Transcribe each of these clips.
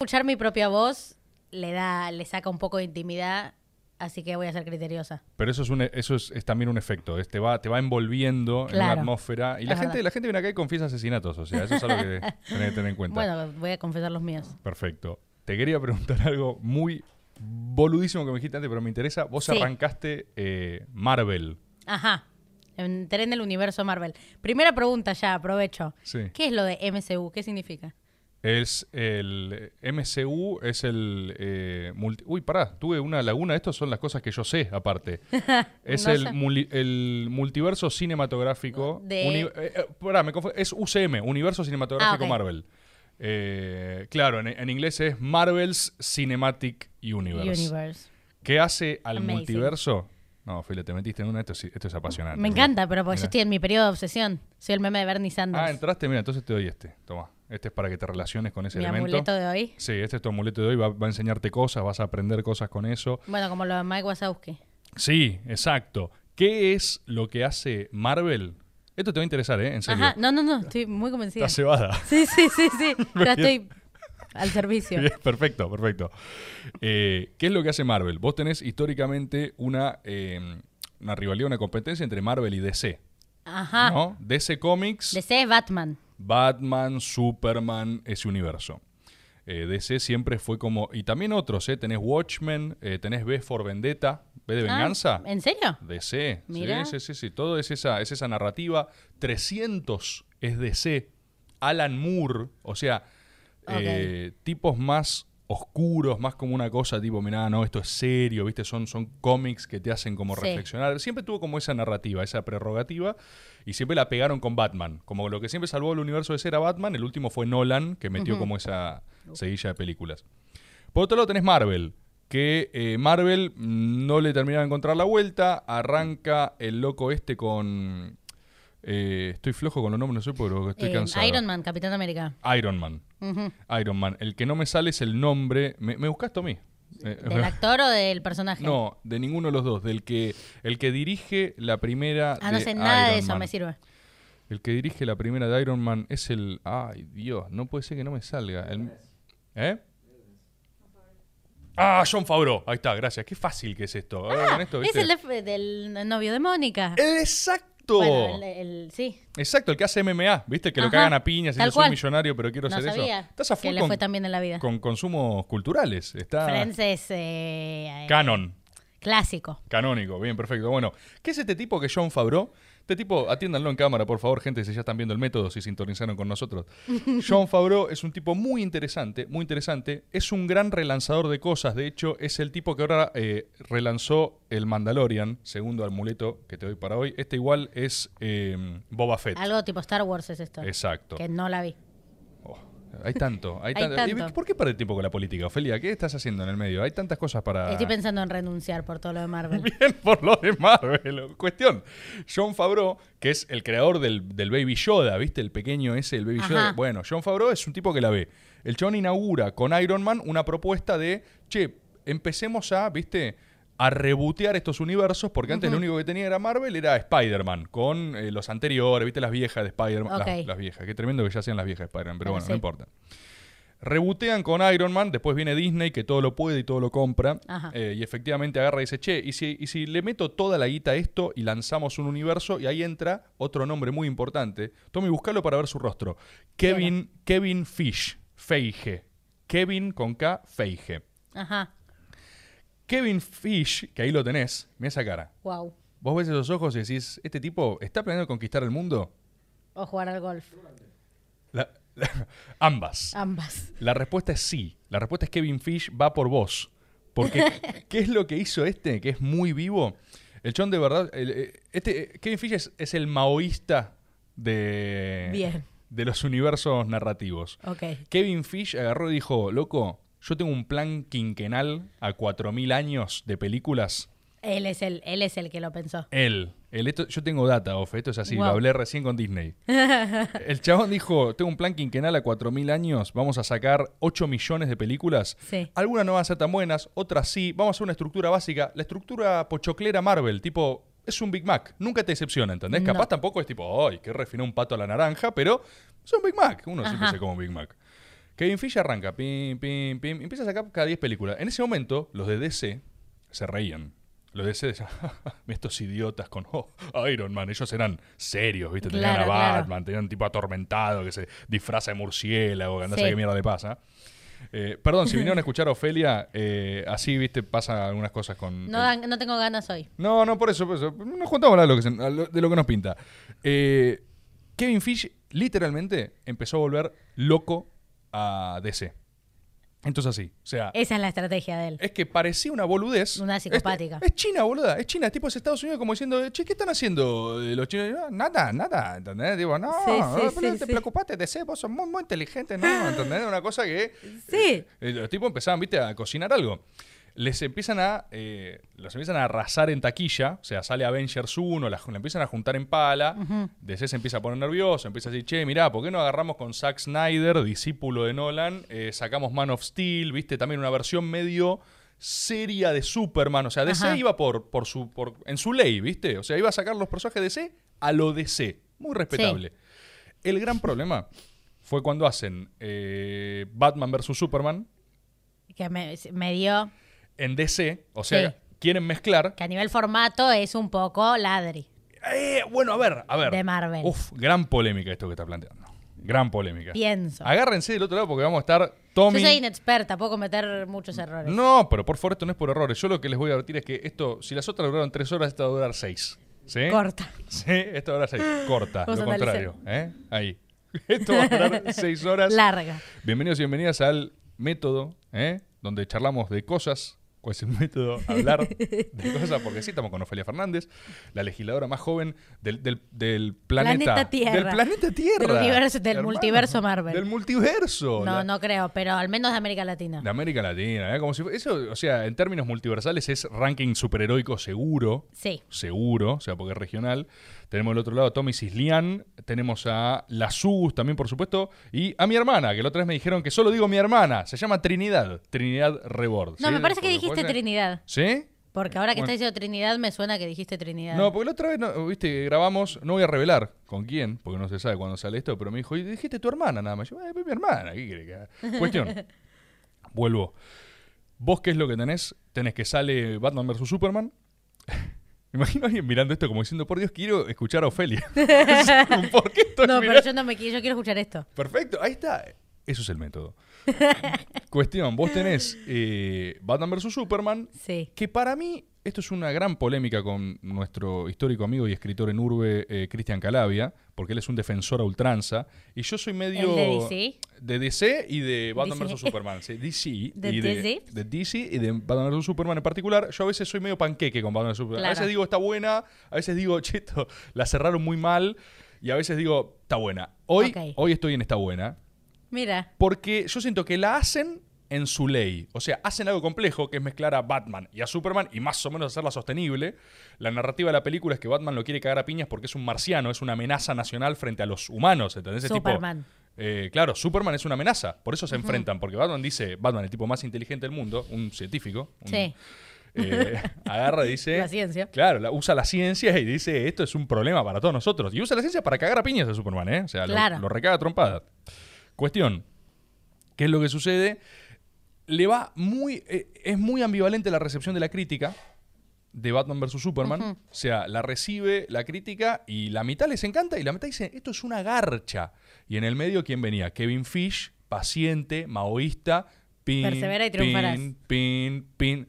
escuchar mi propia voz le da, le saca un poco de intimidad, así que voy a ser criteriosa. Pero eso es un, eso es, es también un efecto. es- te, va, te va envolviendo en una atmósfera. Y la Es gente, verdad. la gente viene acá y confiesa asesinatos. O sea, eso es algo que tenés que tener en cuenta. Bueno, voy a confesar los míos. Perfecto. Te quería preguntar algo muy boludísimo que me dijiste antes, pero me interesa. Vos Sí. arrancaste eh, Marvel. Ajá. Entré en el universo Marvel. Primera pregunta ya, aprovecho. Sí. ¿Qué es lo de MCU? ¿Qué significa? Es el MCU, es el eh, multi- Uy, pará, tuve una laguna. Estas son las cosas que yo sé, aparte. Es No el, muli- el multiverso cinematográfico. De- eh, eh, pará, me confu- es UCM, Universo Cinematográfico Ah. Marvel. Eh, claro, en, en inglés es Marvel's Cinematic Universe. Universe. ¿Qué hace al Amazing. multiverso? No, Fili, te metiste en una. Esto, es- esto es apasionante. Me encanta, pero porque yo estoy en mi periodo de obsesión. Soy el meme de Bernie Sanders. Ah, entraste, mira, entonces te doy este. Toma. Este es para que te relaciones con ese mi elemento. amuleto de hoy. Sí, este es tu amuleto de hoy. Va, va a enseñarte cosas, vas a aprender cosas con eso. Bueno, como lo de Mike Wazowski. Sí, exacto. ¿Qué es lo que hace Marvel? Esto te va a interesar, ¿eh? En serio. Ajá, no, no, no, estoy muy convencida. Estás cebada. Sí, sí, sí, sí. Ya estoy al servicio. Bien, perfecto, perfecto. Eh, ¿Qué es lo que hace Marvel? Vos tenés históricamente una, eh, una rivalidad, una competencia entre Marvel y DC. Ajá. ¿no? DC Comics, DC es Batman. Batman, Superman, ese universo. Eh, DC siempre fue como. Y también otros, ¿eh? Tenés Watchmen, eh, tenés V for Vendetta, V de Ah, Venganza. ¿En serio? DC. Mira. Sí, sí, sí, sí. Todo es esa, es esa narrativa. 300 es DC. Alan Moore, o sea, eh, tipos más oscuros, más como una cosa tipo, mirá, no, esto es serio, ¿viste? Son, son cómics que te hacen como Sí. reflexionar. Siempre tuvo como esa narrativa, esa prerrogativa, y siempre la pegaron con Batman. Como lo que siempre salvó el universo de ser a Batman, el último fue Nolan, que metió como esa seguilla de películas. Por otro lado tenés Marvel, que eh, Marvel mm, no le terminaba de encontrar la vuelta, arranca el loco este con... eh, estoy flojo con los nombres, no sé, pero estoy Eh, cansado. Iron Man, Capitán América. Iron Man. Iron Man. El que no me sale es el nombre. ¿Me, me buscaste a mí? Eh, ¿Del actor o del personaje? no, de ninguno de los dos. Del que el que dirige la primera. Ah, no de sé nada de eso, Man. me sirve. El que dirige la primera de Iron Man es el. Ay, Dios, no puede ser que no me salga. El- ¿Eh? Ah, John Favreau. Ahí está, gracias. Qué fácil que es esto. Con esto, Ah, Es el de- del novio de Mónica. ¡Exacto! Bueno, el, el- sí. Exacto, el que hace MMA, ¿viste? Que lo Ajá, cagan a piñas y yo soy millonario, pero quiero No hacer sabía eso. Estás a que full le con, fue bien en la vida. con consumos culturales. Está Friends es eh, canon. clásico. Canónico, bien, perfecto. Bueno, ¿qué es este tipo que John Favreau? Este tipo, atiéndanlo en cámara, por favor, gente, si ya están viendo el método, si sintonizaron con nosotros. John Favreau es un tipo muy interesante, muy interesante. Es un gran relanzador de cosas. De hecho, es el tipo que ahora eh, relanzó el Mandalorian, segundo amuleto que te doy para hoy. Este igual es eh, Boba Fett. Algo tipo Star Wars es esto. Exacto. Que no la vi. Hay tanto, hay, Hay tanto. tanto. ¿Y ¿Por qué perder tiempo con la política, Ofelia? ¿Qué estás haciendo en el medio? Hay tantas cosas para... Estoy pensando en renunciar por todo lo de Marvel. Bien por lo de Marvel. Cuestión. John Favreau, que es el creador del, del Baby Yoda, ¿viste? El pequeño ese, el Baby Ajá. Yoda. Bueno, John Favreau es un tipo que la ve. El chabón inaugura con Iron Man una propuesta de, che, empecemos a, ¿viste? A rebotear estos universos, porque antes lo único que tenía era Marvel, era Spider-Man, con eh, los anteriores, ¿viste? Las viejas de Spider-Man. Las, las viejas, qué tremendo que ya sean las viejas de Spider-Man, pero Bueno, bueno, sí. no importa. Rebotean con Iron Man, después viene Disney que todo lo puede y todo lo compra. Eh, y efectivamente agarra y dice, che, ¿y si, y si le meto toda la guita a esto y lanzamos un universo? Y ahí entra otro nombre muy importante. Tommy, buscalo para ver su rostro. Kevin, Kevin Fish, Feige. Kevin con K, Feige. Ajá. Kevin Fish, que ahí lo tenés, mira esa cara. Wow. Vos ves esos ojos y decís, ¿este tipo está planeando conquistar el mundo? O jugar al golf. La- ambas. Ambas. La respuesta es sí. La respuesta es Kevin Fish va por vos. Porque, ¿qué es lo que hizo este? Que es muy vivo. El chon de verdad. el, eh, este, eh, Kevin Fish es, es el maoísta de, Bien. de los universos narrativos. Ok. Kevin Fish agarró y dijo: Loco, yo tengo un plan quinquenal a 4.000 años de películas. Él es el, él es el que lo pensó. Él. El esto, yo tengo data, Ofe, esto es así, lo hablé recién con Disney. El chabón dijo, tengo un plan quinquenal a 4.000 años, vamos a sacar 8 millones de películas. Sí. Algunas no van a ser tan buenas, otras sí. Vamos a hacer una estructura básica. La estructura pochoclera Marvel, tipo, es un Big Mac. Nunca te decepciona, ¿entendés? No. Capaz tampoco es tipo, ay, que refinó un pato a la naranja, pero es un Big Mac. Uno siempre Ajá. se come un Big Mac. Kevin Feige arranca, pim, pim, pim, empieza a sacar cada 10 películas. En ese momento, los de DC se reían. Los de DC decían, estos idiotas con oh, Iron Man, ellos eran serios, ¿viste? Tenían Claro, a claro. Batman, tenían un tipo atormentado que se disfraza de murciélago, que a Sí. saber qué mierda le pasa. Eh, perdón, si vinieron a escuchar a Ofelia, eh, así, viste, pasa algunas cosas con... No, dan- no tengo ganas hoy. no, no, por eso, por eso. Nos contamos de lo que, se- a lo- de lo que nos pinta. Eh, Kevin Fish literalmente empezó a volver loco a DC. Entonces así, o sea, Esa es la estrategia de él. es que parecía una boludez. Una Este, psicopática. Es, China, boluda. Es China. Tipo es Estados Unidos como diciendo, che, ¿qué están haciendo eh, los chinos? "Ah, Nada, nada. ¿Entendés? Digo, no, Sí, sí, no, sí, te preocupate, DC, vos sos muy, muy inteligente, ¿no? ¿Entendés? Una cosa que... Sí. Eh, los tipos empezaban, viste, a cocinar algo. Les empiezan a. eh, los empiezan a arrasar en taquilla. O sea, sale Avengers 1, la, la empiezan a juntar en pala. DC se empieza a poner nervioso. Empieza a decir, che, mirá, ¿por qué no agarramos con Zack Snyder, discípulo de Nolan? eh, sacamos Man of Steel, viste, también una versión medio seria de Superman. O sea, DC Ajá. iba por, por su. Por, en su ley, viste. O sea, iba a sacar los personajes de DC a lo DC. Muy respetable. El gran problema fue cuando hacen eh, Batman vs. Superman Que me, me dio en DC, o sea, Sí. quieren mezclar. que a nivel formato es un poco ladri. Eh, bueno, a ver, a ver. De Marvel. Uf, gran polémica esto que está planteando. Gran polémica. Pienso. Agárrense del otro lado porque vamos a estar Tommy. Yo soy inexperta, puedo cometer muchos errores. No, pero por favor, esto no es por errores. Yo lo que les voy a advertir es que esto, si las otras duraron tres horas, esta va a durar seis. ¿Sí? Corta. Sí, esto va a durar seis. Corta, lo contrario. ¿eh? Ahí. Esto va a durar seis horas. Larga. Bienvenidos y bienvenidas al método, ¿eh? donde charlamos de cosas. ¿Cuál es el método? Hablar de cosas, porque sí, estamos con Ofelia Fernández, la legisladora más joven del, del- del planeta. Planeta Tierra. Del planeta Tierra. Del universo- del Hermano, multiverso Marvel. Del multiverso. No, La- no creo, pero al menos de América Latina. De América Latina. ¿eh? Como si eso, o sea, en términos multiversales es ranking superheroico seguro. Sí. Seguro, o sea, porque es regional. Tenemos del otro lado a Tommy Cislián, tenemos a la Sus también, por supuesto, y a mi hermana, que la otra vez me dijeron que solo digo mi hermana, se llama Trinidad, Trinidad Rebord. No, ¿sí? me parece que dijiste Trinidad. ¿Sí? Porque ahora que Bueno. estás diciendo Trinidad, me suena que dijiste Trinidad. No, porque la otra vez, no, viste, grabamos, no voy a revelar con quién, porque no se sabe cuándo sale esto, pero me dijo, y dijiste tu hermana nada más. Yo, eh, mi hermana, ¿qué quiere que haga? Cuestión, vuelvo. ¿Vos qué es lo que tenés? Tenés que sale Batman vs. Superman. Me imagino a alguien mirando esto como diciendo, por Dios, quiero escuchar a Ofelia. ¿Por qué estoy No, pero mirando? yo no me quiero, yo quiero escuchar esto. Perfecto, ahí está. Eso es el método. Cuestión, vos tenés eh, Batman vs. Superman, Sí. que para mí, esto es una gran polémica con nuestro histórico amigo y escritor en Urbe, eh, Cristian Calavia, porque él es un defensor a ultranza, y yo soy medio... ¿El de DC? de DC y de Batman vs. Superman. sí, DC, ¿De y de, DC? de DC y de Batman vs. Superman en particular. Yo a veces soy medio panqueque con Batman vs. Superman. A veces digo, está buena, a veces digo, cheto, la cerraron muy mal, y a veces digo, está buena. Hoy, hoy estoy en está buena, Mira. porque yo siento que la hacen en su ley. O sea, hacen algo complejo, que es mezclar a Batman y a Superman y más o menos hacerla sostenible. La narrativa de la película es que Batman lo quiere cagar a piñas porque es un marciano, es una amenaza nacional frente a los humanos. ¿Entendés? Es tipo- Superman. eh, claro, Superman es una amenaza. Por eso se enfrentan. Porque Batman dice, Batman, el tipo más inteligente del mundo, un científico. un- Sí. eh, agarra y dice... La ciencia. Claro, la- usa la ciencia y dice, esto es un problema para todos nosotros. Y usa la ciencia para cagar a piñas a Superman, ¿eh? O sea, lo, recaga a trompadas. Cuestión, ¿qué es lo que sucede? Le va muy... eh, es muy ambivalente la recepción de la crítica de Batman vs. Superman. O sea, la recibe la crítica y la mitad les encanta y la mitad dice, esto es una garcha. Y en el medio, ¿quién venía? Kevin Fish, paciente, maoísta, pin, Persevera y triunfarás. pin, pin, pin.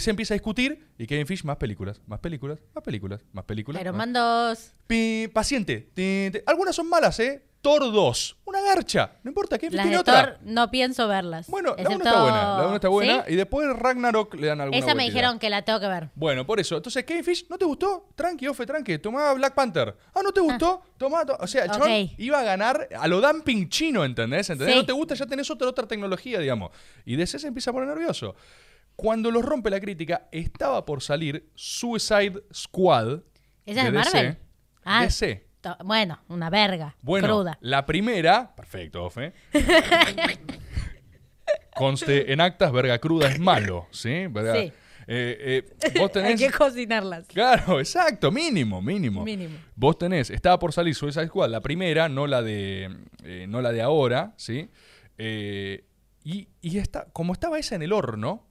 Se empieza a discutir y Kevin Fish, más películas, más películas, más películas, más películas. Iron más- Man 2. Pi- paciente. Tin, tin. Algunas son malas, ¿eh? Thor 2. Una garcha. No importa, Las tiene de otra. Thor no pienso verlas. Bueno, la 1 Excepto- está buena. La 1 está buena. ¿Sí? Y después Ragnarok le dan alguna Esa me vueltita. dijeron que la tengo que ver. Bueno, por eso. Entonces, Kevin Fish, ¿no te gustó? Tranqui, Ofe, tranqui. Tomá Black Panther. Ah, ¿no te gustó? Tomá. to- O sea, el chabón Ok. iba a ganar a lo dumping chino, ¿entendés? ¿Entendés? Sí. No te gusta, ya tenés otra, otra tecnología, digamos. Y DC se empieza a poner nervioso. Cuando los rompe la crítica, estaba por salir Suicide Squad. ¿Esa es de Marvel? DC. Ah, DC. Bueno, una verga. Bueno, Cruda. la primera, perfecto, Ofe. Conste en actas, verga cruda es malo, ¿sí? Verga- Sí. Eh, eh, vos Hay tenés. que cocinarlas. Claro, exacto, mínimo, mínimo. Mínimo. Vos tenés, estaba por salir Suicide Squad, la primera, no la de, eh, no la de ahora, ¿sí? Y y está, como estaba esa en el horno,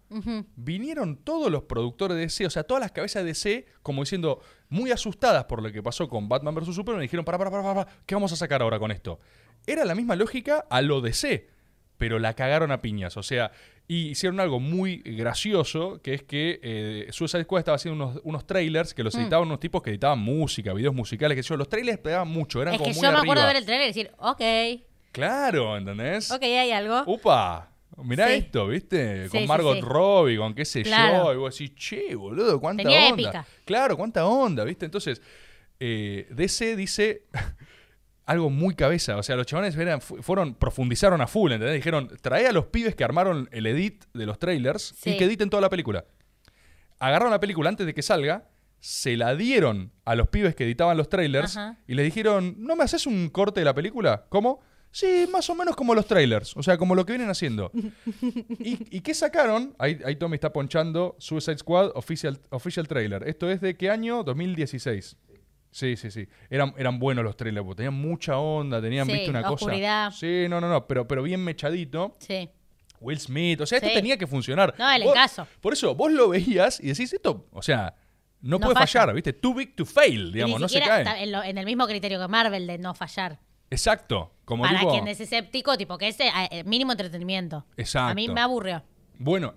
vinieron todos los productores de DC, o sea, todas las cabezas de DC, como diciendo, muy asustadas por lo que pasó con Batman vs. Superman, y dijeron, para, para, para, para, ¿qué vamos a sacar ahora con esto? Era la misma lógica a lo DC, pero la cagaron a piñas, o sea, y hicieron algo muy gracioso, que es que eh, Suicide Squad estaba haciendo unos, unos trailers que los Mm. editaban unos tipos que editaban música, videos musicales, que yo, los trailers pegaban mucho, eran Es como que muy yo me acuerdo de ver el trailer y decir, ok, Claro, ¿entendés? ok, hay algo. ¡Upa! Mirá Sí. esto, ¿viste? Con sí, Margot sí. Robbie, con qué sé Claro. yo. Y vos decís, che, boludo, cuánta Tenía onda. épica. Claro, cuánta onda, ¿viste? Entonces, eh, DC dice algo muy cabeza. O sea, los chavales eran- fueron, profundizaron a full, ¿entendés? Dijeron, trae a los pibes que armaron el edit de los trailers y que editen toda la película. Agarraron la película antes de que salga, se la dieron a los pibes que editaban los trailers Ajá. y les dijeron, ¿no me haces un corte de la película? ¿Cómo? Sí, más o menos como los trailers, o sea, como lo que vienen haciendo. ¿Y, y qué sacaron? Ahí, ahí Tommy está ponchando Suicide Squad Official, official Trailer. ¿Esto es de qué año? 2016. Sí, sí, sí. Eran, eran buenos los trailers, porque tenían mucha onda, tenían, Sí, viste, una oscuridad. cosa. Sí, no, no, no, pero, pero bien mechadito. Sí. Will Smith, o sea, esto tenía que funcionar. No, el encaso. Por eso, vos lo veías y decís esto, o sea, no, No puede falla. fallar, ¿viste? Too big to fail, Y digamos, ni no se cae. en, lo- en el mismo criterio que Marvel de no fallar. Exacto. Como Para quien es escéptico, tipo que ese eh, mínimo entretenimiento. Exacto. A mí me aburrió. Bueno,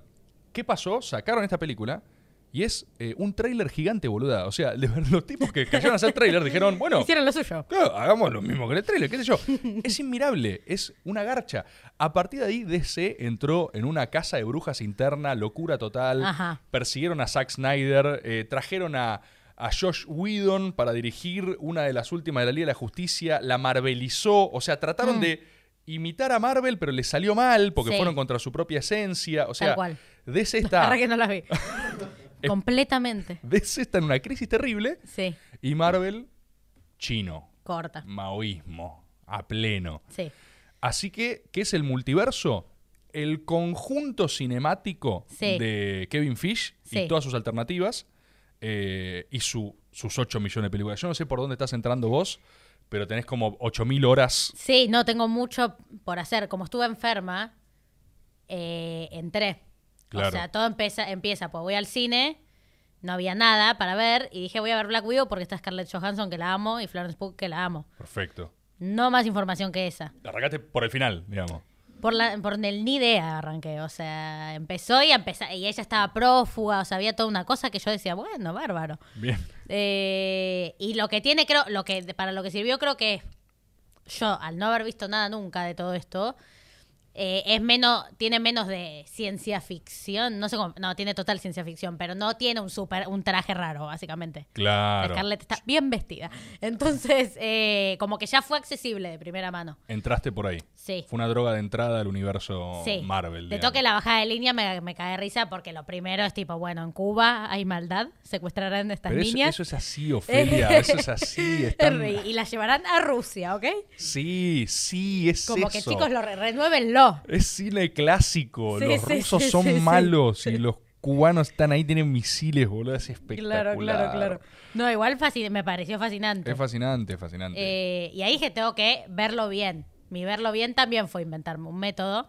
¿qué pasó? Sacaron esta película y es eh, un tráiler gigante, boluda. O sea, los tipos que cayeron a hacer tráiler dijeron, bueno, Hicieron lo suyo. claro, hagamos lo mismo que el tráiler, qué sé yo. Es inmirable, es una garcha. A partir de ahí, DC entró en una casa de brujas interna, locura total. Ajá. Persiguieron a Zack Snyder, eh, trajeron a, a Josh Whedon para dirigir una de las últimas de la Liga de la Justicia, la marvelizó, o sea, trataron Mm. de imitar a Marvel, pero les salió mal porque Sí. fueron contra su propia esencia. O sea, cual. DC está, Ahora que no las vi. Completamente. DC está en una crisis terrible Sí, y Marvel, chino, corta. maoísmo, a pleno. Sí. Así que, ¿qué es el multiverso? El conjunto cinemático Sí. de Kevin Fish Sí. y todas sus alternativas eh, y su- sus 8 millones de películas. Yo no sé por dónde estás entrando vos, pero tenés como 8000 horas. Sí, no, tengo mucho por hacer. Como estuve enferma, eh, entré. Claro. O sea, todo empieza, empieza, pues voy al cine, no había nada para ver, y dije voy a ver Black Widow porque está Scarlett Johansson, que la amo, y Florence Pugh, que la amo. Perfecto. No más información que esa. Arrancaste por el final, digamos. Por, la, por el ni idea arranqué, o sea, empezó y, empezó, y ella estaba prófuga, o sea, había toda una cosa que yo decía, bueno, bárbaro. Bien. Eh, y lo que tiene, creo, lo que para lo que sirvió, creo que yo, al no haber visto nada nunca de todo esto, eh, es menos, tiene menos de ciencia ficción. No sé cómo, no, tiene total ciencia ficción, pero no tiene un super, un traje raro, básicamente. Claro. Scarlett está bien vestida. Entonces, eh, como que ya fue accesible de primera mano. Entraste por ahí. Sí. Fue una droga de entrada al universo Sí. Marvel. De digamos. toque la bajada de línea me, me cae de risa porque lo primero es tipo, bueno, en Cuba hay maldad, secuestrarán a estas Pero eso, niñas. eso es así, Ofelia. eso es así. están- y las llevarán a Rusia, ¿ok? Sí, sí, es Como que chicos, lo re- renuévenlo. Es cine clásico. Sí, los rusos son malos y los cubanos están ahí, tienen misiles, boludo. Es espectacular. Claro, claro, claro. No, igual me pareció fascinante. Es fascinante, fascinante. Eh, y ahí dije, tengo que verlo bien. Mi verlo bien también fue inventarme un método.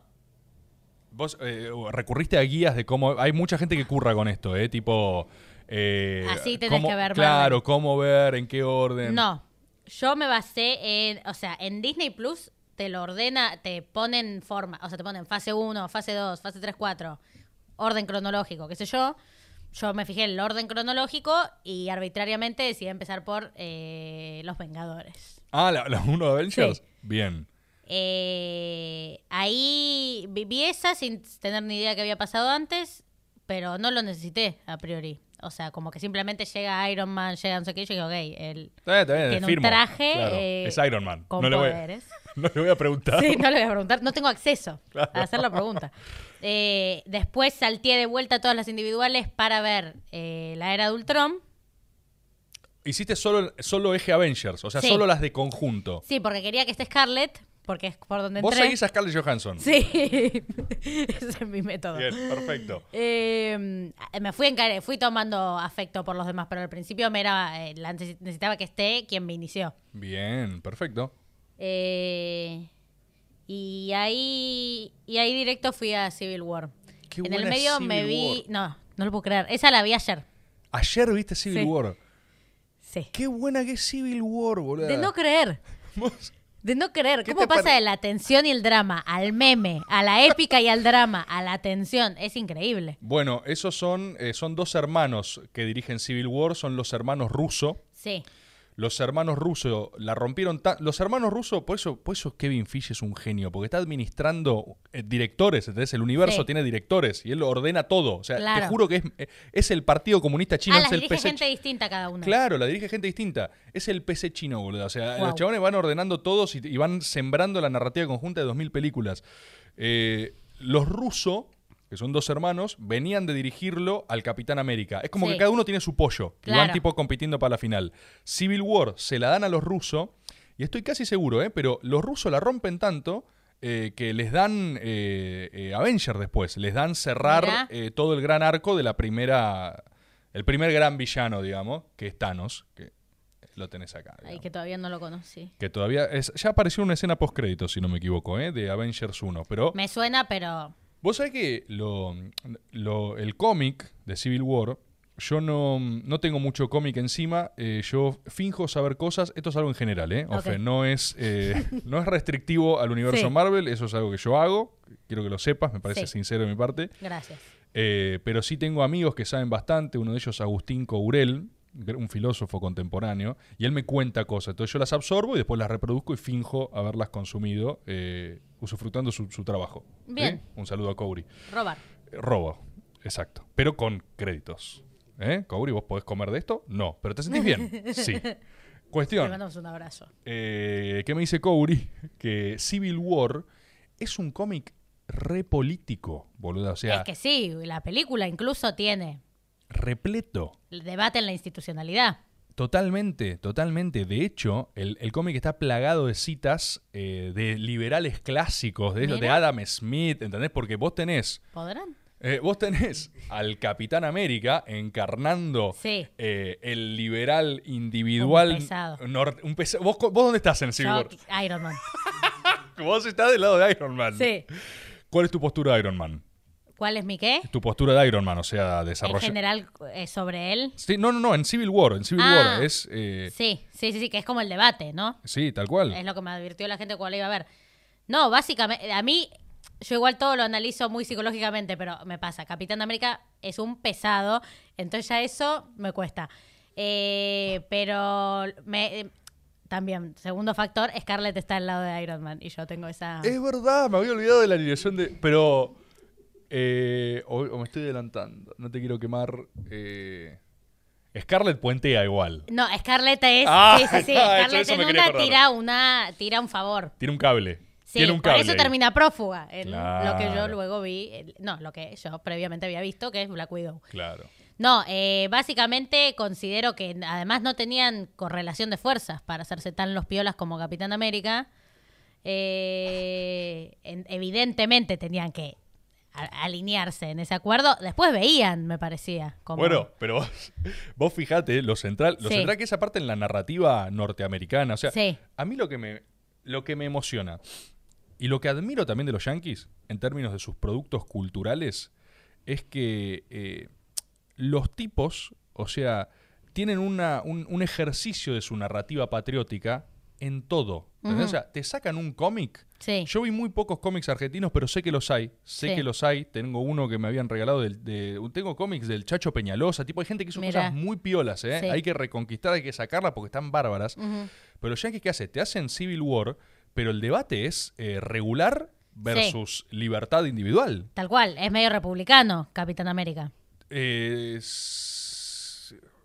Vos eh, recurriste a guías de cómo. Hay mucha gente que curra con esto, ¿eh? Tipo. eh, Así tenés cómo- que ver Claro, Marvel. cómo ver, en qué orden. No, yo me basé en, o sea, en Disney Plus te lo ordena, te ponen forma, o sea, te ponen fase 1, fase 2, fase 3, 4, orden cronológico, qué sé yo. Yo me fijé en el orden cronológico y arbitrariamente decidí empezar por eh, Los Vengadores. Ah, la, la uno de Avengers. Sí. Bien. Eh, ahí vi, esa sin tener ni idea qué había pasado antes, pero no lo necesité a priori. O sea, como que simplemente llega Iron Man, llega no sé qué, y yo digo, ok, él Tiene un firmo. traje, Claro, eh, es Iron Man. con no, le voy, poderes. no le voy a preguntar. Sí, no le voy a preguntar, no tengo acceso Claro. a hacer la pregunta. Eh, después salteé de vuelta todas las individuales para ver la era de Ultron. Hiciste solo, solo eje Avengers, o sea, Sí. solo las de conjunto. Sí, porque quería que esté Scarlett, porque es por donde Vos entré. seguís a Scarlett Johansson. Sí, ese es mi método. Bien, perfecto. Eh, me fui, encar- fui tomando afecto por los demás, pero al principio me era, eh, la necesitaba que esté quien me inició. Bien, perfecto. Eh, Y ahí, y ahí directo fui a Civil War. Qué en el medio me vi... War. No, no lo puedo creer. Esa la vi ayer. Ayer viste Civil Sí. War. Sí. Qué buena que es Civil War, boludo. De no creer. De no creer. ¿Qué ¿Cómo pasa pare- de la tensión y el drama al meme, a la épica y al drama, a la tensión? Es increíble. Bueno, esos son, eh, son dos hermanos que dirigen Civil War, son los hermanos Russo. Sí. Los hermanos Russo la rompieron tan... Los hermanos Russo, por eso, por eso Kevin Fish es un genio, porque está administrando eh, directores, ¿entendés? El universo Sí. tiene directores y él lo ordena todo. O sea, te juro que es, es el Partido Comunista Chino, ah, el dirige PC gente distinta cada una. Claro, la dirige gente distinta. Es el PC chino, boludo. O sea, Wow. los chabones van ordenando todos y, y van sembrando la narrativa conjunta de 2000 películas. Eh, los rusos, que son dos hermanos, venían de dirigirlo al Capitán América. Es como Sí. que cada uno tiene su pollo. Y van tipo compitiendo para la final. Civil War se la dan a los rusos. Y estoy casi seguro, ¿eh? Pero los rusos la rompen tanto eh, que les dan eh, eh, Avenger después. Les dan cerrar eh, todo el gran arco de la primera. El primer gran villano, digamos, que es Thanos, que lo tenés acá. Ay, que todavía no lo conocí. Que todavía. Es, ya apareció una escena post-crédito, si no me equivoco, ¿eh? de Avengers 1. Pero. Me suena, pero Vos sabés que lo, lo- el cómic de Civil War, yo no, no tengo mucho cómic encima, eh, yo finjo saber cosas, esto es algo en general, ¿eh? Ofe, no, es, eh, no es restrictivo al universo Sí. Marvel, eso es algo que yo hago, quiero que lo sepas, me parece Sí. sincero de mi parte. gracias. Eh, pero sí tengo amigos que saben bastante, uno de ellos Agustín Courel, un filósofo contemporáneo, y él me cuenta cosas. Entonces yo las absorbo y después las reproduzco y finjo haberlas consumido, eh, usufructando su, su trabajo. ¿sí? Bien. Un saludo a Couri. Robar. Eh, Robo, exacto. Pero con créditos. ¿Eh? Couri, ¿vos podés comer de esto? No. ¿Pero te sentís bien? Sí. Le Cuestión. mandamos un abrazo. Eh, ¿Qué me dice Couri? Que Civil War es un cómic re político, boludo. O sea, es que sí, la película incluso tiene repleto. el debate en la institucionalidad. Totalmente, totalmente. De hecho, el, el cómic está plagado de citas eh, de liberales clásicos, de, de. Adam Smith, ¿entendés? Porque vos tenés, ¿Podrán? eh, vos tenés al Capitán América encarnando Sí. eh, el liberal individual. Un pesado. un pesa- ¿Vos, dónde estás en Civil Yo, War? Iron Man. Vos estás del lado de Iron Man. Sí. ¿Cuál es tu postura de Iron Man? ¿Cuál es mi qué? Tu postura de Iron Man, o sea, En desarrollar. general eh, sobre él. Sí, no, no, no, en Civil War. En Civil Ah. War es. eh, Sí, sí, sí, sí, que es como el debate, ¿no? sí, tal cual. Es lo que me advirtió la gente cuando la iba a ver. No, básicamente, a mí, yo igual todo lo analizo muy psicológicamente, pero me pasa. Capitán América es un pesado, entonces ya eso me cuesta. Eh, pero me, también, segundo factor, Scarlett está al lado de Iron Man y yo tengo esa... Es verdad, me había olvidado de la alineación de. Pero. Eh, o, o me estoy adelantando. No te quiero quemar. eh, Scarlett puentea igual. No, Scarlett es... Ah, sí, sí, sí. no, eso- Scarlett eso en una tira, una tira un favor. Tiene un cable. Sí, Tiene un por cable. eso ahí. termina prófuga. en Lo que yo luego vi, no, lo que yo previamente había visto, que es Black Widow. Claro. No, eh, básicamente considero que además no tenían correlación de fuerzas para hacerse tan los piolas como Capitán América. Eh, en- evidentemente tenían que alinearse en ese acuerdo. Después veían, me parecía. Como, Bueno, pero vos, vos fijate, lo central, lo Sí. central que esa parte en la narrativa norteamericana. O sea, Sí. a mí lo que me, lo que me emociona y lo que admiro también de los yankees en términos de sus productos culturales es que eh, los tipos, o sea, tienen una, un, un ejercicio de su narrativa patriótica en todo. O sea, te sacan un cómic. Sí. Yo vi muy pocos cómics argentinos, pero sé que los hay. Sé Sí. que los hay. Tengo uno que me habían regalado del, de. Tengo cómics del Chacho Peñalosa. Tipo, hay gente que hizo Mirá. cosas muy piolas, ¿eh? Sí. Hay que reconquistar, hay que sacarlas porque están bárbaras. Pero los yankees, ¿qué hace? Te hacen Civil War, pero el debate es eh, regular versus libertad individual. Tal cual, es medio republicano, Capitán América. Eh,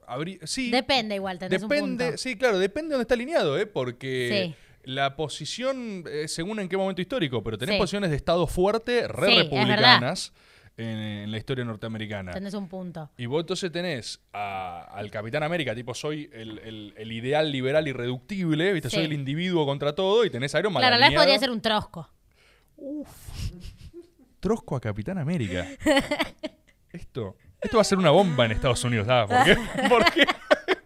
habrí- sí. Depende igual, tenés un punto. sí, claro, depende de dónde está alineado, ¿eh? Porque Sí. la posición, eh, según en qué momento histórico, pero tenés Sí. posiciones de Estado fuerte, re Sí, es republicanas en, en la historia norteamericana. Tenés un punto. Y vos entonces tenés a- al Capitán América, tipo, soy el, el- el ideal liberal irreductible, ¿viste? Sí. Soy el individuo contra todo, y tenés a Iron Man. Claro, la vez podría ser un trosco. Trosco a Capitán América. esto, esto va a ser una bomba en Estados Unidos, ¿sabes por qué? ¿Por qué?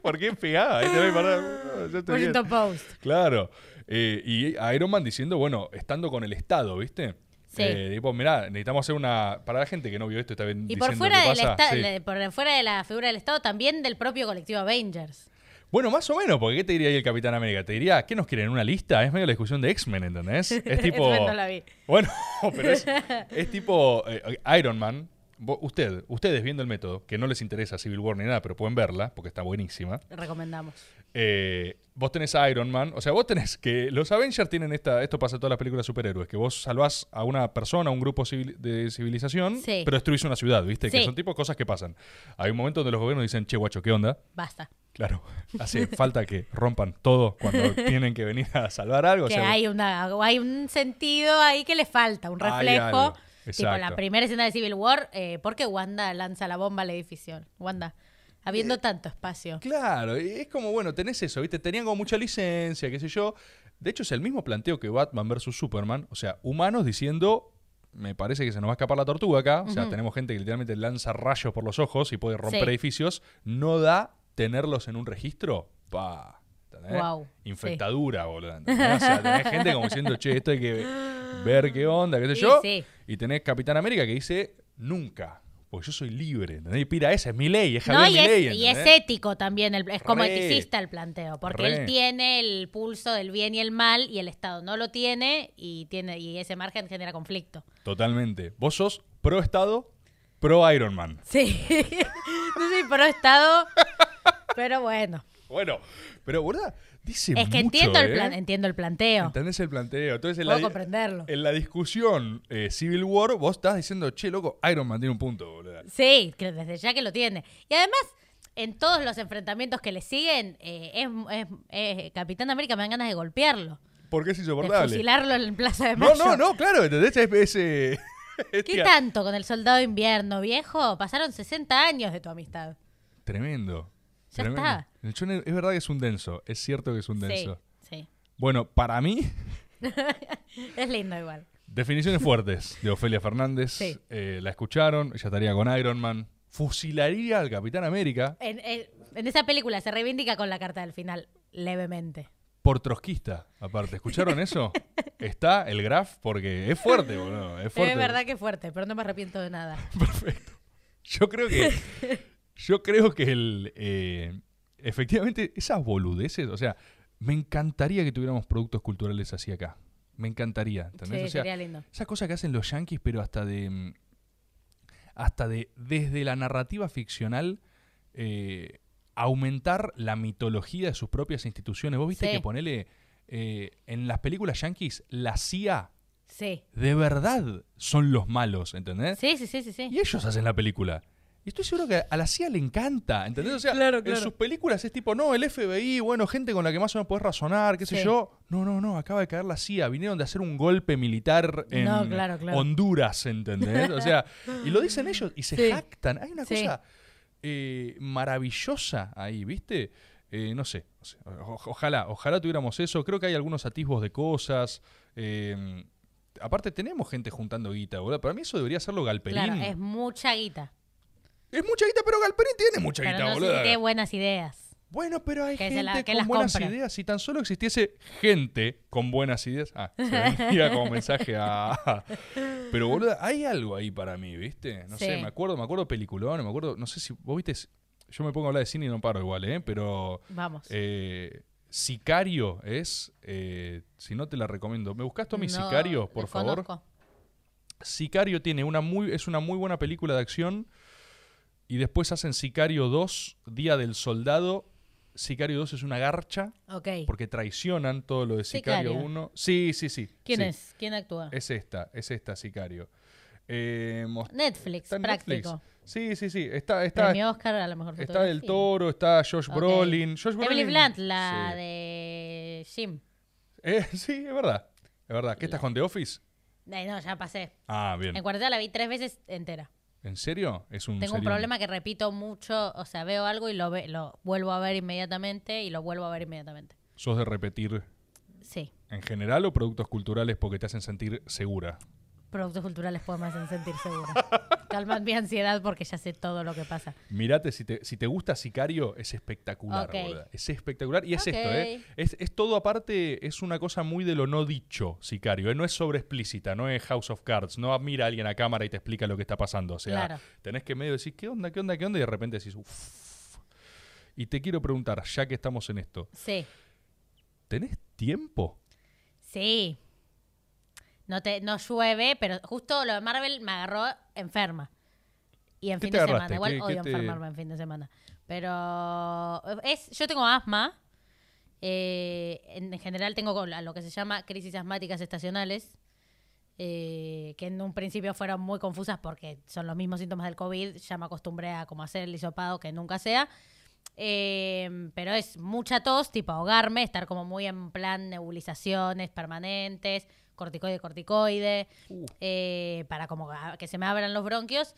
¿Por qué pegaba? Ahí te voy a parar. No, yo estoy bien. Washington Post. Claro. Eh, y Iron Man diciendo, bueno, estando con el Estado, ¿viste? Sí. Eh, tipo, mirá, necesitamos hacer una. Para la gente que no vio esto, está bien Y por fuera, qué del pasa. Sí. le- por fuera de la figura del Estado, también del propio colectivo Avengers. Bueno, más o menos, porque ¿qué te diría ahí el Capitán América? Te diría, ¿qué nos quieren? ¿Una lista? Es medio la discusión de X-Men, ¿entendés? Es tipo. No la vi. Bueno, pero es, es tipo eh, Iron Man. Usted, ustedes viendo el método, que no les interesa Civil War ni nada, pero pueden verla, porque está buenísima. Recomendamos. Eh, vos tenés a Iron Man, o sea, vos tenés que los Avengers tienen esta, esto pasa en todas las películas de superhéroes, que vos salvás a una persona, a un grupo civil- de civilización, Sí. pero destruís una ciudad, ¿viste? Que Sí. son tipo cosas que pasan. Hay un momento donde los gobiernos dicen, che, guacho, ¿qué onda? Basta. Claro, hace falta que rompan todo cuando tienen que venir a salvar algo. o que sea, hay, una, hay un sentido ahí que le falta, un reflejo. Tipo la primera escena de Civil War, eh, ¿por qué Wanda lanza la bomba al edificio? Wanda, habiendo Eh, tanto espacio. Claro, y es como, bueno, tenés eso, ¿viste? Tenían como mucha licencia, qué sé yo. De hecho, es el mismo planteo que Batman versus Superman. O sea, humanos diciendo, me parece que se nos va a escapar la tortuga acá. O sea, tenemos gente que literalmente lanza rayos por los ojos y puede romper Sí. edificios. No da tenerlos en un registro. Pa. ¿Entendés? Guau, Infectadura, boludo. ¿entendés? O sea, tenés gente como diciendo, che, esto hay que ver qué onda, qué sé Sí, yo. sí. Y tenés Capitán América que dice, nunca. Porque yo soy libre, ¿entendés? Y pira, esa es mi ley, es No, Javier y es, Milei, y es ético también, el- es como Re. eticista el planteo, porque Re. él tiene el pulso del bien y el mal y el Estado no lo tiene y tiene y ese margen genera conflicto. Totalmente. Vos sos pro Estado, pro Iron Man. Sí, no soy pro Estado, pero bueno, Bueno, pero, ¿verdad? Dice es que mucho, entiendo, el ¿eh? plan, entiendo el planteo, ¿Entendés el planteo? Entonces, en puedo la, comprenderlo. en la discusión eh, Civil War, vos estás diciendo, che, loco, Iron Man tiene un punto, boludo. Sí, que desde ya que lo tiene. Y además, en todos los enfrentamientos que le siguen, eh, es, es- es- Capitán América me dan ganas de golpearlo, Porque es de insoportable. fusilarlo en Plaza de No, Mayo. no, no, claro, ¿entendés? Es, es, eh, ¿Qué tía- tanto con el soldado de invierno, viejo? Pasaron 60 años de tu amistad. Tremendo. Ya tremendo. está. El es verdad que es un denso. Es cierto que es un Sí, denso. sí. Bueno, para mí, Es lindo igual. definiciones fuertes de Ofelia Fernández. Sí. Eh, la escucharon, ella estaría con Iron Man. Fusilaría al Capitán América En, en- en esa película se reivindica con la carta del final, levemente. por trotskista, aparte. ¿Escucharon eso? Está el graph porque es fuerte, boludo. Es fuerte. Es verdad que es fuerte, pero no me arrepiento de nada. Perfecto. Yo creo que. yo creo que el. eh, efectivamente, esas boludeces. O sea, me encantaría que tuviéramos productos culturales así acá. Me encantaría. ¿entendés? Sí, o sea, sería lindo. esa cosa que hacen los yankees, pero hasta de. mm, Hasta de. Desde la narrativa ficcional. eh, aumentar la mitología de sus propias instituciones. Vos viste Sí. que ponele. eh, en las películas yankees, la CIA Sí. de verdad son los malos, ¿entendés? Sí, sí, sí, sí, sí. Y ellos hacen la película. Y estoy seguro que a la CIA le encanta, ¿entendés? O sea, Claro, en sus películas es tipo, no, el FBI, bueno, gente con la que más o menos podés razonar, qué sé Sí. yo. No, no, no, acaba de caer la CIA. Vinieron de hacer un golpe militar en No, claro, claro. Honduras, ¿entendés? O sea, y lo dicen ellos y se Sí. jactan. Hay una Sí. cosa eh, maravillosa ahí, ¿viste? Eh, no sé, no sé. O- ojalá, ojalá tuviéramos eso. Creo que hay algunos atisbos de cosas. eh, aparte, tenemos gente juntando guita, boludo. Para mí eso debería hacerlo Galperín. Claro, es mucha guita. Es mucha guita, pero Galperín tiene mucha Pero guita, no boludo. tiene buenas ideas. Bueno, pero hay Que gente la- que con buenas ideas. Si tan solo existiese gente con buenas ideas. Ah, se como mensaje a. Pero, boludo, hay algo ahí para mí, ¿viste? No sé, me acuerdo, me acuerdo peliculón, me acuerdo. No sé si vos viste. Yo me pongo a hablar de cine y no paro igual, ¿eh? Pero. Vamos. eh, Sicario es. eh, si no te la recomiendo. ¿Me buscas Tommy No, Sicario, por favor? Sicario tiene una muy, es una muy buena película de acción. Y después hacen Sicario 2, Día del Soldado. Sicario 2 es una garcha Ok. porque traicionan todo lo de Sicario, Sicario. 1. Sí, sí, sí. ¿Quién sí. es? ¿Quién actúa? Es esta, es esta Sicario. Eh, Netflix, práctico. Netflix. Sí, sí, sí. Está, está, Premio Oscar a la mejor está del. Toro, está Josh. Brolin. Josh Emily Brolin- Blunt, la sí. de Jim. Eh, sí, es verdad. Es verdad. ¿Qué estás con The Office? Eh, no, ya pasé. Ah, bien. En cuarentena la vi tres veces entera. ¿En serio? Es un Tengo un problema que repito mucho, o sea, veo algo y lo, ve- lo vuelvo a ver inmediatamente y lo vuelvo a ver inmediatamente. ¿Sos de repetir Sí. en general o productos culturales porque te hacen sentir segura? Productos culturales pueden me hacen sentir segura. Calman mi ansiedad porque ya sé todo lo que pasa. Mirate, si te, si te gusta Sicario, es espectacular, Ok. boluda. Es espectacular. Y es esto, ¿eh? Es, es todo aparte, es una cosa muy de lo no dicho, Sicario. ¿eh? No es sobre explícita, no es House of Cards. No mira a alguien a cámara y te explica lo que está pasando. O sea, Claro. tenés que medio decir, ¿qué onda, qué onda, qué onda? Y de repente decís, uff. Y te quiero preguntar, ya que estamos en esto, Sí, ¿tenés tiempo? sí. No, te, no llueve, pero justo lo de Marvel me agarró enferma. Y en ¿Qué fin de agarraste? semana. Igual ¿Qué- qué odio te- enfermarme en fin de semana. Pero es, yo tengo asma. eh, en general tengo con la- lo que se llama crisis asmáticas estacionales. eh, que en un principio fueron muy confusas porque son los mismos síntomas del COVID. Ya me acostumbré a como hacer el hisopado que nunca sea. Eh, pero es mucha tos, tipo ahogarme, estar como muy en plan nebulizaciones permanentes, corticoide, corticoide, Uh. eh, para como que se me abran los bronquios.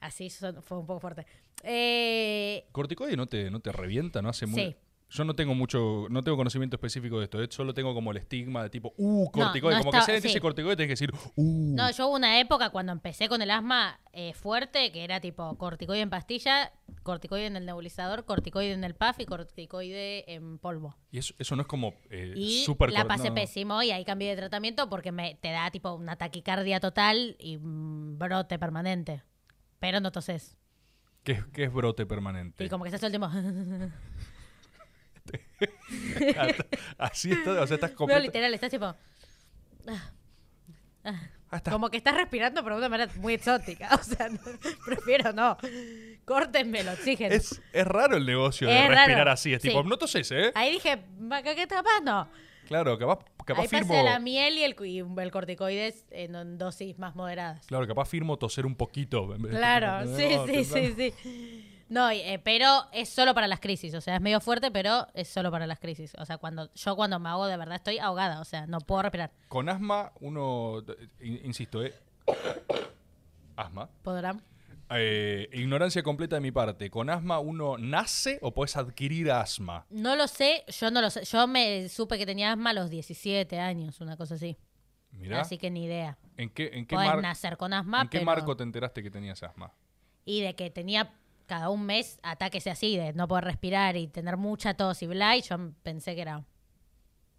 Así son- fue un poco fuerte. Eh, ¿Corticoide no te, no te revienta? ¿No hace muy.? Sí. Yo no tengo mucho, no tengo conocimiento específico de esto, ¿eh? solo tengo como el estigma de tipo, uh, corticoide, no como que alguien te dice sí. corticoide tenés que decir, uh. no, yo hubo una época cuando empecé con el asma eh, fuerte, que era tipo corticoide en pastilla, corticoide en el nebulizador, corticoide en el puff y corticoide en polvo. Y eso, eso no es como eh, Y súper la pasé no. pésimo y ahí cambié de tratamiento porque me te da tipo una taquicardia total y un brote permanente. Pero no toses. ¿Qué, qué es brote permanente? Y como que estás todo el tiempo. Así está, o sea, estás completo. literal, estás tipo. Ah, estás- Como que estás respirando, pero de una manera muy exótica. O sea, no- prefiero no. Córtenme el oxígeno. es, es raro el negocio de Es respirar raro, así. Es sí. tipo, no toses, ¿eh? Ahí dije, "Ma, ¿qué capaz? No. Claro, capaz, capaz Ahí firmo. pasé la miel y el, y el corticoides en, dosis más moderadas. Claro, capaz firmo toser un poquito. Claro, No, sí, sí, sí, sí. No, eh, pero es solo para las crisis, o sea, es medio fuerte, pero es solo para las crisis. O sea, cuando yo cuando me hago de verdad estoy ahogada, o sea, no puedo respirar. Con asma, uno, in- insisto, ¿eh? Asma. ¿Podrán? Eh, ignorancia completa de mi parte. ¿Con asma uno nace o puedes adquirir asma? No lo sé, yo no lo sé. Yo me supe que tenía asma a los 17 años, una cosa así. Mirá. Así que ni idea. ¿En qué, en qué, Podés mar- nacer con asma, ¿en qué pero- marco te enteraste que tenías asma? Y de que tenía cada un mes ataques así, de no poder respirar y tener mucha tos y bla, y yo pensé que era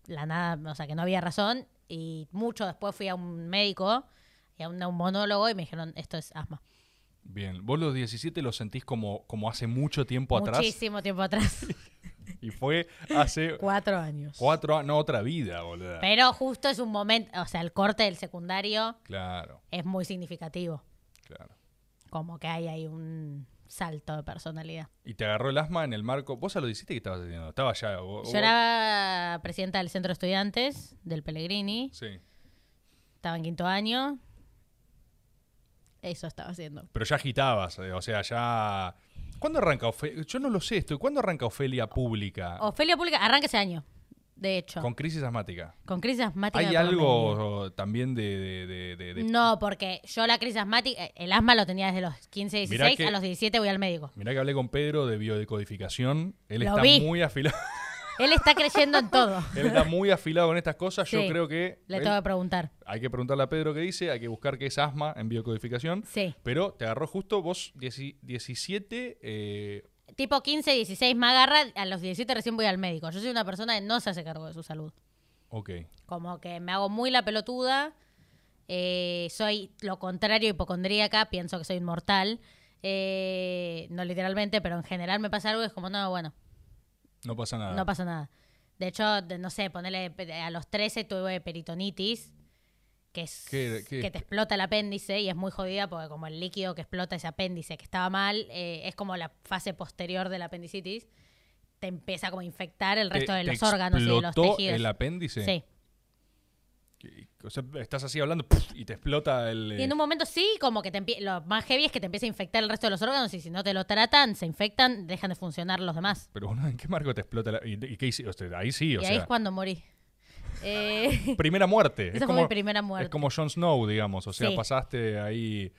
la nada, o sea, que no había razón. Y mucho después fui a un médico y a un neumólogo y me dijeron, esto es asma. Bien, vos los 17 lo sentís como, como hace mucho tiempo atrás Muchísimo tiempo atrás. y fue hace Cuatro años. cuatro años, no otra vida, boludo. Pero justo es un momento, o sea, el corte del secundario Claro, es muy significativo. claro. Como que hay ahí un salto de personalidad. Y te agarró el asma en el marco. ¿Vos a los 17 qué estabas haciendo? Estaba ya. vos- Yo era presidenta del centro de estudiantes del Pellegrini. Sí. Estaba en quinto año. Eso estaba haciendo. Pero ya agitabas, eh, o sea, ya. ¿Cuándo arranca Ofelia? Yo no lo sé esto. ¿Cuándo arranca Ofelia pública? Ofelia Pública arranca ese año, de hecho. Con crisis asmática. Con crisis asmática. ¿Hay algo también de. de- de- de- de- No, porque yo la crisis asmática, el asma lo tenía desde los 15, Mirá 16, que- a los 17 voy al médico. Mirá que hablé con Pedro de biodecodificación. Él Lo está vi. muy afilado. Él está creyendo en todo. Él está muy afilado con estas cosas. Yo creo que. Le él- tengo que preguntar. hay que preguntarle a Pedro qué dice. Hay que buscar qué es asma en biocodificación. Sí. Pero te agarró justo vos, dieci- 17. eh, Tipo 15, 16 me agarra, a los 17 recién voy al médico. Yo soy una persona que no se hace cargo de su salud. ok. Como que me hago muy la pelotuda. eh, soy lo contrario hipocondríaca, pienso que soy inmortal. eh, no literalmente, pero en general me pasa algo y es como, no, bueno, No pasa nada. no pasa nada. De hecho, no sé, ponerle a los 13 tuve peritonitis, que es ¿Qué- qué? que te explota el apéndice y es muy jodida porque como el líquido que explota ese apéndice que estaba mal, eh, es como la fase posterior de la apendicitis, te empieza como a infectar el ¿Te- resto de los órganos y de los tejidos. el apéndice? Sí. O sea, estás así hablando y te explota el... Y eh, en un momento sí, como que te lo más heavy es que te empieza a infectar el resto de los órganos y si no te lo tratan, se infectan, dejan de funcionar los demás. Pero bueno, ¿en qué marco te explota? la- ¿Y, y qué hici- o sea, ahí sí, o y ahí sea... es cuando morí. Eh, Primera muerte. Esa es fue como, mi primera muerte. Es como Jon Snow, digamos. O sea, Sí. pasaste ahí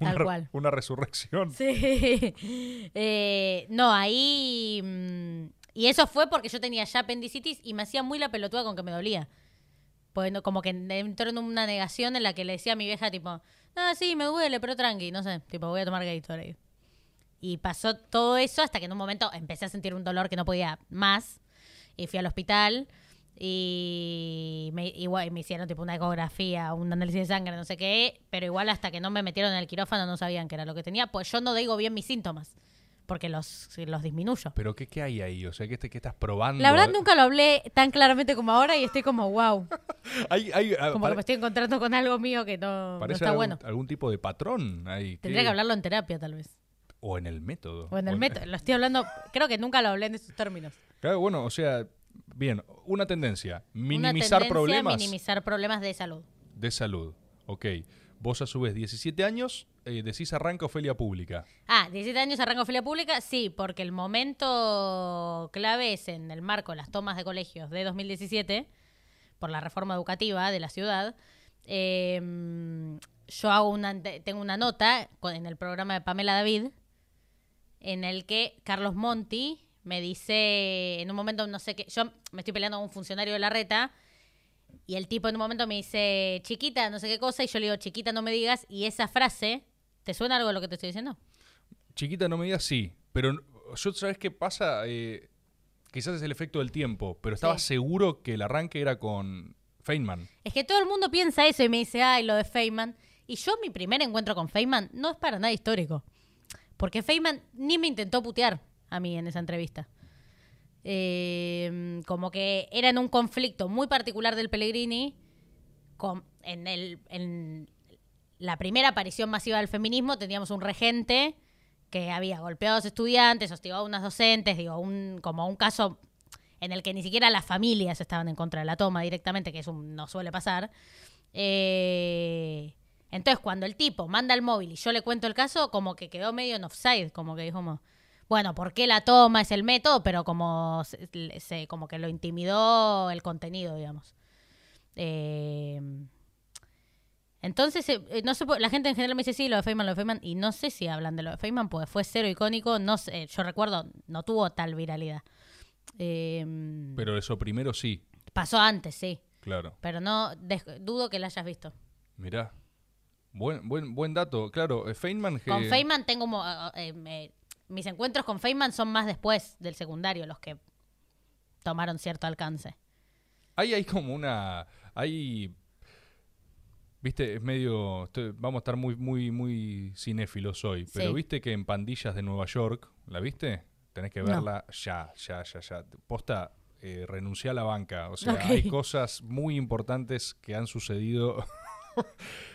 una, Tal re- cual. una resurrección. Sí. Eh, no, ahí. mm, y eso fue porque yo tenía ya apendicitis y me hacía muy la pelotuda con que me dolía. Pues no- como que entró en una negación en la que le decía a mi vieja, tipo, ah, sí, me duele, pero tranqui, no sé, tipo, voy a tomar Gatorade. Y pasó todo eso hasta que en un momento empecé a sentir un dolor que no podía más. Y fui al hospital y me, igual, me hicieron tipo una ecografía, un análisis de sangre, no sé qué. Pero igual hasta que no me metieron en el quirófano no sabían qué era lo que tenía. Pues yo no digo bien mis síntomas. Porque los, los disminuyo. Pero ¿qué, qué hay ahí? O sea, ¿qué, te- qué estás probando? La verdad nunca lo hablé tan claramente como ahora y estoy como wow. Hay, hay, ah, Como pare- que me estoy encontrando con algo mío que no, no parece está algún, bueno. algún tipo de patrón ahí. Tendría ¿Qué? que hablarlo en terapia tal vez. O en el método. O en el método. Lo estoy hablando, creo que nunca lo hablé en esos términos. Claro, bueno, o sea, bien, una tendencia, Una minimizar tendencia a problemas minimizar problemas de salud. de salud. Ok, vos a su vez 17 años, eh, decís arranca Ofelia Pública. Ah, 17 años arranco filia pública, sí, porque el momento clave es en el marco de las tomas de colegios de 2017, por la reforma educativa de la ciudad. Eh, yo hago una, tengo una nota en el programa de Pamela David, en el que Carlos Monti me dice, en un momento no sé qué, yo me estoy peleando con un funcionario de la reta, y el tipo en un momento me dice, chiquita, no sé qué cosa, y yo le digo, chiquita, no me digas, y esa frase, ¿te suena algo de lo que te estoy diciendo? Chiquita, no me digas sí, pero yo, ¿sabes qué pasa? Eh, quizás es el efecto del tiempo, pero estaba Sí. seguro que el arranque era con Feynman. Es que todo el mundo piensa eso y me dice, ay, lo de Feynman. Y yo mi primer encuentro con Feynman no es para nada histórico. Porque Feynman ni me intentó putear a mí en esa entrevista. Eh, como que era en un conflicto muy particular del Pellegrini, con, en, el, en la primera aparición masiva del feminismo teníamos un regente que había golpeado a los estudiantes, hostigado a unas docentes, digo, un, como un caso en el que ni siquiera las familias estaban en contra de la toma directamente, que eso no suele pasar. Eh, entonces, cuando el tipo manda el móvil y yo le cuento el caso, como que quedó medio en offside, como que dijo, como, bueno, ¿por qué la toma es el método? Pero como, se, se- como que lo intimidó el contenido, digamos. Eh, entonces, eh, no sé, la gente en general me dice, sí, lo de Feynman, lo de Feynman, y no sé si hablan de lo de Feynman, porque fue cero icónico, no sé, yo recuerdo, no tuvo tal viralidad. Eh, Pero eso primero sí, pasó antes, sí, claro. pero no, dudo que la hayas visto. Mirá. Buen, buen, buen dato. Claro, eh, Feynman... Con Feynman tengo, eh, mis encuentros con Feynman son más después del secundario, los que tomaron cierto alcance. Hay, hay como una. Hay. Viste, es medio. estoy- vamos a estar muy, muy, muy cinéfilos hoy. Pero viste que en Pandillas de Nueva York, ¿la viste? Tenés que No. verla ya, ya, ya, ya. Posta, eh, renuncia a la banca. O sea, hay cosas muy importantes que han sucedido.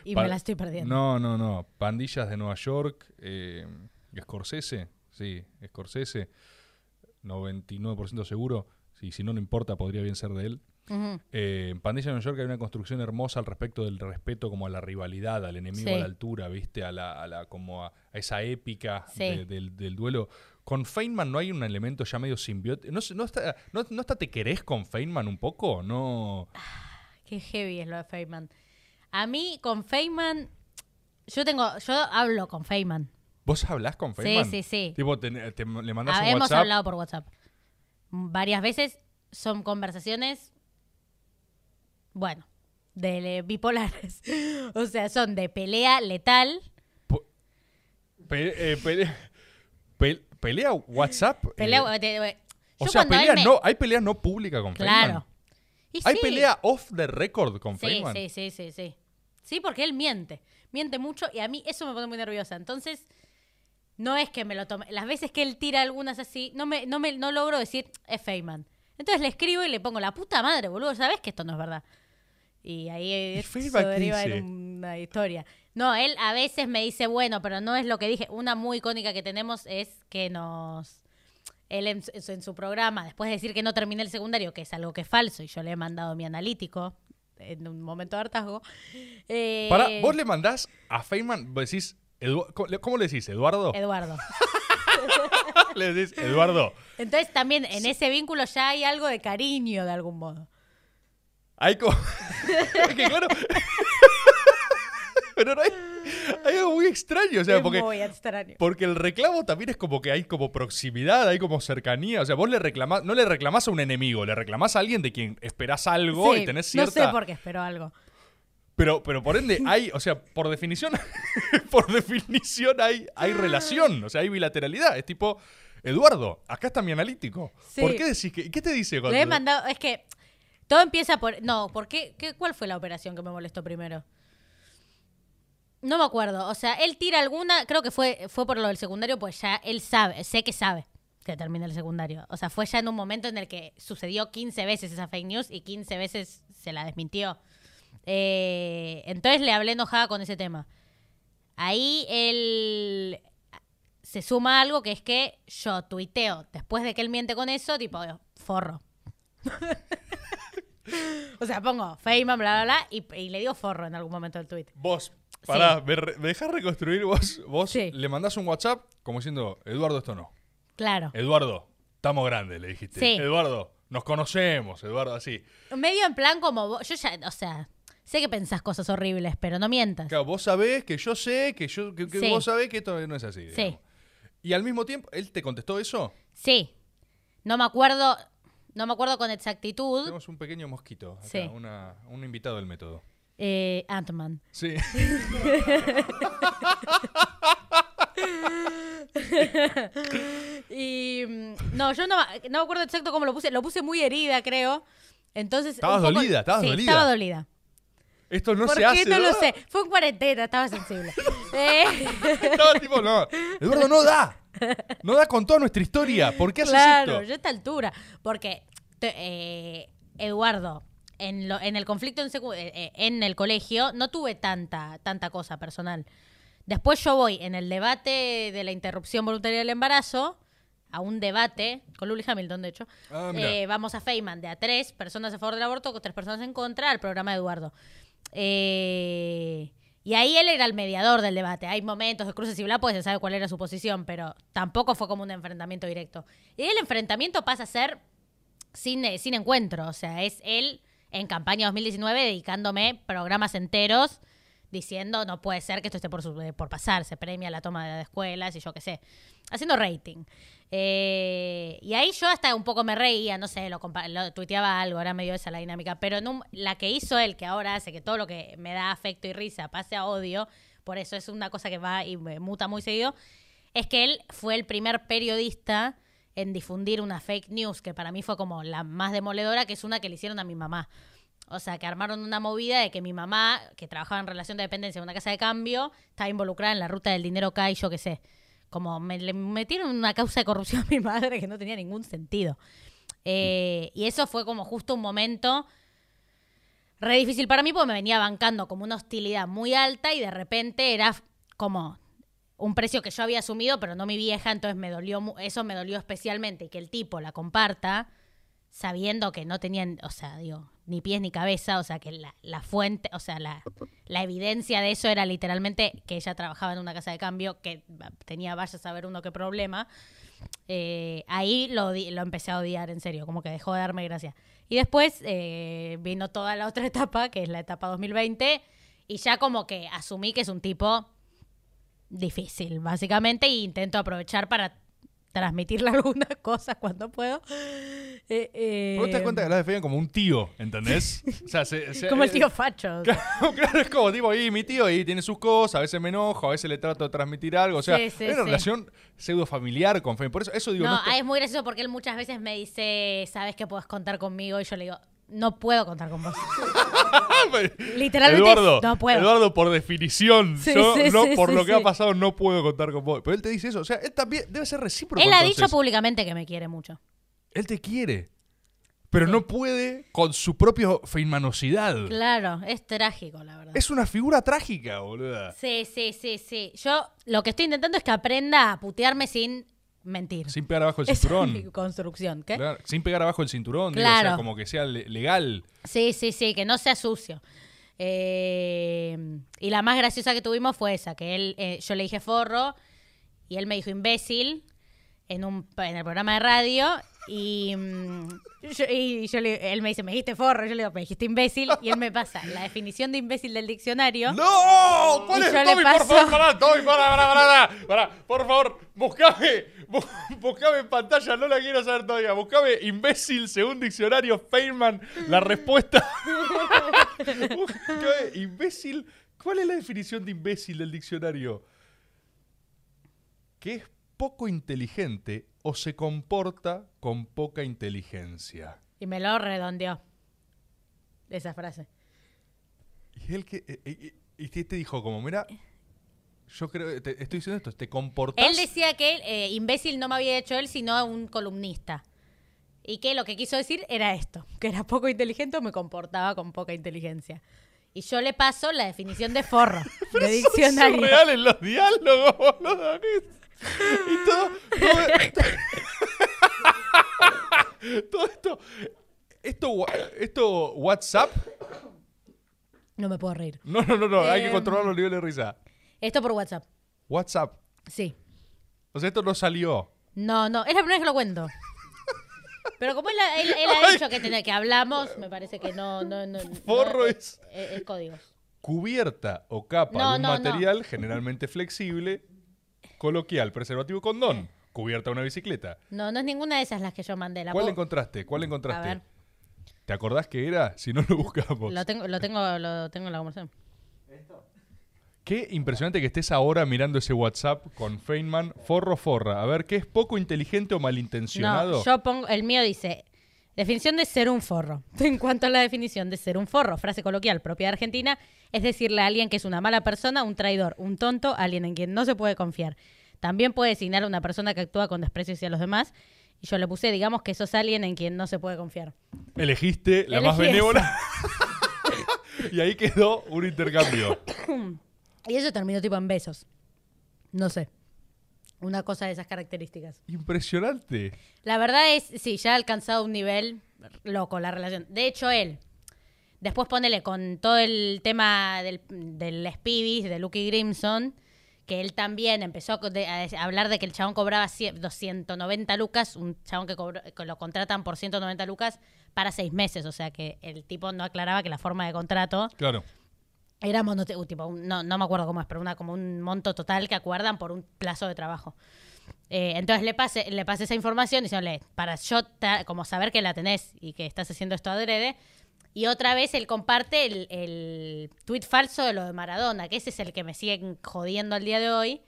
Y me la estoy perdiendo. No, no, no. Pandillas de Nueva York. Eh, Scorsese. Sí, Scorsese. 99% seguro. Sí, si no, no importa, podría bien ser de él. Eh, en Pandilla de Nueva York hay una construcción hermosa al respecto del respeto como a la rivalidad, al enemigo Sí. a la altura, ¿viste? A la, a la, como a, a esa épica Sí. de- del, del duelo. Con Feynman no hay un elemento ya medio simbiótico. ¿No, no, está, no, no está te querés con Feynman un poco? No. Qué heavy es lo de Feynman. A mí, con Feynman, yo tengo, yo hablo con Feynman. ¿Vos hablás con Sí, Feynman? sí, sí. Tipo, te, te- le mandás Ah, un hemos WhatsApp. hablado por WhatsApp. Varias veces son conversaciones, bueno, de le- bipolares. o sea, son de pelea letal. Pe- eh, pelea, pel- pelea WhatsApp. Pelea, eh, de- de- o sea, pelea me- no, hay pelea no pública con Feynman. Claro. Y Hay sí. pelea off the record con Sí, Feynman. sí, sí, sí, sí. Sí, porque él miente. Miente mucho y a mí eso me pone muy nerviosa. Entonces, no es que me lo tome. Las veces que él tira algunas así, no me, no me, no logro decir es Feynman. Entonces le escribo y le pongo la puta madre, boludo, sabes que esto no es verdad. Y ahí qué deriva en una historia. No, él a veces me dice, bueno, pero no es lo que dije. Una muy icónica que tenemos es que nos. Él en, su- en su programa, después de decir que no terminé el secundario, que es algo que es falso, y yo le he mandado mi analítico en un momento de hartazgo. eh, Pará, vos le mandás a Feynman, vos decís, Edu- ¿cómo, le- decís? ¿Eduardo? Eduardo. le decís, Eduardo. Entonces también en ese vínculo ya hay algo de cariño de algún modo. Hay como. es que claro. Pero no hay. hay algo muy extraño, o sea, Es porque, muy extraño. porque el reclamo también es como que hay como proximidad, hay como cercanía. O sea, vos le reclamás, no le reclamás a un enemigo, le reclamás a alguien de quien esperás algo Sí, y tenés cierta. No sé por qué espero algo. Pero, pero por ende, hay, o sea, por definición, por definición hay, hay relación, o sea, hay bilateralidad. Es tipo, Eduardo, acá está mi analítico. Sí. ¿Por qué decís que, qué te dice cuando? Le he mandado, es que todo empieza por. No, ¿por qué? ¿Qué- ¿Cuál fue la operación que me molestó primero? No me acuerdo. O sea, él tira alguna, creo que fue, fue por lo del secundario, pues ya él sabe, sé que sabe que termina el secundario. O sea, fue ya en un momento en el que sucedió 15 veces esa fake news y 15 veces se la desmintió. Eh, entonces le hablé enojada con ese tema. Ahí él se suma algo que es que yo tuiteo después de que él miente con eso, tipo, forro. o sea, pongo Feynman, bla, bla, bla, y, y le digo forro en algún momento del tweet. Vos, pará, me, re- me dejás reconstruir vos. Vos Sí. le mandás un WhatsApp como diciendo, Eduardo, esto no. Claro. Eduardo, estamos grandes, le dijiste. Sí. Eduardo, nos conocemos, Eduardo, así. Medio en plan como vos, yo ya, o sea, sé que pensás cosas horribles, pero no mientas. Claro, vos sabés que yo sé, que yo que, que Sí. vos sabés que esto no es así. Sí. Y al mismo tiempo, ¿él te contestó eso? Sí. No me acuerdo, no me acuerdo con exactitud. Tenemos un pequeño mosquito acá, Sí. una- un invitado del método. Eh, Ant-Man. Sí. Y mm, no, yo no, no me acuerdo exacto cómo lo puse. Lo puse muy herida, creo. Entonces. Estabas poco- dolida, estabas sí, dolida. Estaba dolida. Esto no ¿Por se qué? hace. no lo sé. Fue en cuarentena, estaba sensible. Eh, Estaba tipo, no. Eduardo, no da. No da con toda nuestra historia. ¿Por qué haces claro, esto? yo a esta altura. Porque te- eh, Eduardo, en, lo- en el conflicto en, secu- eh, eh, en el colegio, no tuve tanta, tanta cosa personal. Después yo voy en el debate de la interrupción voluntaria del embarazo, a un debate, con Luli Hamilton, de hecho. Ah. Eh, vamos a Feynman, de a tres personas a favor del aborto, con tres personas en contra, al programa de Eduardo. Eh, y ahí él era el mediador del debate. Hay momentos de cruces y bla, pues se sabe cuál era su posición, pero tampoco fue como un enfrentamiento directo. Y el enfrentamiento pasa a ser sin, eh, sin encuentro. O sea, es él en campaña 2019 dedicándome programas enteros diciendo no puede ser que esto esté por, su- eh, por pasar, se premia la toma de escuelas y yo qué sé, haciendo rating. Eh, y ahí yo hasta un poco me reía, no sé, lo, lo tuiteaba algo, era medio esa la dinámica, pero en un- la que hizo él, que ahora hace que todo lo que me da afecto y risa pase a odio, por eso es una cosa que va y me muta muy seguido, es que él fue el primer periodista en difundir una fake news que para mí fue como la más demoledora, que es una que le hicieron a mi mamá. O sea, que armaron una movida de que mi mamá, que trabajaba en relación de dependencia en una casa de cambio, estaba involucrada en la ruta del dinero acá y yo qué sé. Como me le metieron una causa de corrupción a mi madre que no tenía ningún sentido. Eh, y eso fue como justo un momento re difícil para mí porque me venía bancando como una hostilidad muy alta y de repente era como un precio que yo había asumido, pero no mi vieja, entonces me dolió, eso me dolió especialmente, y que el tipo la comparta sabiendo que no tenían, o sea, digo, ni pies ni cabeza, o sea, que la, la fuente, o sea, la, la evidencia de eso era literalmente que ella trabajaba en una casa de cambio, que tenía, vaya a saber uno qué problema. Eh, ahí lo, lo empecé a odiar, en serio, como que dejó de darme gracia. Y después eh, vino toda la otra etapa, que es la etapa 2020, y ya como que asumí que es un tipo difícil, básicamente, y intento aprovechar para transmitirle algunas cosas cuando puedo. Eh, eh, Vos te das cuenta que la defendían como un tío, ¿entendés? O sea, se- se- como el eh, tío Facho. Claro, claro, es como tipo, y mi tío ahí tiene sus cosas, a veces me enojo, a veces le trato de transmitir algo. O sea, Sí, sí, es una sí. relación pseudo familiar con Fe. Por eso, eso digo, No, no, es muy gracioso porque él muchas veces me dice, sabes que puedes contar conmigo, y yo le digo, no puedo contar con vos. Literalmente Eduardo, no puedo. Eduardo, por definición, Sí, yo sí, no, sí, por lo que ha pasado no puedo contar con vos. Pero él te dice eso, o sea, él también debe ser recíproco. él ha dicho públicamente que me quiere mucho. Él te quiere, pero no puede con su propia feynmanosidad. Claro, es trágico, la verdad. Es una figura trágica, boluda. Sí, sí, sí, sí. Yo lo que estoy intentando es que aprenda a putearme sin mentir. Sin pegar abajo el Esa es cinturón. mi construcción, ¿qué? Claro, sin pegar abajo el cinturón, digo, o sea, Claro. como que sea le- legal. Sí, sí, sí, que no sea sucio. Eh, y la más graciosa que tuvimos fue esa, que él, eh, yo le dije forro y él me dijo imbécil en, un, en el programa de radio Y, mm, yo, y yo le- él me dice, me dijiste forro, yo le digo, me dijiste imbécil, y él me pasa la definición de imbécil del diccionario. ¡No! ¿Cuál Y es? yo le Tommy, por favor, pará, Tommy, pará, pará, pará, pará, pará, por favor, buscame, bu- buscame en pantalla, no la quiero saber todavía, buscame imbécil según diccionario Feynman, la respuesta. buscame imbécil, ¿cuál es la definición de imbécil del diccionario? Que es poco inteligente o se comporta con poca inteligencia. Y me lo redondeó. Esa frase. Y él que. eh, eh, Y te dijo, como, mira, yo creo. te- estoy diciendo esto, te comportas. Él decía que eh, imbécil no me había hecho él, sino un columnista. Y que lo que quiso decir era esto, que era poco inteligente o me comportaba con poca inteligencia. Y yo le paso la definición de forro, de diccionario. en los diálogos, boludo. Y todo. Todo, todo esto. Esto, esto, WhatsApp. No me puedo reír. No, no, no, no. hay que Em. controlar los niveles de risa. Esto por WhatsApp. WhatsApp. Sí. O sea, esto no salió. No, no, es la primera vez que lo cuento. Pero como él, ha- él- él ha dicho que, que hablamos, me parece que no. no, no Forro es, es- es- es códigos. Cubierta o capa No, de un no, no. material generalmente flexible, coloquial, preservativo condón. Cubierta una bicicleta. No, no es ninguna de esas las que yo mandé. La ¿Cuál puedo- encontraste? ¿Cuál encontraste? A ver. ¿Te acordás que era? Si no lo buscamos. Lo tengo, lo tengo, lo tengo en la conversación. Qué impresionante que estés ahora mirando ese WhatsApp con Feynman, forro forra. A ver, ¿qué es poco inteligente o malintencionado? No, yo pongo, el mío dice, definición de ser un forro. En cuanto a la definición de ser un forro, frase coloquial propia de Argentina, es decirle a alguien que es una mala persona, un traidor, un tonto, alguien en quien no se puede confiar. También puede designar a una persona que actúa con desprecio hacia los demás. Y yo le puse, digamos que sos alguien en quien no se puede confiar. Elegiste la más benévola. y ahí quedó un intercambio. Y eso terminó tipo en besos. No sé. Una cosa de esas características. Impresionante. La verdad es, sí, ya ha alcanzado un nivel loco la relación. De hecho, él, después ponele con todo el tema del, del Spivis, de Lucky Grimson, que él también empezó a hablar de que el chabón cobraba cien- 290 lucas, un chabón que, cobra- que lo contratan por 190 lucas para seis meses. O sea que el tipo no aclaraba que la forma de contrato Claro. Era monote- uh, tipo, no, no me acuerdo cómo es, pero una, como un monto total que acuerdan por un plazo de trabajo. Eh, entonces le pasé, le pasé esa información diciéndole, para yo como saber que la tenés y que estás haciendo esto adrede. Y otra vez él comparte el, el tuit falso de lo de Maradona, que ese es el que me sigue jodiendo al día de hoy,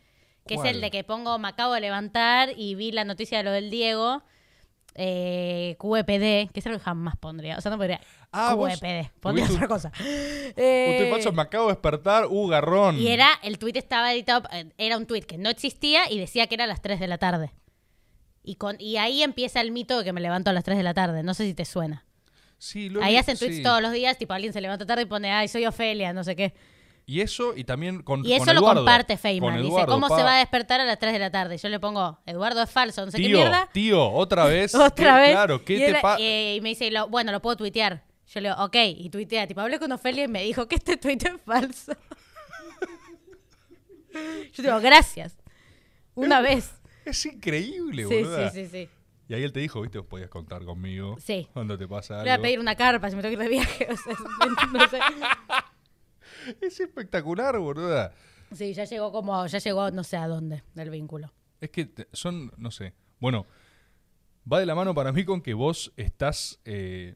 que ¿Cuál? es el de que pongo, me acabo de levantar y vi la noticia de lo del Diego, eh, QEPD, que es algo que jamás pondría. O sea, no podría Ah, QEPD, pondría otra cosa. Eh, tuit falso, me acabo de despertar, uh, garrón. y era, el tweet estaba editado, eh, era un tweet que no existía y decía que era a las 3 de la tarde. Y, con, y ahí empieza el mito de que me levanto a las 3 de la tarde. No sé si te suena. Sí, lo Ahí hacen tweets sí. todos los días, tipo alguien se levanta tarde y pone, ay, soy Ofelia, no sé qué. Y eso, y también con Y eso con lo Eduardo. comparte Feynman. Dice, Eduardo, ¿cómo pa. se va a despertar a las 3 de la tarde? Yo le pongo, Eduardo es falso, no sé qué Tío, mierda. tío, otra vez. Otra ¿Qué- vez. Claro, ¿qué y, te pasa? eh, y me dice, lo- bueno, lo puedo tuitear. Yo le digo, ok, y tuitea. Tipo, hablé con Ofelia y me dijo que este tuit es falso. Yo digo, gracias. Una vez. Es increíble, Sí, boluda. sí, sí, sí. Y ahí él te dijo, viste, vos podías contar conmigo. Sí. Cuando te pasa Le voy a pedir una carpa si me tengo que ir de viaje. O sea, no sé. Es espectacular, boluda. Sí, ya llegó como, ya llegó no sé a dónde del vínculo. Es que son, no sé. Bueno, va de la mano para mí con que vos estás. Eh,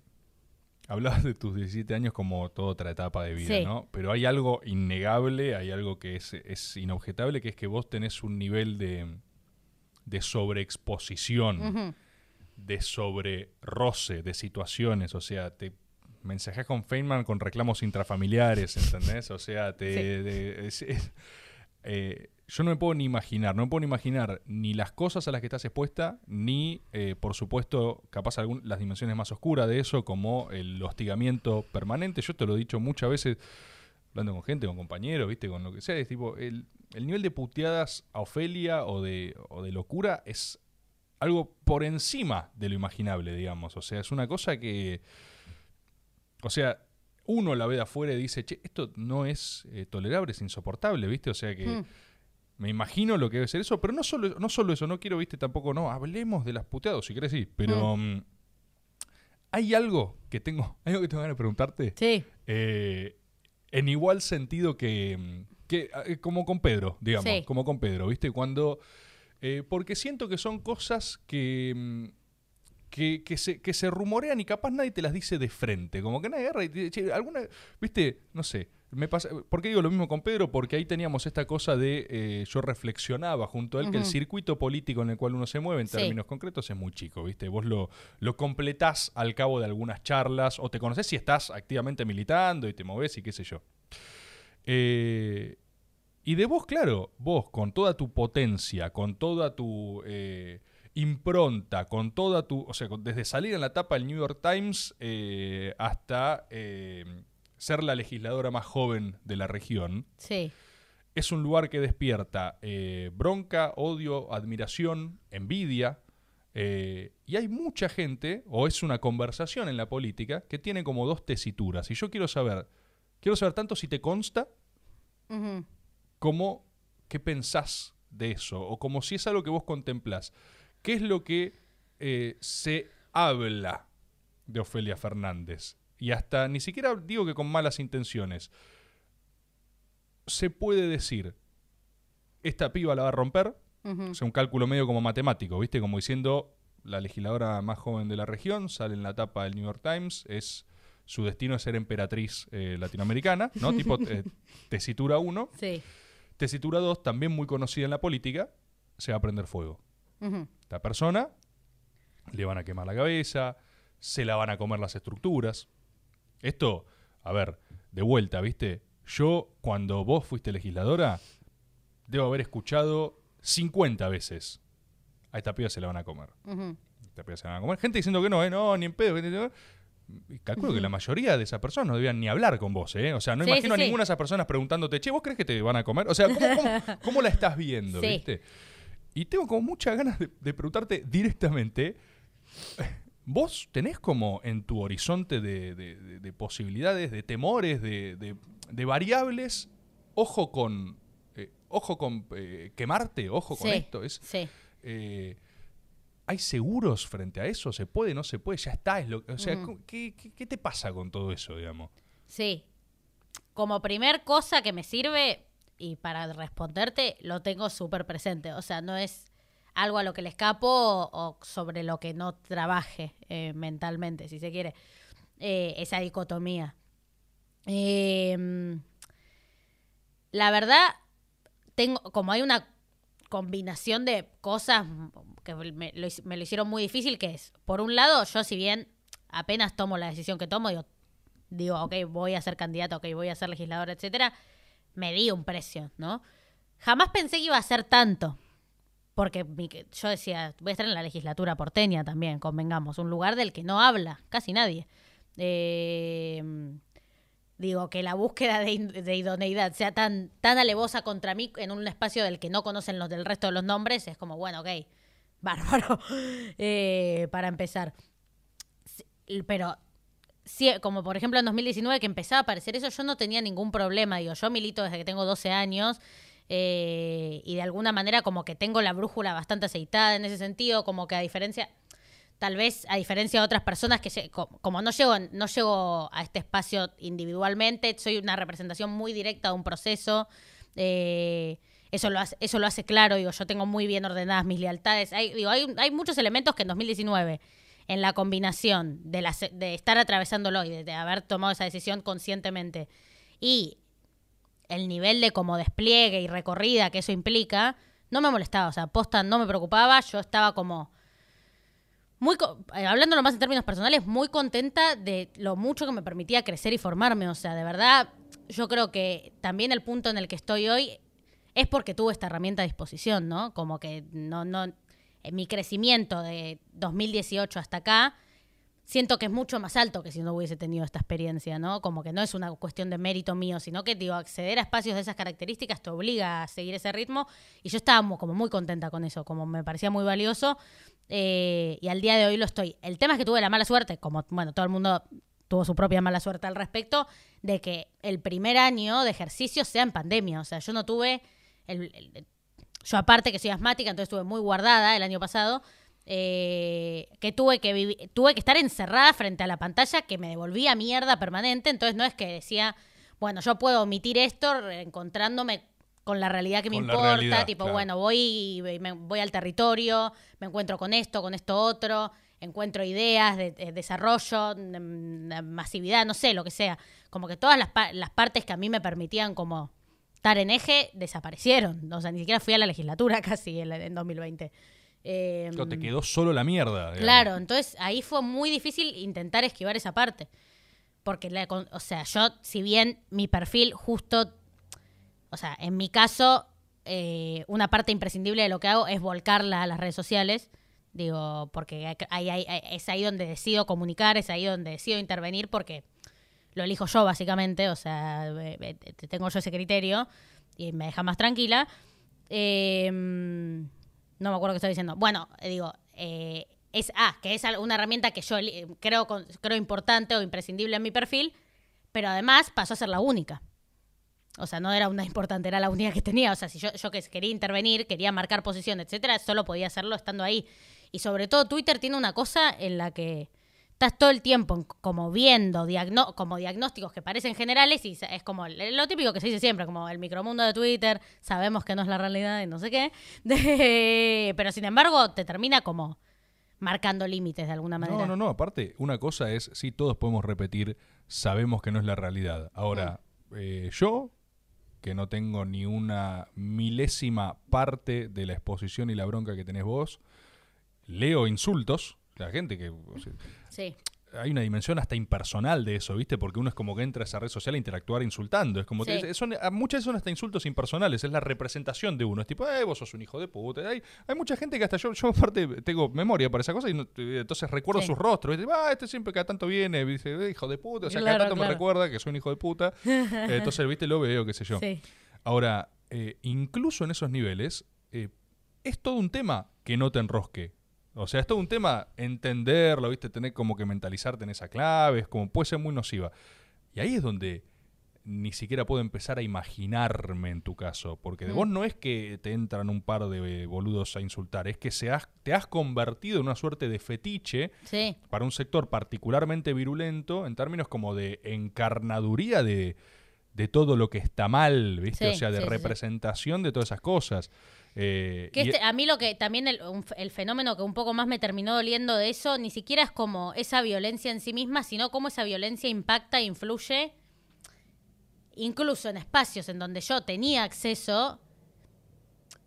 hablabas de tus 17 años como toda otra etapa de vida, Sí. ¿no? Pero hay algo innegable, hay algo que es, es inobjetable, que es que vos tenés un nivel de, de sobreexposición, de sobre roce de situaciones. O sea, te mensajeas con Feynman con reclamos intrafamiliares, ¿entendés? O sea, te. Sí. de- es- es- eh, yo no me puedo ni imaginar, no me puedo ni imaginar ni las cosas a las que estás expuesta, ni, eh, por supuesto, capaz algún, las dimensiones más oscuras de eso, como el hostigamiento permanente. Yo te lo he dicho muchas veces, hablando con gente, con compañeros, viste, con lo que sea, es tipo, el, el nivel de puteadas a Ofelia o de, o de locura es algo por encima de lo imaginable, digamos. O sea, es una cosa que. O sea, uno la ve de afuera y dice, che, esto no es eh, tolerable, es insoportable, ¿viste? O sea que. Mm. Me imagino lo que debe ser eso, pero no solo, no solo eso, no quiero, viste, tampoco, no, hablemos de las puteados, si querés, sí, pero mm, hay algo que tengo, hay algo que tengo ganas de preguntarte, Sí. eh, en igual sentido que, mm, que eh, como con Pedro, digamos, Sí. como con Pedro, viste, cuando, eh, porque siento que son cosas que... que, que se, que se rumorean y capaz nadie te las dice de frente. Como que nadie agarra y te dice, "Che, alguna, viste, no sé, me pasa, ¿por qué digo lo mismo con Pedro? Porque ahí teníamos esta cosa de, eh, yo reflexionaba junto a él, que el circuito político en el cual uno se mueve en Sí. términos concretos es muy chico, viste, vos lo, lo completás al cabo de algunas charlas o te conocés si estás activamente militando y te movés y qué sé yo. Eh, y de vos, claro, vos con toda tu potencia, con toda tu eh, impronta, con toda tu. O sea, desde salir en la tapa del New York Times eh, hasta eh, ser la legisladora más joven de la región, Sí. es un lugar que despierta eh, bronca, odio, admiración, envidia. y hay mucha gente, o es una conversación en la política, que tiene como dos tesituras. Y yo quiero saber, quiero saber tanto si te consta como qué pensás de eso, o como si es algo que vos contemplás. ¿Qué es lo que eh, se habla de Ofelia Fernández? Y hasta, ni siquiera digo que con malas intenciones, se puede decir, esta piba la va a romper, o sea, un cálculo medio como matemático, ¿viste? Como diciendo, la legisladora más joven de la región, sale en la tapa del New York Times, es su destino es ser emperatriz eh, latinoamericana, ¿no? tipo eh, tesitura 1. Sí. Tesitura 2, también muy conocida en la política, se va a prender fuego. Esta persona le van a quemar la cabeza, se la van a comer las estructuras. Esto, a ver, de vuelta, ¿viste? Yo, cuando vos fuiste legisladora, debo haber escuchado 50 veces. A esta piba se la van a comer. Esta piba se la van a comer. Gente diciendo que no, ¿eh? No, ni en pedo. que- calculo que la mayoría de esas personas no debían ni hablar con vos, ¿eh? O sea, no Sí, imagino sí, a sí. ninguna de esas personas preguntándote, che, ¿vos crees que te van a comer? O sea, ¿cómo, cómo- cómo la estás viendo, viste? Y tengo como muchas ganas de, de preguntarte directamente, ¿vos tenés como en tu horizonte de, de- de- de posibilidades, de temores, de, variables, ojo con, eh, ojo con eh, quemarte, ojo con Sí. esto? Es, Sí. eh, ¿Hay seguros frente a eso? ¿Se puede? ¿No se puede? Ya está. Es lo, o sea. ¿qué, qué, qué te pasa con todo eso, digamos? Sí. Como primer cosa que me sirve, y para responderte, lo tengo súper presente. O sea, no es algo a lo que le escapo o, sobre lo que no trabaje eh, mentalmente, si se quiere. Eh, esa dicotomía. Eh, la verdad, tengo, como hay una combinación de cosas que me lo, hic- me lo hicieron muy difícil, que es, por un lado, yo si bien apenas tomo la decisión que tomo, digo, digo, ok, voy a ser candidato, ok, voy a ser legislador, etcétera, me di un precio, ¿no? Jamás pensé que iba a ser tanto. Porque mi- yo decía, voy a estar en la legislatura porteña también, convengamos, un lugar del que no habla casi nadie. Eh, digo, que la búsqueda de, de idoneidad sea tan, tan alevosa contra mí en un espacio del que no conocen los del resto de los nombres, es como, bueno, ok, bárbaro, eh, para empezar. Pero como por ejemplo en 2019 que empezaba a aparecer eso, yo no tenía ningún problema. Digo, yo milito desde que tengo 12 años eh, y de alguna manera como que tengo la brújula bastante aceitada en ese sentido, como que a diferencia, tal vez a diferencia de otras personas que como no llego, no llego a este espacio individualmente, soy una representación muy directa de un proceso. eh, eso lo, hace, eso lo hace claro, digo, yo tengo muy bien ordenadas mis lealtades. Hay, digo, hay, hay muchos elementos que en 2019 en la combinación de, la, de estar atravesándolo y de, haber tomado esa decisión conscientemente y el nivel de como despliegue y recorrida que eso implica, no me molestaba, o sea, posta no me preocupaba, yo estaba como muy, eh, hablándolo más en términos personales, muy contenta de lo mucho que me permitía crecer y formarme, o sea, de verdad, yo creo que también el punto en el que estoy hoy es porque tuve esta herramienta a disposición, ¿no? Como que no, no, en mi crecimiento de 2018 hasta acá, siento que es mucho más alto que si no hubiese tenido esta experiencia, ¿no? Como que no es una cuestión de mérito mío, sino que, digo, acceder a espacios de esas características te obliga a seguir ese ritmo. Y yo estaba como muy contenta con eso, como me parecía muy valioso. eh, y al día de hoy lo estoy. El tema es que tuve la mala suerte, como, bueno, todo el mundo tuvo su propia mala suerte al respecto, de que el primer año de ejercicio sea en pandemia. O sea, yo no tuve el- Yo aparte que soy asmática, entonces estuve muy guardada el año pasado. eh, que tuve que tuve que estar encerrada frente a la pantalla que me devolvía mierda permanente. Entonces no es que decía, bueno, yo puedo omitir esto encontrándome con la realidad que me Con importa. realidad, tipo, claro. bueno, voy, me- voy al territorio, me encuentro con esto, con esto otro, encuentro ideas de, de desarrollo, de, de masividad, no sé, lo que sea. Como que todas las, las partes que a mí me permitían como estar en eje desaparecieron. O sea, ni siquiera fui a la legislatura casi en, en 2020. Eh, Claro, te quedó solo la mierda. digamos. Claro, entonces ahí fue muy difícil intentar esquivar esa parte. Porque, la o sea, yo, si bien mi perfil justo, o sea, en mi caso, eh, una parte imprescindible de lo que hago es volcarla a las redes sociales. Digo, porque hay- es ahí donde decido comunicar, es ahí donde decido intervenir, porque lo elijo yo, básicamente. O sea, eh, eh, tengo yo ese criterio y me deja más tranquila. Eh, no me acuerdo qué estoy diciendo. Bueno, eh, digo, es ah, que es una herramienta que yo creo, creo importante o imprescindible en mi perfil, pero además pasó a ser la única. O sea, no era una importante, era la única que tenía. O sea, si yo, yo que quería intervenir, quería marcar posición, etcétera, solo podía hacerlo estando ahí. Y sobre todo Twitter tiene una cosa en la que estás todo el tiempo como viendo diagno- como diagnósticos que parecen generales y es como lo típico que se dice siempre, como el micromundo de Twitter, sabemos que no es la realidad y no sé qué, de- pero sin embargo te termina como marcando límites de alguna manera. No, no, no. Aparte, una cosa es, sí, todos podemos repetir, sabemos que no es la realidad. Ahora, Mm. eh, yo, que no tengo ni una milésima parte de la exposición y la bronca que tenés vos, leo insultos. La gente que... o sea, Sí. hay una dimensión hasta impersonal de eso, ¿viste? Porque uno es como que entra a esa red social a interactuar insultando. Es como Sí. que son, muchas son hasta insultos impersonales, es la representación de uno. Es tipo, eh, vos sos un hijo de puta. Hay, hay mucha gente que hasta yo, yo aparte tengo memoria para esa cosa y no- entonces recuerdo Sí. sus rostros. Ah, este siempre cada tanto viene, dice, "Eh, hijo de puta. O sea, cada Claro, tanto me recuerda que soy un hijo de puta. Eh, entonces, ¿viste? Lo veo, qué sé yo. Sí. Ahora, eh, incluso en esos niveles, es todo un tema que no te enrosque. O sea, es todo un tema entenderlo, ¿viste? Tener como que mentalizarte en esa clave, es como puede ser muy nociva. Y ahí es donde ni siquiera puedo empezar a imaginarme en tu caso, porque de Mm. vos no es que te entran un par de boludos a insultar, es que se has- te has convertido en una suerte de fetiche Sí. para un sector particularmente virulento en términos como de encarnaduría de, de todo lo que está mal, ¿viste? Sí, o sea, de sí. representación de todas esas cosas. Eh, Que este- a mí lo que también el, fenómeno que un poco más me terminó doliendo de eso, ni siquiera es como esa violencia en sí misma, sino cómo esa violencia impacta e influye incluso en espacios en donde yo tenía acceso,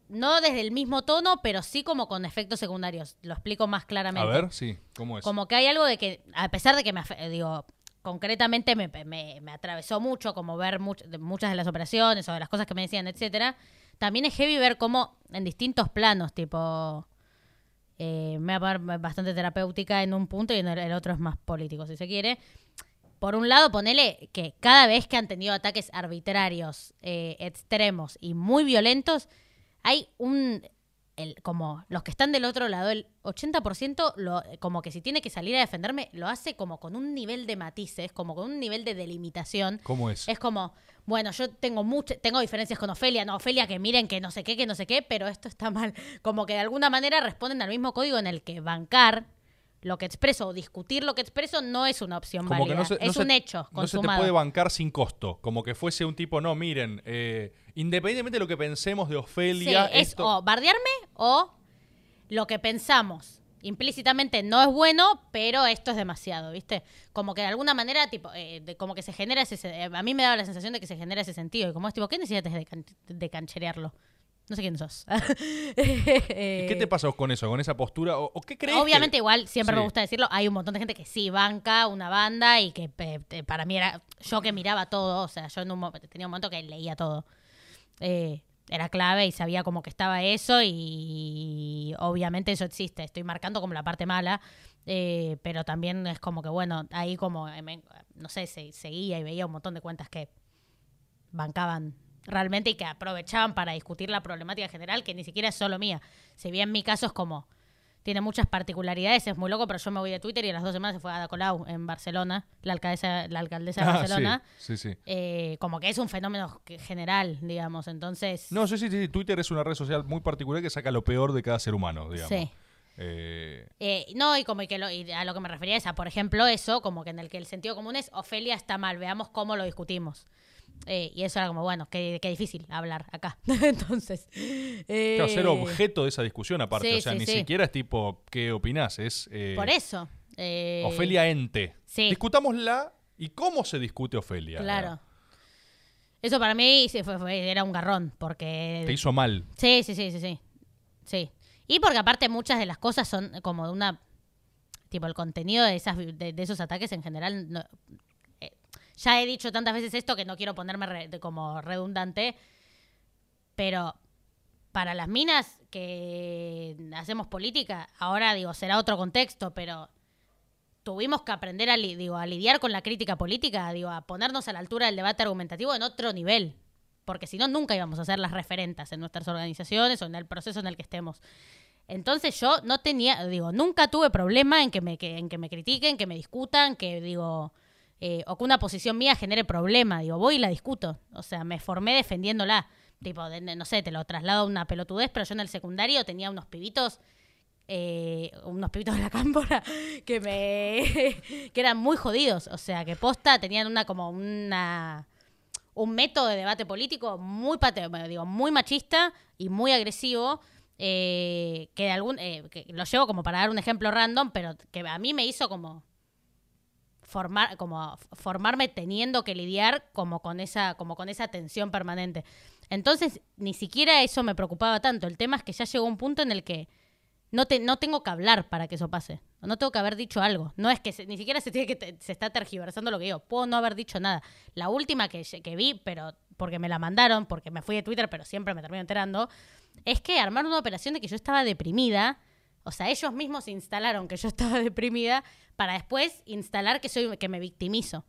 no desde el mismo tono, pero sí como con efectos secundarios. Lo explico más a claramente. ver, sí, ¿cómo es? Como que hay algo de que, a pesar de que me, eh, digo, concretamente me, me- me atravesó mucho, como ver much- muchas de las operaciones o de las cosas que me decían, etcétera, también es heavy ver cómo en distintos planos, tipo, eh, me va a poner bastante terapéutica en un punto y en el, el otro es más político, si se quiere. Por un lado, ponele que cada vez que han tenido ataques arbitrarios, eh, extremos y muy violentos, hay un. El, como los que están del otro lado, el 80% lo, como que si tiene que salir a defenderme, lo hace como con un nivel de matices, como con un nivel de delimitación. ¿Cómo es? Es como, bueno, yo tengo mucho, tengo diferencias con Ofelia, no, Ofelia, que miren que no sé qué, que no sé qué, pero esto está mal. Como que de alguna manera responden al mismo código en el que bancar lo que expreso o discutir lo que expreso no es una opción Como válida. no se- no es se- un hecho No se te consumado. puede bancar sin costo. Como que fuese un tipo, no, miren, eh, independientemente de lo que pensemos de Sí, Ofelia, es esto... o bardearme o lo que pensamos. Implícitamente no es bueno, pero esto es demasiado, ¿viste? Como que de alguna manera, tipo, eh, de- como que se genera ese... se- eh, A mí me daba la sensación de que se genera ese sentido. Y como es tipo, ¿qué necesitas de, can- de cancherearlo? No sé quién sos. ¿Y ¿Qué te pasó con eso, con esa postura? ¿O, qué crees? que- Obviamente, igual, siempre me gusta decirlo, hay un montón de gente que sí banca una banda y que para mí era. Yo que miraba todo, o sea, yo en un, tenía un momento que leía todo. Eh, era clave y sabía como que estaba eso y obviamente eso existe. Estoy marcando como la parte mala, eh, pero también es como que, bueno, ahí como, eh, no sé, se- seguía y veía un montón de cuentas que bancaban realmente y que aprovechaban para discutir la problemática general, que ni siquiera es solo mía. Si bien mi caso es como tiene muchas particularidades, es muy loco, pero yo me voy de Twitter y a las dos semanas se fue a Ada Colau en Barcelona, la alcaldesa, la alcaldesa de Ah, Barcelona. sí, sí, sí. Eh, como que es un fenómeno general, digamos. Entonces, No, sí, sí, sí. Twitter es una red social muy particular que saca lo peor de cada ser humano, digamos. Sí. Eh, Eh, no, y como que lo, y a lo que me refería es a, por ejemplo, eso, como que en el que el sentido común es Ofelia está mal, veamos cómo lo discutimos. Eh, y eso era como, bueno, qué, qué difícil hablar acá. Entonces. eh, claro, ser objeto de esa discusión aparte. sí, o sea, sí, ni sí. siquiera es tipo, ¿qué opinás? Es eh, Por eso. eh, Ofelia Ente. sí. Discutámosla y cómo se discute Ofelia. Claro. Eso para mí fue- fue- era un garrón, porque... Te hizo mal. Sí, sí, sí, sí, sí. Sí. Y porque aparte muchas de las cosas son como de una... Tipo, el contenido de, esas, de, de esos ataques en general... no- ya he dicho tantas veces esto que no quiero ponerme como redundante, pero para las minas que hacemos política, ahora digo, será otro contexto, pero tuvimos que aprender a, digo, a lidiar con la crítica política, digo, a ponernos a la altura del debate argumentativo en otro nivel. Porque si no, nunca íbamos a ser las referentas en nuestras organizaciones o en el proceso en el que estemos. Entonces yo no tenía, digo, nunca tuve problema en que me, en que me critiquen, que me discutan, que digo, eh, o que una posición mía genere problema. Digo, voy y la discuto. O sea, me formé defendiéndola. Tipo, no sé, te lo traslado a una pelotudez, pero yo en el secundario tenía unos pibitos eh, unos pibitos de la cámpora que me que eran muy jodidos o sea que posta tenían una como una un método de debate político muy pate- digo muy machista y muy agresivo eh, que de algún que lo llevo como para dar un ejemplo random pero que a mí me hizo como formar como formarme teniendo que lidiar como con esa como con esa tensión permanente entonces ni siquiera eso me preocupaba tanto el tema es que ya llegó un punto en el que no, te, no tengo que hablar para que eso pase. No tengo que haber dicho algo. No es que se- ni siquiera se tiene que te- se está tergiversando lo que digo. Puedo no haber dicho nada. La última que, que vi, pero porque me la mandaron, porque me fui de Twitter, pero siempre me termino enterando, es que armaron una operación de que yo estaba deprimida. O sea, ellos mismos instalaron que yo estaba deprimida para después instalar que soy que me victimizo.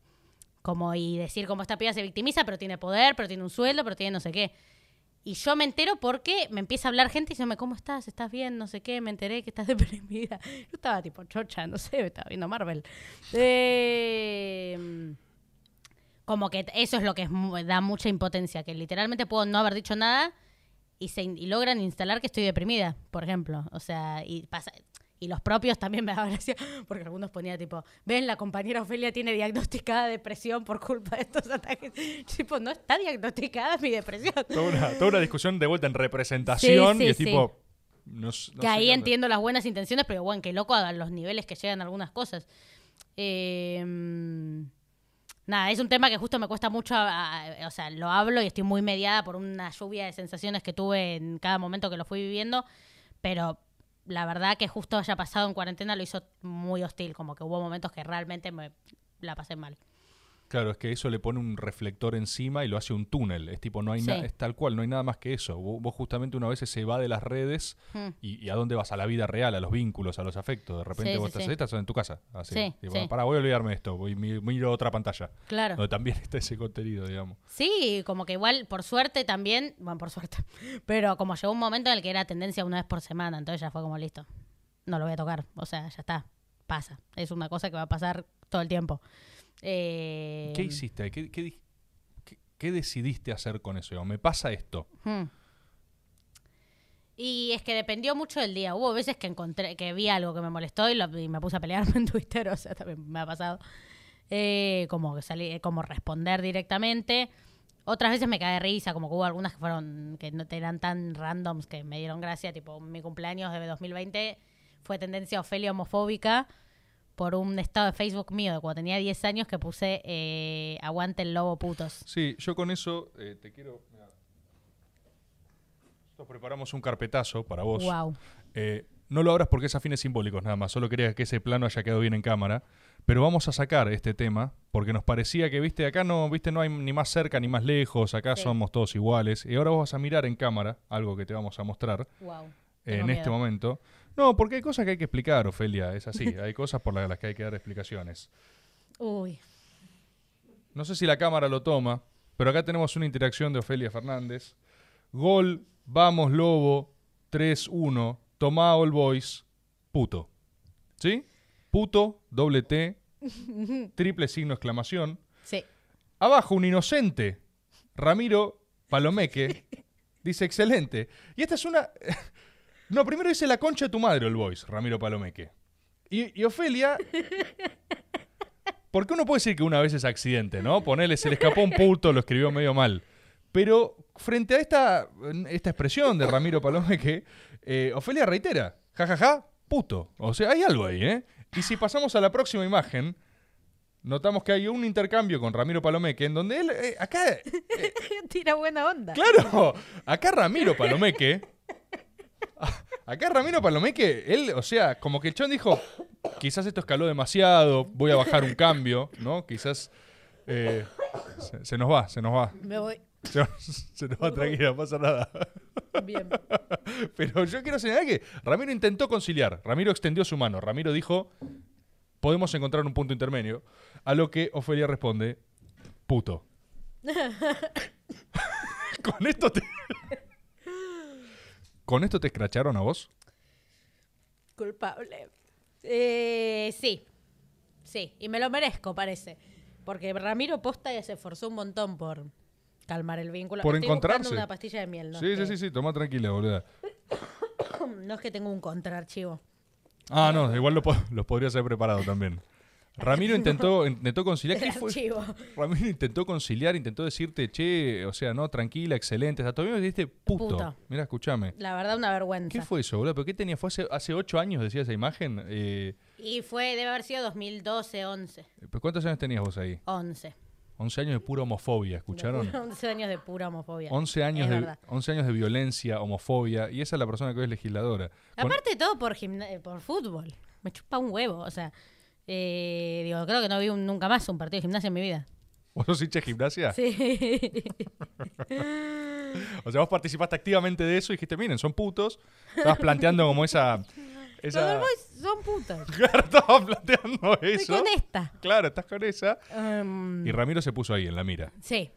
Como y decir como esta piba se victimiza, pero tiene poder, pero tiene un sueldo, pero tiene no sé qué. Y yo me entero porque me empieza a hablar gente y me ¿cómo estás? ¿Estás bien? No sé qué, me enteré que estás deprimida. Yo estaba tipo chocha, no sé, estaba viendo Marvel. Eh, como que eso es lo que da mucha impotencia, que literalmente puedo no haber dicho nada y, se, in- y logran instalar que estoy deprimida, por ejemplo. O sea, y pasa... Y los propios también me daban gracia, porque algunos ponían tipo, ven, la compañera Ofelia tiene diagnosticada depresión por culpa de estos ataques. Tipo, no está diagnosticada mi depresión. Toda una, toda una discusión de vuelta en representación Sí, sí, y es sí. tipo. no s- no que ahí entiendo las buenas intenciones, pero bueno, qué loco a los niveles que llegan algunas cosas. Eh, nada, es un tema que justo me cuesta mucho, a- o sea, lo hablo y estoy muy mediada por una lluvia de sensaciones que tuve en cada momento que lo fui viviendo, pero la verdad que justo haya pasado en cuarentena lo hizo muy hostil, como que hubo momentos que realmente me la pasé mal. Claro, es que eso le pone un reflector encima y lo hace un túnel. Es tipo, no hay Sí. es tal cual, no hay nada más que eso. Vos, vos justamente una vez se va de las redes Hmm. y, y a dónde vas, a la vida real, a los vínculos, a los afectos. De repente Sí, vos sí, estás, en tu casa. Así. Sí, Tipo, sí. Pará, voy a olvidarme de esto. Voy, mi- miro otra pantalla. Claro. Donde también está ese contenido, digamos. Sí, como que igual, por suerte también, bueno, por suerte, pero como llegó un momento en el que era tendencia una vez por semana, entonces ya fue como listo, no lo voy a tocar, o sea, ya está, pasa, es una cosa que va a pasar todo el tiempo. Eh, ¿Qué hiciste? ¿Qué, qué di- qué- qué decidiste hacer con eso? Me pasa esto. hmm. Y es que dependió mucho del día. Hubo veces que encontré, que vi algo que me molestó y, lo- y me puse a pelearme en Twitter, o sea, también me ha pasado. Eh, como que salí, como responder directamente. Otras veces me cae de risa, como que hubo algunas que fueron, que no eran tan randoms que me dieron gracia, tipo mi cumpleaños de 2020 fue tendencia Ofelia homofóbica por un estado de Facebook mío de cuando tenía 10 años que puse eh, aguante el lobo putos. Sí, yo con eso eh, te quiero... mirá. Nosotros preparamos un carpetazo para vos. Wow. Eh, no lo abras porque es a fines simbólicos nada más, solo quería que ese plano haya quedado bien en cámara. Pero vamos a sacar este tema porque nos parecía que, viste, acá no, viste, no hay ni más cerca ni más lejos, acá Sí. somos todos iguales. Y ahora vos vas a mirar en cámara algo que te vamos a mostrar Wow. en este momento. No, porque hay cosas que hay que explicar, Ofelia, es así. hay cosas por las que hay que dar explicaciones. Uy. No sé si la cámara lo toma, pero acá tenemos una interacción de Ofelia Fernández. Gol, vamos Lobo, 3-1, tomá All Boys. puto. ¿Sí? Puto, doble T, triple signo exclamación. Sí. Abajo un inocente, Ramiro Palomeque, dice excelente. Y esta es una... No, primero dice la concha de tu madre el voice, Ramiro Palomeque. Y, y Ofelia... Porque uno puede decir que una vez es accidente, ¿no? Ponele, se le escapó un puto, lo escribió medio mal. Pero frente a esta, esta expresión de Ramiro Palomeque, eh, Ofelia reitera, jajaja, puto. O sea, hay algo ahí, ¿eh? Y si pasamos a la próxima imagen, notamos que hay un intercambio con Ramiro Palomeque en donde él, eh, acá, eh, Tira buena onda. claro, acá Ramiro Palomeque, acá Ramiro Palomeque, él, o sea, como que el chon dijo, quizás esto escaló demasiado, voy a bajar un cambio, ¿no? Quizás eh, se, se nos va, se nos va. Me voy. Se, se nos va tranquila, no pasa nada. Bien. Pero yo quiero señalar que Ramiro intentó conciliar. Ramiro extendió su mano. Ramiro dijo, podemos encontrar un punto intermedio. A lo que Ofelia responde, puto. Con esto te... ¿Con esto te escracharon a vos? Culpable. Eh, sí. Sí. Y me lo merezco, parece. Porque Ramiro posta ya se esforzó un montón por calmar el vínculo. Por Estoy encontrarse. una pastilla de miel, ¿no? sí, sí, sí, sí, toma tranquila, boluda. No es que tengo un contraarchivo. Ah, no, igual lo, po- lo podrías haber preparado también. Ramiro intentó, intentó conciliar. Ramiro intentó conciliar, intentó decirte, che, o sea, no, tranquila, excelente. Hasta todavía me dijiste puto. Puto. Mira, escúchame. La verdad, una vergüenza. ¿Qué fue eso, boludo? ¿Pero qué tenía? ¿Fue hace, hace ocho años, decía esa imagen? Eh, Y fue, debe haber sido 2012, 11. ¿pero ¿Cuántos años tenías vos ahí? 11. 11 años de pura homofobia, ¿escucharon? 11 años de pura homofobia. 11 años, Es de, verdad. 11 años de violencia, homofobia, y esa es la persona que hoy es legisladora. Con- Aparte de todo por, eh, por fútbol. Me chupa un huevo. O sea, eh, digo, creo que no vi un- nunca más un partido de gimnasia en mi vida. ¿Vos sos hincha de gimnasia? Sí. O sea, vos participaste activamente de eso y dijiste, miren, son putos. Estabas planteando como esa... Los esa... Boys son putos. Claro, estabas planteando Estoy eso. con esta. Claro, estás con esa. Em, Y Ramiro se puso ahí en la mira. sí.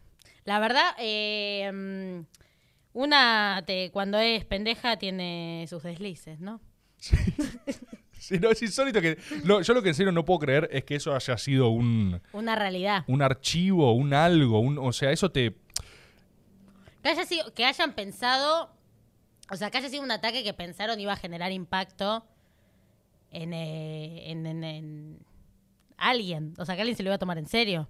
La verdad, eh, mm, una te- cuando es pendeja tiene sus deslices, ¿no? Sí, no, es insólito que. No, yo lo que en serio no puedo creer es que eso haya sido un, Una realidad. un archivo, un algo, un, o sea, eso te. Que, haya sido, que hayan pensado, o sea, que haya sido un ataque que pensaron iba a generar impacto en, eh, en, en- en alguien. O sea, que alguien se lo iba a tomar en serio.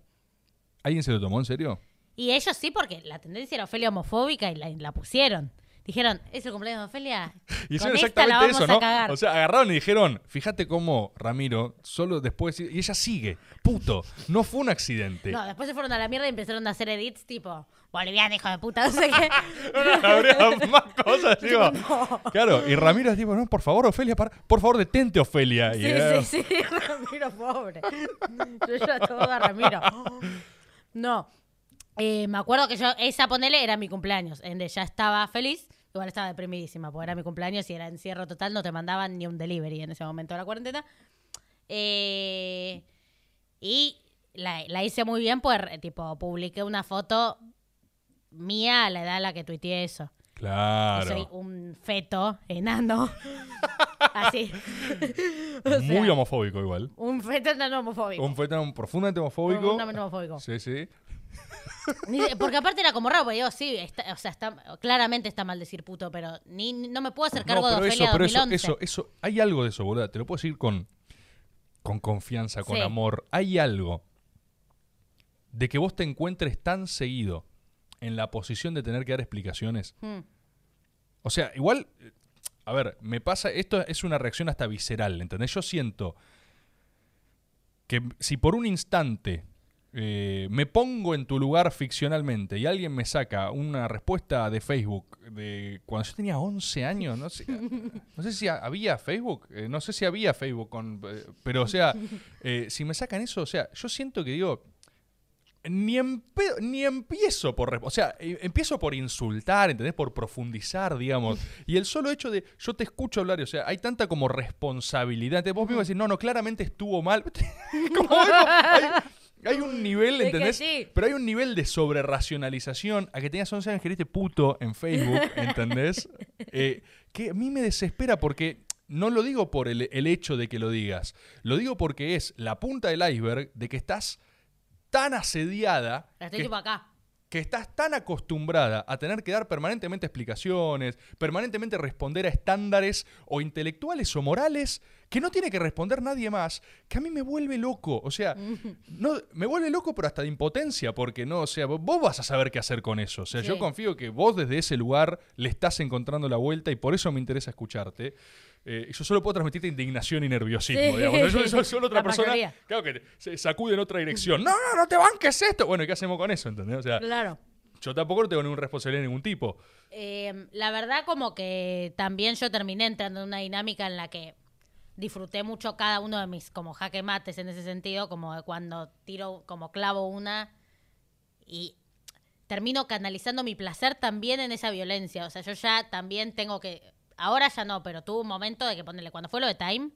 ¿Alguien se lo tomó en serio? Y ellos sí, porque la tendencia era Ofelia homofóbica y la, la pusieron. Dijeron, es el cumpleaños de Ofelia. Y Con hicieron esta la exactamente vamos eso, ¿no? O sea, agarraron y dijeron, fíjate cómo Ramiro, solo después. Y ella sigue, puto, no fue un accidente. No, después se fueron a la mierda y empezaron a hacer edits tipo, boliviano, hijo de puta, no sé qué. Habría más cosas, digo. Claro, y Ramiro es tipo, no, por favor, Ofelia, para- por favor, detente, Ofelia. Y Sí, sí, sí, Ramiro, pobre. Yo ya todo a Ramiro. No, eh, me acuerdo que yo, esa ponele era mi cumpleaños, en donde ya estaba feliz, igual estaba deprimidísima, porque era mi cumpleaños y era encierro total, no te mandaban ni un delivery en ese momento de la cuarentena. Eh, y la, la hice muy bien, pues, tipo, publiqué una foto mía a la edad a la que tuiteé eso. Claro. soy un feto enano. Así. O sea, Muy homofóbico igual. Un feto enano homofóbico. Un fue tan profundamente homofóbico. Profundamente homofóbico. Sí, sí. Porque aparte era como raro, porque digo, sí, está- o sea, está, claramente está mal decir puto, pero ni, no me puedo hacer cargo no, de pero Ofelia eso, pero eso, 2011. eso, eso, hay algo de eso, boludo. Te lo puedo decir con, con confianza, con Sí. amor. Hay algo de que vos te encuentres tan seguido en la posición de tener que dar explicaciones. Mm. O sea, igual, a ver, me pasa, esto es una reacción hasta visceral, ¿entendés? Yo siento que si por un instante eh, me pongo en tu lugar ficcionalmente y alguien me saca una respuesta de Facebook de cuando yo tenía 11 años, no sé, no sé si ha- había Facebook, eh, no sé si había Facebook, con, eh, pero o sea, eh, si me sacan eso, o sea, yo siento que digo, ni, empe- ni empiezo por... O sea, empiezo por insultar, ¿entendés? Por profundizar, digamos. Y el solo hecho de yo te escucho hablar, o sea, hay tanta como responsabilidad. Entonces, vos mismo decís, no, no, claramente estuvo mal. como hay, hay un nivel, ¿entendés? sí. Pero hay un nivel de sobreracionalización a que tenías 11 años que eres puto en Facebook, ¿entendés? Eh, que a mí me desespera porque no lo digo por el, el hecho de que lo digas, lo digo porque es la punta del iceberg de que estás tan asediada Estoy que, tipo acá. Que estás tan acostumbrada a tener que dar permanentemente explicaciones, permanentemente responder a estándares o intelectuales o morales que no tiene que responder nadie más, que a mí me vuelve loco. O sea, no, me vuelve loco, pero hasta de impotencia, porque no, o sea, vos vas a saber qué hacer con eso. O sea, yo confío que vos desde ese lugar le estás encontrando la vuelta y por eso me interesa escucharte. Eh, yo solo puedo transmitirte indignación y nerviosismo, Sí. digamos. Yo solo otra La persona, mayoría. claro, que se sacude en otra dirección. No, no, no te banques esto. Bueno, ¿y qué hacemos con eso? ¿Entendés? O sea, Claro. yo tampoco no tengo ningún responsabilidad de ningún tipo. Eh, la verdad como que también yo terminé entrando en una dinámica en la que disfruté mucho cada uno de mis como jaque mates en ese sentido, como de cuando tiro, como clavo una y termino canalizando mi placer también en esa violencia. O sea, yo ya también tengo que, ahora ya no, pero tuve un momento de que ponerle, cuando fue lo de Time,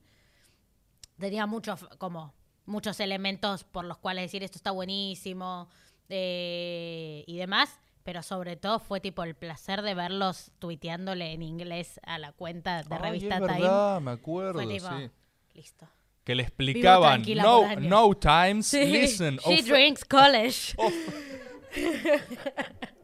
tenía muchos, como, muchos elementos por los cuales decir esto está buenísimo eh, y demás. Pero sobre todo fue tipo el placer de verlos tuiteándole en inglés a la cuenta de revista es Time. verdad, me acuerdo, Fue tipo, sí. listo. Que le explicaban, no, por años". no times, Sí, listen. she drinks college.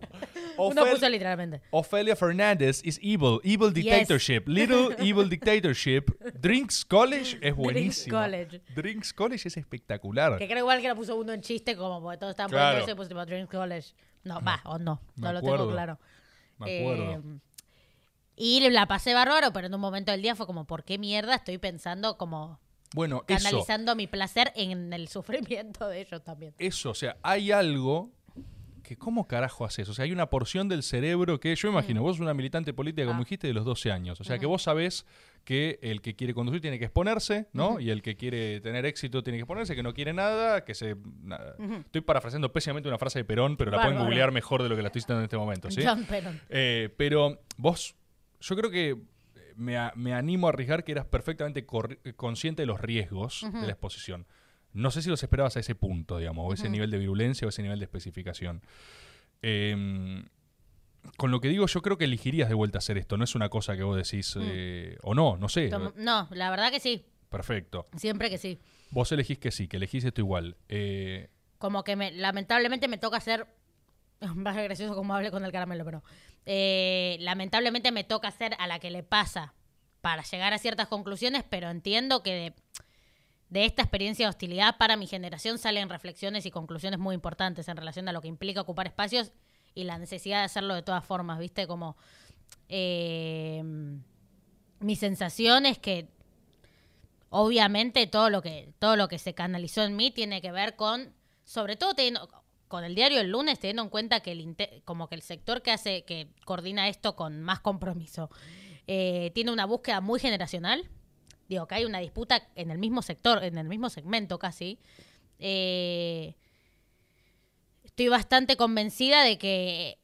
Uno Ophel- puso literalmente. Ofelia Fernández is evil, evil dictatorship, little evil dictatorship. Drinks College es buenísimo. College. Drinks College es espectacular. Que creo igual que lo puso uno en chiste, como porque todos estaban Claro. poniendo eso y puso tipo Drinks College. No, va, o no, me no lo tengo claro. Me acuerdo. Eh, y la pasé bárbaro, pero en un momento del día fue como, ¿por qué mierda estoy pensando como bueno, eso, canalizando mi placer en el sufrimiento de ellos también? eso, o sea, hay algo que ¿cómo carajo haces? O sea, hay una porción del cerebro que yo imagino, vos una militante política, como. Ah. dijiste, de los 12 años. O sea, que vos sabés que el que quiere conducir tiene que exponerse, ¿no? Y el que quiere tener éxito tiene que exponerse, que no quiere nada, que se... nada. Estoy parafraseando pésimamente una frase de Perón, pero la pueden googlear mejor de lo que la estoy citando en este momento, ¿sí? John Penn. Eh, pero vos, yo creo que me, me animo a arriesgar que eras perfectamente consciente de los riesgos de la exposición. No sé si los esperabas a ese punto, digamos, o ese nivel de virulencia o ese nivel de especificación. Eh, con lo que digo, yo creo que elegirías de vuelta hacer esto. No es una cosa que vos decís, eh, o no, no sé. Tom- No, la verdad que sí, Perfecto. siempre que sí. Vos elegís que sí, que elegís esto igual. Eh, Como que me, lamentablemente me toca a ser gracioso como hable con el caramelo, pero. eh, lamentablemente me toca ser a la que le pasa para llegar a ciertas conclusiones, pero entiendo que de, de esta experiencia de hostilidad para mi generación salen reflexiones y conclusiones muy importantes en relación a lo que implica ocupar espacios y la necesidad de hacerlo de todas formas, ¿viste? Como. eh, mi sensación es que obviamente todo lo que todo lo que se canalizó en mí tiene que ver con sobre todo teniendo con el diario el lunes teniendo en cuenta que el como que el sector que hace que coordina esto con más compromiso eh, tiene una búsqueda muy generacional digo que hay una disputa en el mismo sector en el mismo segmento casi Eh, estoy bastante convencida de que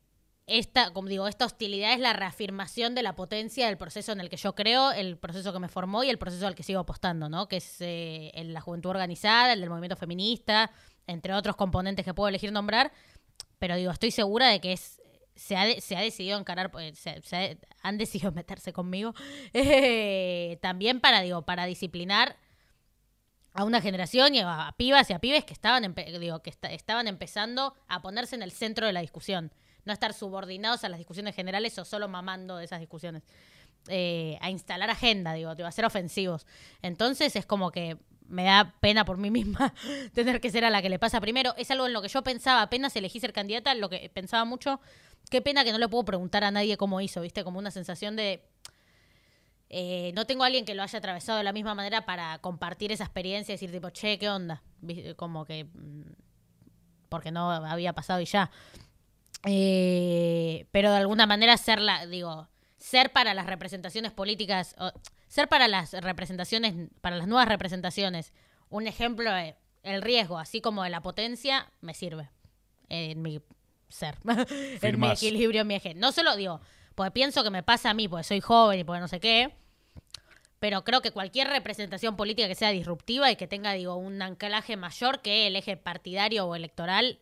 esta, como digo, esta hostilidad es la reafirmación de la potencia del proceso en el que yo creo, el proceso que me formó y el proceso al que sigo apostando, ¿no? Que es eh, la juventud organizada, el del movimiento feminista, entre otros componentes que puedo elegir nombrar. Pero digo, estoy segura de que es se ha, se ha decidido encarar, pues, se, se ha- han decidido meterse conmigo eh, también para, digo, para disciplinar a una generación y a, pibas y a pibes que estaban digo que esta- estaban empezando a ponerse en el centro de la discusión no estar subordinados a las discusiones generales o solo mamando de esas discusiones Eh, a instalar agenda digo digo, a ser ofensivos. Entonces es como que me da pena por mí misma tener que ser a la que le pasa primero. Es algo en lo que yo pensaba apenas elegí ser candidata lo que pensaba mucho qué pena que no le puedo preguntar a nadie cómo hizo viste como una sensación de eh, no tengo a alguien que lo haya atravesado de la misma manera para compartir esa experiencia y decir tipo, che, ¿qué onda? Como que... mm, Porque no había pasado y ya. Eh, pero de alguna manera ser la, digo, ser para las representaciones políticas, o ser para las representaciones, para las nuevas representaciones, un ejemplo de el riesgo, así como de la potencia, me sirve en mi ser, en mi equilibrio, en mi eje. No solo digo, porque pienso que me pasa a mí, porque soy joven y porque no sé qué, pero creo que cualquier representación política que sea disruptiva y que tenga, digo, un anclaje mayor que el eje partidario o electoral,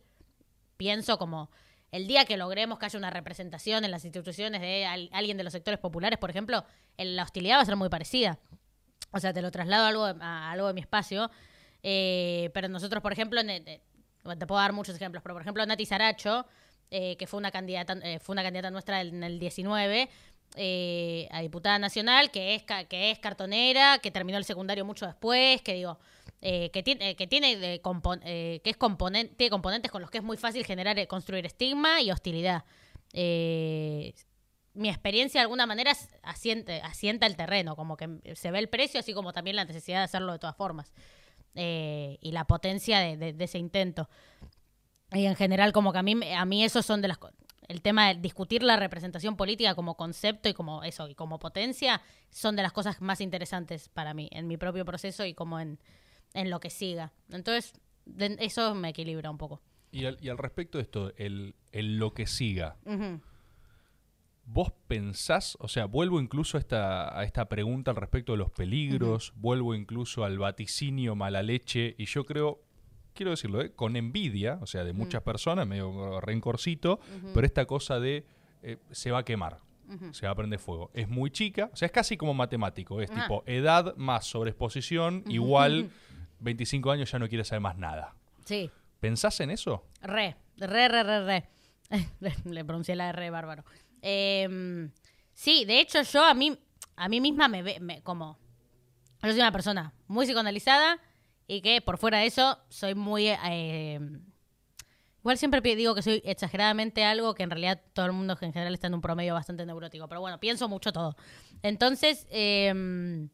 pienso como el día que logremos que haya una representación en las instituciones de al- alguien de los sectores populares, por ejemplo, la hostilidad va a ser muy parecida. O sea, te lo traslado a algo, a algo de mi espacio. Eh, pero nosotros, por ejemplo, en- eh, te puedo dar muchos ejemplos, pero por ejemplo, Nati Saracho, eh, que fue una candidata, eh, fue una candidata nuestra en el 19, eh, a diputada nacional, que es, que es cartonera, que terminó el secundario mucho después, que digo, eh, que tiene, eh, que tiene eh, eh, que es componen- tiene componentes con los que es muy fácil generar, construir estigma y hostilidad. Mi experiencia de alguna manera asiente, asienta el terreno, como que se ve el precio, así como también la necesidad de hacerlo de todas formas. Y la potencia de ese intento. Y en general, como que a mí, me- a mí esos son de las el tema de discutir la representación política como concepto y como eso, y como potencia, son de las cosas más interesantes para mí, en mi propio proceso y como en, en lo que siga. Entonces, de- eso me equilibra un poco. Y al, y al respecto de esto, el, el lo que siga. ¿vos pensás, o sea, vuelvo incluso a esta, a esta pregunta al respecto de los peligros, vuelvo incluso al vaticinio mala leche, y yo creo, quiero decirlo, ¿eh? con envidia, o sea, de muchas personas, medio rencorcito, pero esta cosa de eh, se va a quemar. Se va a prender fuego. Es muy chica, o sea, es casi como matemático. Es Ah. tipo edad más sobreexposición, igual 25 años ya no quiere saber más nada. Sí. ¿Pensás en eso? Re, re, re, re, re. Le, pronuncié la R bárbaro. Em, sí, de hecho yo a mí, a mí misma me ve me- como... Yo soy una persona muy psicoanalizada y que por fuera de eso soy muy... eh, igual siempre digo que soy exageradamente algo que en realidad todo el mundo en general está en un promedio bastante neurótico. Pero bueno, pienso mucho todo. Entonces, em,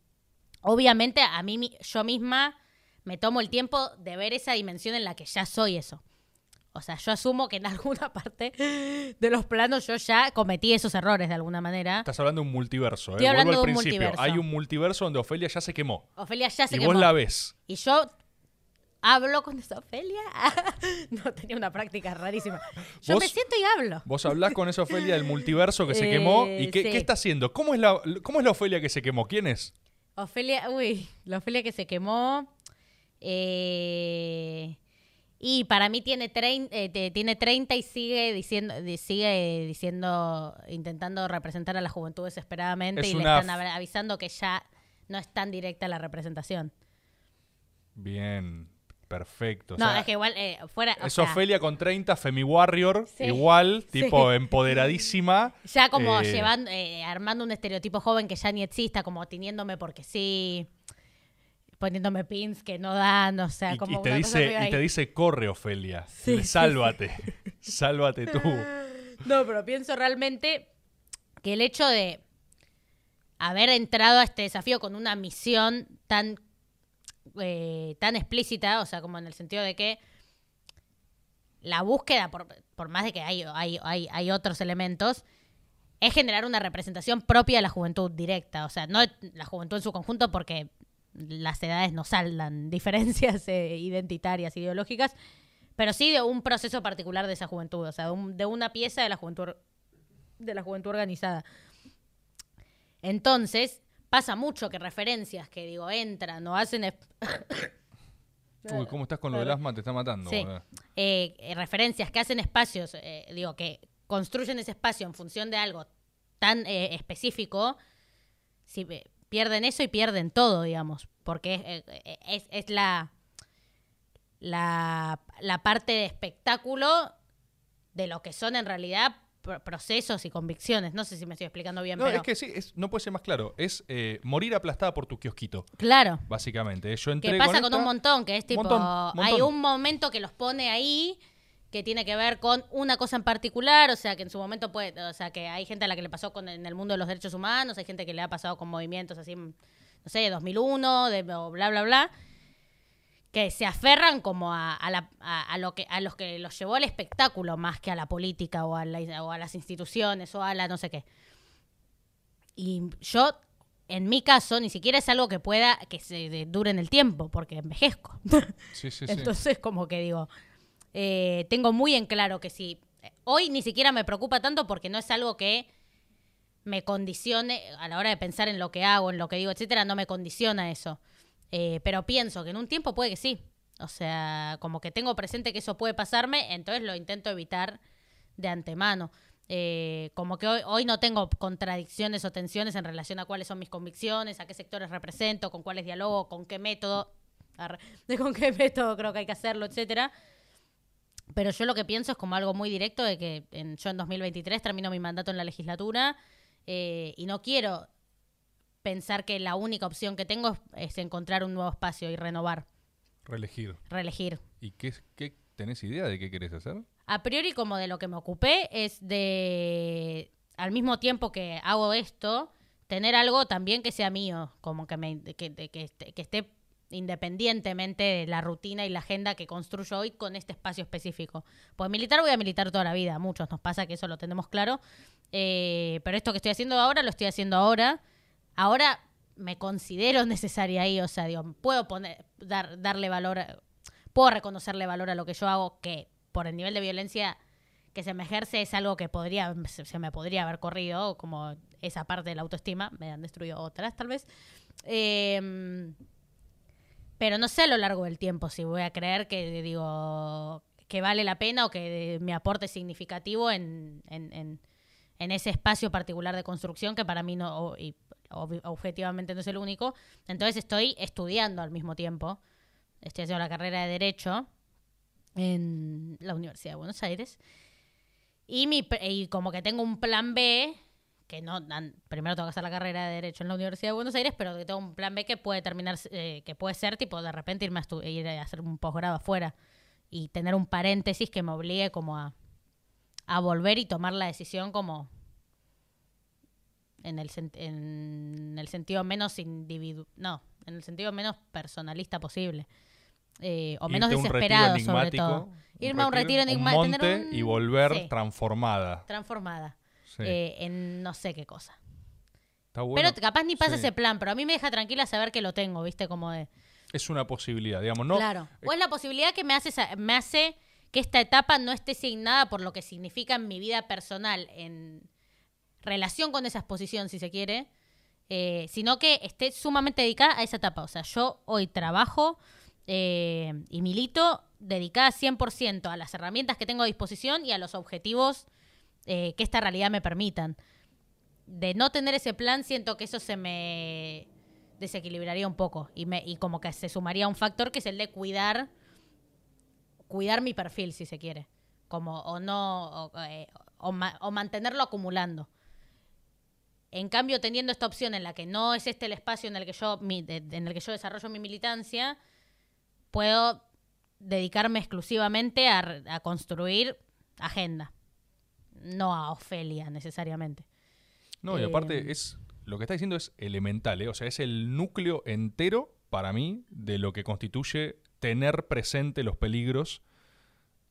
obviamente a mí yo misma me tomo el tiempo de ver esa dimensión en la que ya soy eso. O sea, yo asumo que en alguna parte de los planos yo ya cometí esos errores de alguna manera. Estás hablando de un multiverso, ¿eh? Estoy hablando Vuelvo al de un principio. multiverso. Hay un multiverso donde Ofelia ya se quemó. Ofelia ya se y quemó. vos la ves. Y yo hablo con esa Ofelia. no, tenía una práctica rarísima. Yo Vos- me siento y hablo. Vos hablás con esa Ofelia del multiverso que se Eh, quemó. ¿Y qué, sí. qué está haciendo? ¿Cómo es, la, ¿Cómo es la Ofelia que se quemó? ¿Quién es? Ofelia, uy, la Ofelia que se quemó. eh, y para mí tiene, trein- eh, tiene 30 y sigue diciendo, di- sigue diciendo, intentando representar a la juventud desesperadamente Es y le están avisando que ya no es tan directa la representación. Bien, perfecto. O no, es que igual eh, fuera. es sea, Ofelia con 30, Femi Warrior, Sí. igual, Sí. tipo empoderadísima. Ya como Eh, llevando, eh, armando un estereotipo joven que ya ni exista, como teniéndome porque sí, poniéndome pins que no dan, o sea, Y, como y te una dice, y te dice, corre, Ofelia. Sí, sálvate. Sálvate tú. No, pero pienso realmente que el hecho de haber entrado a este desafío con una misión tan, eh, tan explícita, o sea, como en el sentido de que la búsqueda, por, por más de que hay, hay, hay, hay otros elementos, es generar una representación propia de la juventud directa. O sea, no la juventud en su conjunto porque las edades no saldan diferencias eh, identitarias, ideológicas, pero sí de un proceso particular de esa juventud, o sea, de, un- de una pieza de la juventud de la juventud organizada. Entonces, pasa mucho que referencias que digo entran o hacen Uy, ¿cómo estás con lo del asma? Te está matando. Sí. eh, eh, referencias que hacen espacios, eh, digo, que construyen ese espacio en función de algo tan específico, si pierden eso y pierden todo, digamos, porque es, eh, eh, es, es la, la, la parte de espectáculo de lo que son en realidad pro- procesos y convicciones. No sé si me estoy explicando bien, No, pero es que sí, es- no puede ser más claro. Es eh, morir aplastada por tu kiosquito, claro. básicamente. Yo entré Que pasa con, esta- un montón, que es tipo, Montón, montón. hay un momento que los pone ahí que tiene que ver con una cosa en particular, o sea, que en su momento puede, o sea, que hay gente a la que le pasó con en el mundo de los derechos humanos, hay gente que le ha pasado con movimientos así, no sé, de 2001, de o bla bla bla, que se aferran como a, a la- a- a lo que a los que los llevó al espectáculo más que a la política o a, la- o a las instituciones o a la no sé qué. Y yo, en mi caso, ni siquiera es algo que pueda que se dure en el tiempo, porque envejezco. Sí, sí, sí. Entonces, como que digo, eh, tengo muy en claro que sí. Hoy ni siquiera me preocupa tanto porque no es algo que me condicione a la hora de pensar en lo que hago, en lo que digo, etcétera, no me condiciona eso. Eh, pero pienso que en un tiempo puede que sí. O sea, como que tengo presente que eso puede pasarme, entonces lo intento evitar de antemano. Eh, como que hoy, hoy no tengo contradicciones o tensiones en relación a cuáles son mis convicciones, a qué sectores represento, con cuáles dialogo, con qué método, con qué método creo que hay que hacerlo, etcétera. Pero yo lo que pienso es como algo muy directo de que en- yo en 2023 termino mi mandato en la legislatura eh, y no quiero pensar que la única opción que tengo es, es encontrar un nuevo espacio y renovar, Reelegir. reelegir. ¿Y qué, qué tenés idea de qué querés hacer? A priori como de lo que me ocupé es de, al mismo tiempo que hago esto, tener algo también que sea mío, como que, me, que, que- que esté, que esté independientemente de la rutina y la agenda que construyo hoy con este espacio específico. Pues militar voy a militar toda la vida, muchos nos pasa que eso lo tenemos claro, Eh, pero esto que estoy haciendo ahora lo estoy haciendo ahora. Ahora me considero necesaria ahí, o sea, digo, puedo poner, dar, darle valor, puedo reconocerle valor a lo que yo hago, que por el nivel de violencia que se me ejerce es algo que podría, se, se me podría haber corrido, como esa parte de la autoestima, me han destruido otras tal vez. Eh, pero no sé a lo largo del tiempo si voy a creer que digo que vale la pena o que mi aporte significativo en, en, en- en ese espacio particular de construcción que para mí no y ob- objetivamente no es el único. Entonces estoy estudiando al mismo tiempo. Estoy haciendo la carrera de Derecho en la Universidad de Buenos Aires. Y, mi, y como que tengo un plan B, que no, an- primero tengo que hacer la carrera de Derecho en la Universidad de Buenos Aires, pero que tengo un plan B que puede terminar, eh, que puede ser tipo de repente irme a, ir a hacer un posgrado afuera y tener un paréntesis que me obligue como a, a volver y tomar la decisión como en el, en el sentido menos individu no, en el sentido menos personalista posible. Eh, o menos un desesperado, sobre todo. Irme a un retiro un enigmático. monte y volver sí, transformada. transformada. Sí. eh, en no sé qué cosa. Está bueno. pero capaz ni pasa sí. ese plan, pero a mí me deja tranquila saber que lo tengo, ¿viste? Como de. Es una posibilidad, digamos, ¿no? Claro. O es la posibilidad que me hace, me hace que esta etapa no esté signada por lo que significa en mi vida personal, en relación con esa exposición, si se quiere, eh, sino que esté sumamente dedicada a esa etapa. O sea, yo hoy trabajo eh, y milito dedicada 100% a las herramientas que tengo a disposición y a los objetivos eh, que esta realidad me permitan. De no tener ese plan, siento que eso se me desequilibraría un poco y, me, y como que se sumaría un factor que es el de cuidar cuidar mi perfil si se quiere. Como o no o, eh, mantenerlo acumulando. En cambio teniendo esta opción en la que no es este el espacio en el que yo mi- de- en el que yo desarrollo mi militancia puedo dedicarme exclusivamente a, a construir agenda no a Ofelia necesariamente No, y Eh, aparte es lo que está diciendo es elemental, ¿eh? o sea, es el núcleo entero para mí de lo que constituye tener presente los peligros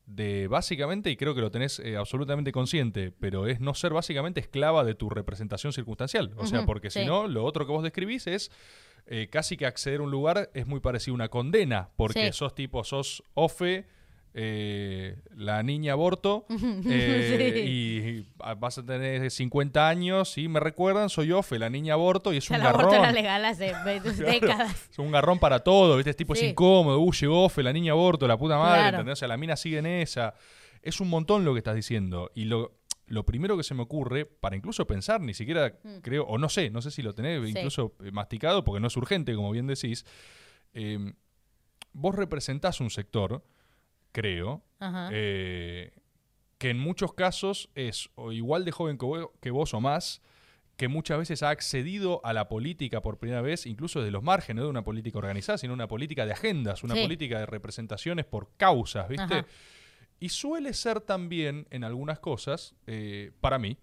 de básicamente, y creo que lo tenés eh, absolutamente consciente, pero es no ser básicamente esclava de tu representación circunstancial. O sea, porque si no, lo otro que vos describís es eh, casi que acceder a un lugar es muy parecido a una condena, porque Sí. sos tipo, sos OFE, eh, la niña aborto, eh, Sí. y vas a tener 50 años y me recuerdan, soy Ofe, la niña aborto, y es un el aborto garrón. era legal hace ve- Claro, décadas Es un garrón para todo, ¿viste? Es tipo, Sí. es incómodo, llegó Ofe, la niña aborto, la puta madre, Claro. ¿entendés? O sea, la mina sigue en esa. Es un montón lo que estás diciendo. Y lo, lo primero que se me ocurre, para incluso pensar, ni siquiera creo, o no sé, no sé si lo tenés Mm. Sí. incluso eh, masticado, porque no es urgente, como bien decís. eh, vos representás un sector, creo, Ajá. eh, que en muchos casos es o igual de joven que vos, que vos o más, que muchas veces ha accedido a la política por primera vez, incluso desde los márgenes no de una política organizada, sino una política de agendas, una Sí. política de representaciones por causas, ¿viste? Ajá. Y suele ser también, en algunas cosas, eh, para mí,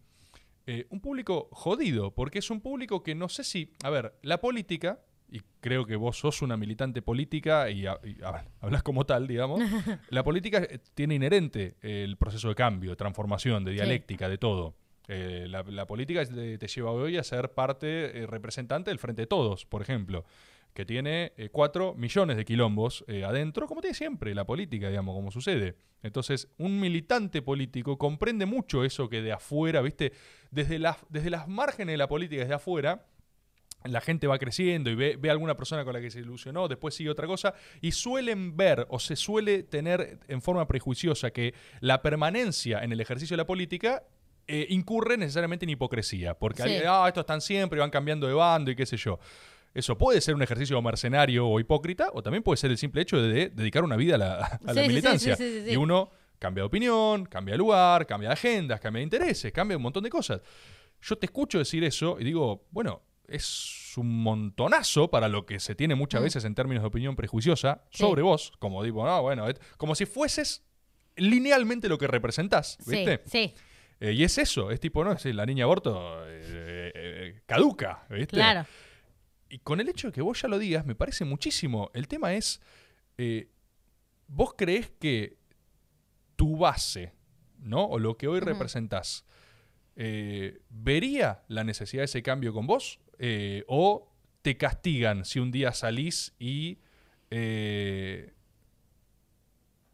eh, un público jodido, porque es un público que no sé si, a ver, la política, y creo que vos sos una militante política y, hablas como tal, digamos, la política eh, tiene inherente el proceso de cambio, de transformación, de Sí. dialéctica, de todo. Eh, la, la política te lleva hoy a ser parte eh, representante del Frente de Todos, por ejemplo, que tiene eh, cuatro millones de quilombos eh, adentro, como tiene siempre la política, digamos, como sucede. Entonces, un militante político comprende mucho eso que de afuera, ¿viste? Desde, las desde las márgenes de la política, desde afuera, la gente va creciendo y ve, ve a alguna persona con la que se ilusionó, después sigue otra cosa, y suelen ver o se suele tener en forma prejuiciosa que la permanencia en el ejercicio de la política eh, incurre necesariamente en hipocresía. Porque Sí. alguien, ah, estos están siempre y van cambiando de bando y qué sé yo. Eso puede ser un ejercicio mercenario o hipócrita, o también puede ser el simple hecho de dedicar una vida a la, a la Sí, sí, sí, militancia. Y uno cambia de opinión, cambia de lugar, cambia de agendas, cambia de intereses, cambia un montón de cosas. Yo te escucho decir eso y digo, bueno, es un montonazo para lo que se tiene muchas Mm. veces en términos de opinión prejuiciosa Sí. sobre vos, como digo, no, bueno, como si fueses linealmente lo que representás, Sí, ¿viste? sí, Eh, y es eso, es tipo, no, es la niña aborto eh, eh, caduca, ¿viste? claro. Y con el hecho de que vos ya lo digas, me parece muchísimo. El tema es, vos creés que tu base, ¿no? O lo que hoy Ujú. representás, ¿vería la necesidad de ese cambio con vos? Eh, ¿O te castigan si un día salís y... eh,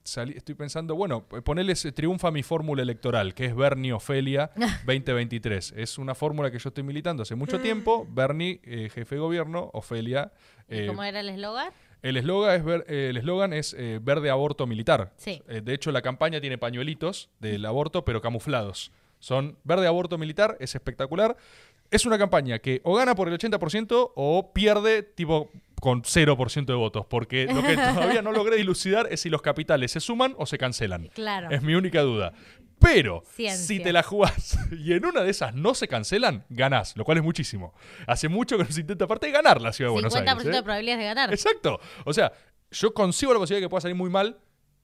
salí- estoy pensando, bueno, ponerles triunfa mi fórmula electoral, que es Bernie Ofelia 2023. Es una fórmula que yo estoy militando hace mucho tiempo. Bernie, eh, jefe de gobierno, Ofelia. ¿Y ¿Cómo era el eslogan? el eslogan es, ver- el eslogan es eh, verde aborto militar. Sí. Eh, de hecho, la campaña tiene pañuelitos del aborto, pero camuflados. Son verde aborto militar, es espectacular. Es una campaña que o gana por el 80% o pierde tipo con 0% de votos, porque lo que todavía no logré dilucidar es si los capitales se suman o se cancelan. Claro. Es mi única duda. Pero Ciencia. si te la jugás y en una de esas no se cancelan, ganás, lo cual es muchísimo. Hace mucho que no se intenta aparte de ganar la ciudad de Buenos 50% Aires. ¿eh? de probabilidades de ganar. Exacto. O sea, yo consigo la posibilidad de que pueda salir muy mal,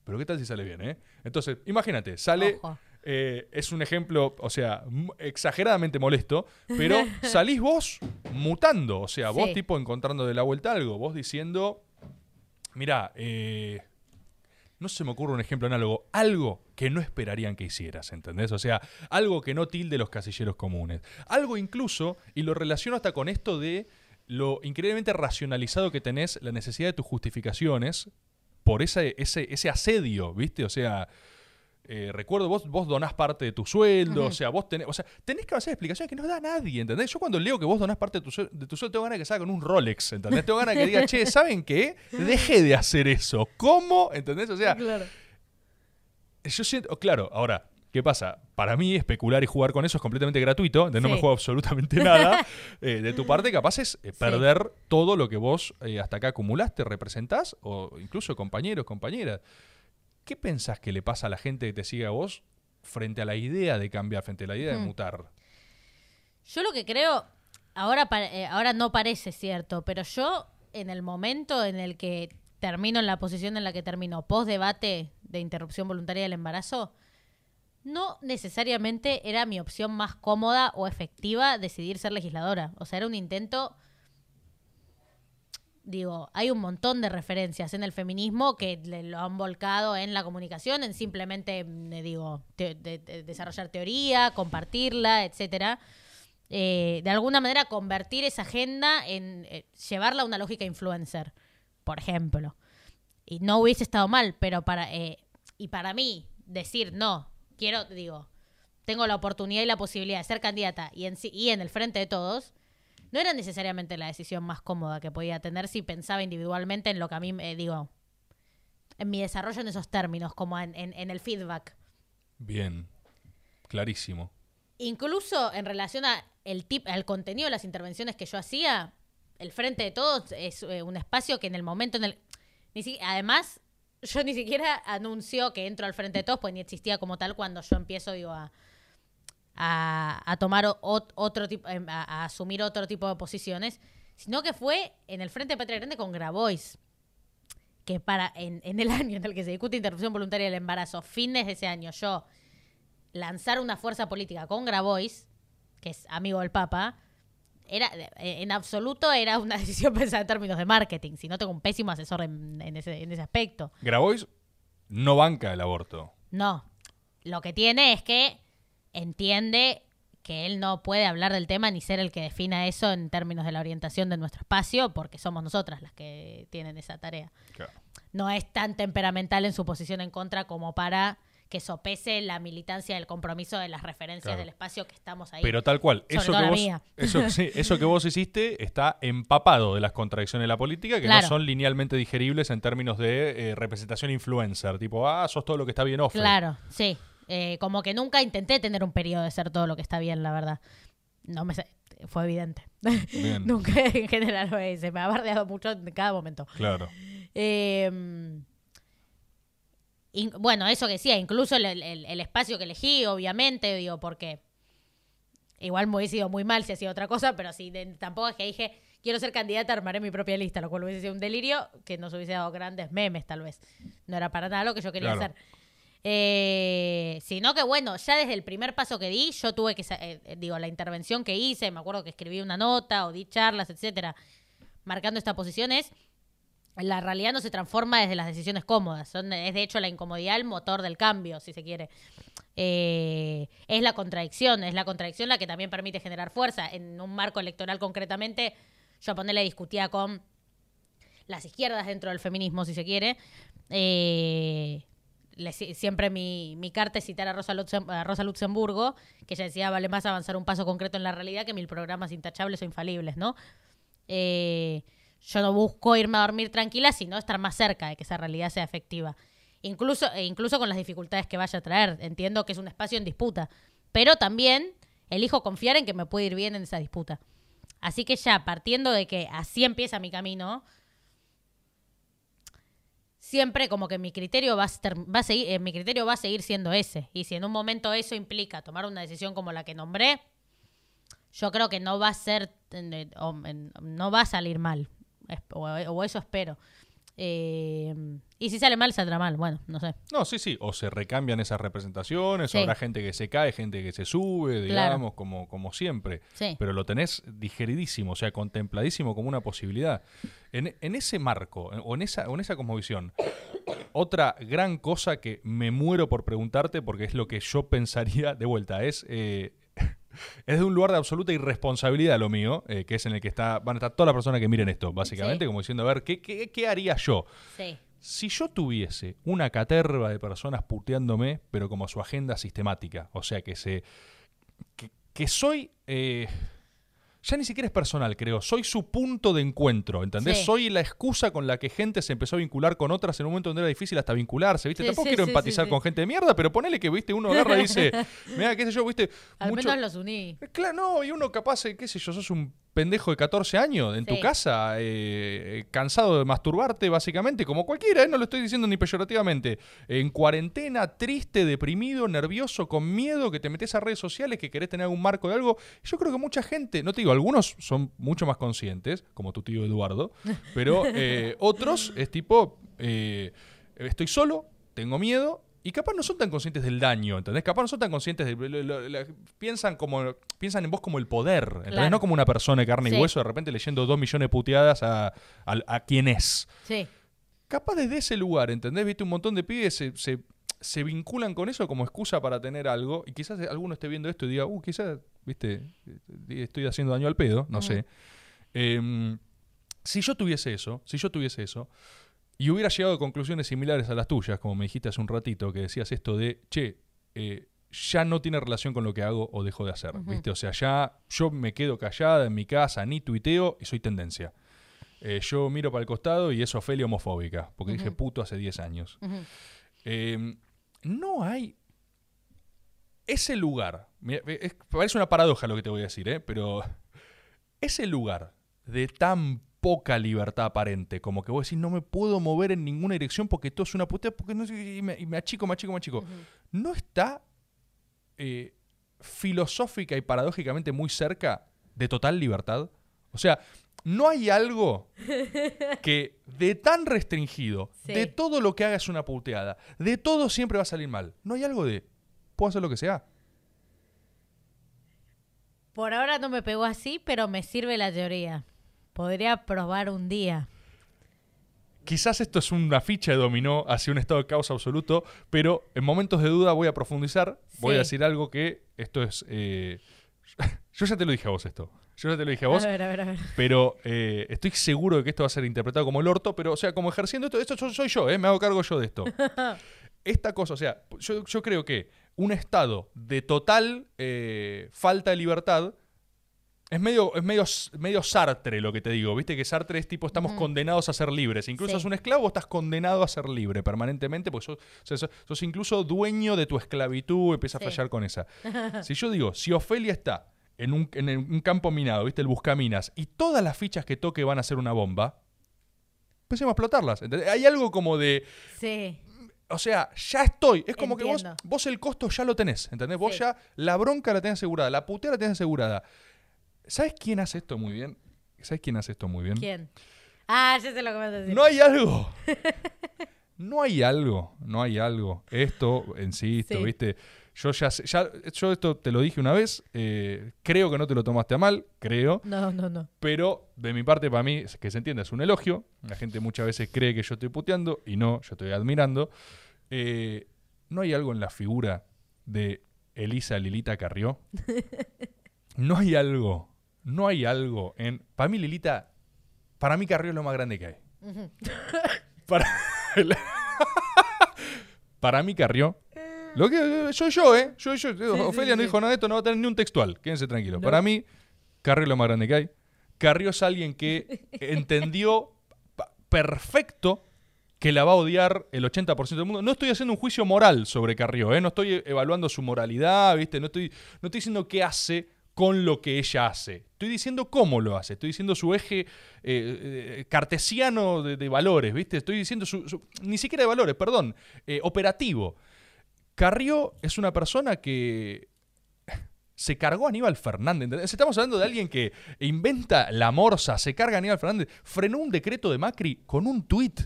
pero ¿qué tal si sale bien, eh? Entonces, imagínate, sale... Ojo. Eh, es un ejemplo, o sea, exageradamente molesto, pero salís vos mutando, o sea, vos Sí. tipo encontrando de la vuelta algo, vos diciendo, mira, eh, no se me ocurre un ejemplo análogo, algo que no esperarían que hicieras, ¿entendés? O sea, algo que no tilde los casilleros comunes. Algo incluso, y lo relaciono hasta con esto de lo increíblemente racionalizado que tenés, la necesidad de tus justificaciones por ese, ese, ese asedio, ¿viste? O sea, eh, recuerdo, vos, vos donás parte de tu sueldo, o sea, vos tenés, o sea, tenés que hacer explicaciones que no da nadie, ¿entendés? Yo cuando leo que vos donás parte de tu, de tu sueldo, tengo ganas de que salga con un Rolex, ¿entendés? Tengo ganas de que diga, che, ¿saben qué? Dejé de hacer eso. ¿Cómo? ¿Entendés? O sea, claro. yo siento, claro, ahora, ¿qué pasa? Para mí especular y jugar con eso es completamente gratuito, de no me juego absolutamente nada. Eh, de tu parte, capaz es eh, perder todo lo que vos eh, hasta acá acumulaste, representás, o incluso compañeros, compañeras. ¿Qué pensás que le pasa a la gente que te sigue a vos frente a la idea de cambiar, frente a la idea de mutar? Yo lo que creo, ahora, eh, ahora no parece cierto, pero yo en el momento en el que termino en la posición en la que termino, post debate de interrupción voluntaria del embarazo, no necesariamente era mi opción más cómoda o efectiva decidir ser legisladora. O sea, era un intento digo, hay un montón de referencias en el feminismo que le- lo han volcado en la comunicación, en simplemente, mm, eh, digo, te- de- de- desarrollar teoría, compartirla, etcétera. Eh, de alguna manera convertir esa agenda en eh, llevarla a una lógica influencer, por ejemplo. Y no hubiese estado mal, pero para eh, y para mí decir no, quiero, digo, tengo la oportunidad y la posibilidad de ser candidata y en y en el frente de todos, no era necesariamente la decisión más cómoda que podía tener si pensaba individualmente en lo que a mí, eh, digo, en mi desarrollo en esos términos, como en, en- en el feedback. Bien, clarísimo. Incluso en relación a el tip, al contenido de las intervenciones que yo hacía, el Frente de Todos es eh, un espacio que en el momento en el... Ni si- además, yo ni siquiera anuncio que entro al Frente de Todos, pues ni existía como tal cuando yo empiezo, digo, a, a, a tomar ot- otro tipo, em, a, a asumir otro tipo de posiciones, sino que fue en el Frente de Patria Grande con Grabois, que para en, en el año en el que se discute interrupción voluntaria del embarazo, fines de ese año, yo lanzar una fuerza política con Grabois, que es amigo del Papa, era eh, en absoluto era una decisión pensada en términos de marketing, si no tengo un pésimo asesor en, en ese, en ese aspecto. Grabois no banca el aborto. No, lo que tiene es que entiende que él no puede hablar del tema ni ser el que defina eso en términos de la orientación de nuestro espacio, porque somos nosotras las que tienen esa tarea. Claro. No es tan temperamental en su posición en contra como para que sopese la militancia del compromiso de las referencias Claro. del espacio que estamos ahí. Pero tal cual, eso que, vos, eso, sí, eso que vos hiciste está empapado de las contradicciones de la política que Claro. no son linealmente digeribles en términos de eh, representación influencer. Tipo, ah, sos todo lo que está bien off. Claro, sí. Eh, como que nunca intenté tener un periodo de ser todo lo que está bien, la verdad. No me sé, fue evidente. Nunca en general lo hice. Me ha bardeado mucho en cada momento. Claro. Eh, in- bueno, eso que decía, incluso el, el- el espacio que elegí, obviamente, digo, porque igual me hubiese ido muy mal si hacía otra cosa, pero sí, de- tampoco es que dije, quiero ser candidata, armaré mi propia lista, lo cual hubiese sido un delirio que nos hubiese dado grandes memes, tal vez. No era para nada lo que yo quería Claro. hacer. Eh, sino que bueno, ya desde el primer paso que di, yo tuve que, eh, eh, digo, la intervención que hice, me acuerdo que escribí una nota o di charlas, etcétera, marcando esta posición es la realidad no se transforma desde las decisiones cómodas. Es de hecho la incomodidad el motor del cambio, si se quiere. Eh, es la contradicción, es la contradicción la que también permite generar fuerza. En un marco electoral concretamente, yo a ponerle discutía con las izquierdas dentro del feminismo, si se quiere. Eh, siempre mi, carta es citar a Rosa, Luxem- a Rosa Luxemburgo, que ella decía, vale más avanzar un paso concreto en la realidad que mil programas intachables o infalibles, ¿no? Eh, yo no busco irme a dormir tranquila, sino estar más cerca de que esa realidad sea efectiva. Incluso, e incluso con las dificultades que vaya a traer. Entiendo que es un espacio en disputa. Pero también elijo confiar en que me puede ir bien en esa disputa. Así que ya, partiendo de que así empieza mi camino, siempre como que mi criterio va a, seguir, eh, mi criterio va a seguir siendo ese. Y si en un momento eso implica tomar una decisión como la que nombré, yo creo que no va a ser, no va a salir mal. O eso espero. Eh, y si sale mal, saldrá mal. Bueno, no sé. No, sí, sí. O se recambian esas representaciones, Sí. o habrá gente que se cae, gente que se sube, Claro. digamos, como, como siempre. Sí. Pero lo tenés digeridísimo, o sea, contempladísimo como una posibilidad. En, en ese marco, o en esa, o en esa cosmovisión, otra gran cosa que me muero por preguntarte, porque es lo que yo pensaría de vuelta, es... eh, es de un lugar de absoluta irresponsabilidad lo mío, eh, que es en el que está, van a estar todas las personas que miren esto, básicamente, Sí. como diciendo, a ver, ¿qué, qué, qué haría yo? Sí. Si yo tuviese una caterva de personas puteándome, pero como su agenda sistemática, o sea, que se. que, que soy. eh, ya ni siquiera es personal, creo. Soy su punto de encuentro, ¿entendés? Sí. Soy la excusa con la que gente se empezó a vincular con otras en un momento donde era difícil hasta vincularse, ¿viste? Sí, Tampoco sí, quiero empatizar con gente de mierda, pero ponele que, ¿viste? Uno agarra y dice, mira, qué sé yo, ¿viste? Al Mucho- menos los uní. Claro, no, y uno capaz, eh, qué sé yo, sos un pendejo de 14 años en tu casa, eh, cansado de masturbarte, básicamente, como cualquiera, eh, no lo estoy diciendo ni peyorativamente. En cuarentena, triste, deprimido, nervioso, con miedo, que te metes a redes sociales, que querés tener algún marco de algo. Yo creo que mucha gente, no te digo, algunos son mucho más conscientes, como tu tío Eduardo, pero eh, otros es tipo, estoy solo, tengo miedo. Y capaz no son tan conscientes del daño, ¿entendés? Capaz no son tan conscientes de... lo- lo- lo- piensan, como, piensan en vos como el poder, ¿entendés? Claro. No como una persona de carne Sí. y hueso de repente leyendo dos millones de puteadas a, a, a quien es. Sí. Capaz desde ese lugar, ¿entendés? Viste, un montón de pibes se, se, se vinculan con eso como excusa para tener algo. Y quizás alguno esté viendo esto y diga, uh, quizás, viste, estoy haciendo daño al pedo, no sé. Em, si yo tuviese eso, si yo tuviese eso, y hubiera llegado a conclusiones similares a las tuyas, como me dijiste hace un ratito, que decías esto de, che, eh, ya no tiene relación con lo que hago o dejo de hacer. ¿viste? O sea, ya yo me quedo callada en mi casa, ni tuiteo y soy tendencia. Eh, yo miro para el costado y es Ofelia homofóbica, porque dije puto hace 10 años. Eh, no hay ese lugar. mira, es- parece una paradoja lo que te voy a decir, ¿eh? pero ese lugar de tan poca libertad aparente, como que vos decís, no me puedo mover en ninguna dirección porque todo es una puta, porque no y me, y me achico, me achico, me achico. ¿No está eh, filosófica y paradójicamente muy cerca de total libertad? O sea, no hay algo que de tan restringido, Sí. de todo lo que haga es una puteada, de todo siempre va a salir mal. No hay algo de, puedo hacer lo que sea. Por ahora no me pegó así, pero me sirve la teoría. Podría probar un día. Quizás esto es una ficha de dominó hacia un estado de caos absoluto, pero en momentos de duda voy a profundizar, voy a decir algo que esto es... eh, yo ya te lo dije a vos esto. Yo ya te lo dije a vos. A ver, a ver, a ver. Pero eh, estoy seguro de que esto va a ser interpretado como el orto, pero o sea, como ejerciendo esto, esto so- soy yo, ¿eh? me hago cargo yo de esto. Esta cosa, o sea, yo, yo creo que un estado de total eh, falta de libertad Es medio, es medio, medio Sartre lo que te digo, viste que Sartre es tipo, estamos condenados a ser libres. Incluso Sí. sos un esclavo, estás condenado a ser libre permanentemente, porque sos, sos- sos incluso dueño de tu esclavitud, empieza Sí. a fallar con esa. si yo digo, si Ofelia está en un, en un campo minado, viste, el buscaminas, y todas las fichas que toque van a ser una bomba, empecemos a explotarlas. ¿entendés? Hay algo como de, Sí. o sea, ya estoy. Es como que vos, vos el costo ya lo tenés, ¿entendés? Vos ya la bronca la tenés asegurada, la puteada la tenés asegurada. ¿Sabes quién hace esto muy bien? ¿Sabes quién hace esto muy bien? ¿Quién? Ah, ya sé lo que vas a decir. No hay algo. No hay algo, no hay algo. Esto, insisto, Sí. ¿viste? Yo ya, sé- ya, yo esto te lo dije una vez, eh, creo que no te lo tomaste a mal, creo, No, no, no. pero de mi parte para mí, que se entienda, es un elogio. La gente muchas veces cree que yo estoy puteando y no, yo estoy admirando. Eh, ¿No hay algo en la figura de Elisa Lilita Carrió? No hay algo, no hay algo en... Para mí Lilita, para mí Carrió es lo más grande que hay. para, para mí Carrió... Lo que soy yo, ¿eh? Yo, yo, sí, Ofelia no sí. dijo nada de esto, no va a tener ni un textual. Quédense tranquilos. No. Para mí, Carrió es lo más grande que hay. Carrió es alguien que entendió perfecto que la va a odiar el 80% del mundo. No estoy haciendo un juicio moral sobre Carrió, ¿eh? no estoy evaluando su moralidad, ¿viste? No estoy, no estoy diciendo qué hace con lo que ella hace. Estoy diciendo cómo lo hace. Estoy diciendo su eje eh, eh, cartesiano de, de valores, ¿viste? Estoy diciendo su, su- ni siquiera de valores, perdón, eh, operativo. Carrió es una persona que se cargó a Aníbal Fernández. Estamos hablando de alguien que inventa la morsa, se carga a Aníbal Fernández, frenó un decreto de Macri con un tuit.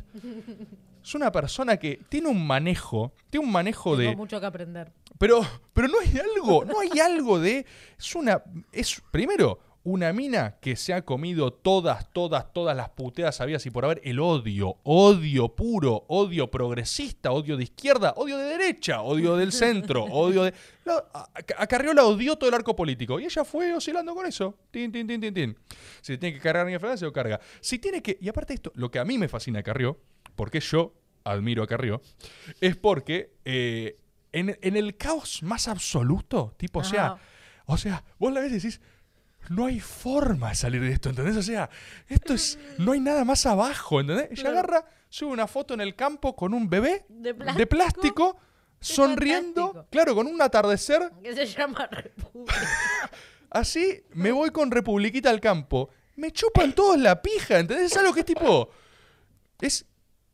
Es una persona que tiene un manejo, tiene un manejo Tengo de... mucho que aprender. Pero, pero no hay algo, no hay algo de... Es una... Es, primero, una mina que se ha comido todas, todas, todas las puteadas habidas y por haber el odio, odio puro, odio progresista, odio de izquierda, odio de derecha, odio del centro, odio de... La- a, a Carrió la odió todo el arco político y ella fue oscilando con eso. Tin, tin, tin, tin, tin. Si tiene que cargar a Fernández, se lo carga. Si tiene que... Y aparte de esto, lo que a mí me fascina de Carrió, porque yo admiro a Carrió, es porque eh, en, en el caos más absoluto, tipo, o sea, o sea, vos la ves y decís, no hay forma de salir de esto, ¿entendés? O sea, esto es, no hay nada más abajo, ¿entendés? Ella agarra, sube una foto en el campo con un bebé ¿De de plástico, sonriendo, fantástico. claro, con un atardecer, Que se llama República. así, me voy con Republiquita al campo, me chupan todos la pija, ¿entendés? Es algo que es tipo, es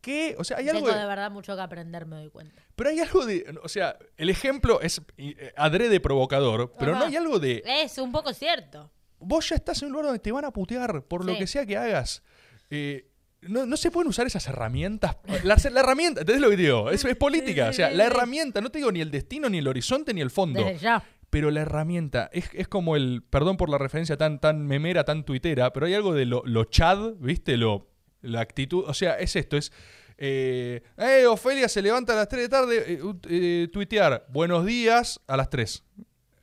que, o sea, hay algo... Tengo de verdad mucho que aprender, me doy cuenta. Pero hay algo de. O sea, el ejemplo es eh, adrede provocador, pero Ajá. no hay algo de. Es un poco cierto. Vos ya estás en un lugar donde te van a putear por lo que sea que hagas. Eh, no, no se pueden usar esas herramientas. La, la herramienta, ¿entendés lo que digo? Es, es política. O sea, la herramienta, no te digo ni el destino, ni el horizonte, ni el fondo. Desde ya. Pero la herramienta es, es como el. Perdón por la referencia tan, tan memera, tan tuitera, pero hay algo de lo, lo chad, ¿viste? Lo, la actitud. O sea, es esto: es. Eh, eh, Ofelia se levanta a las 3 de tarde, eh, eh, tuitear. Buenos días a las 3.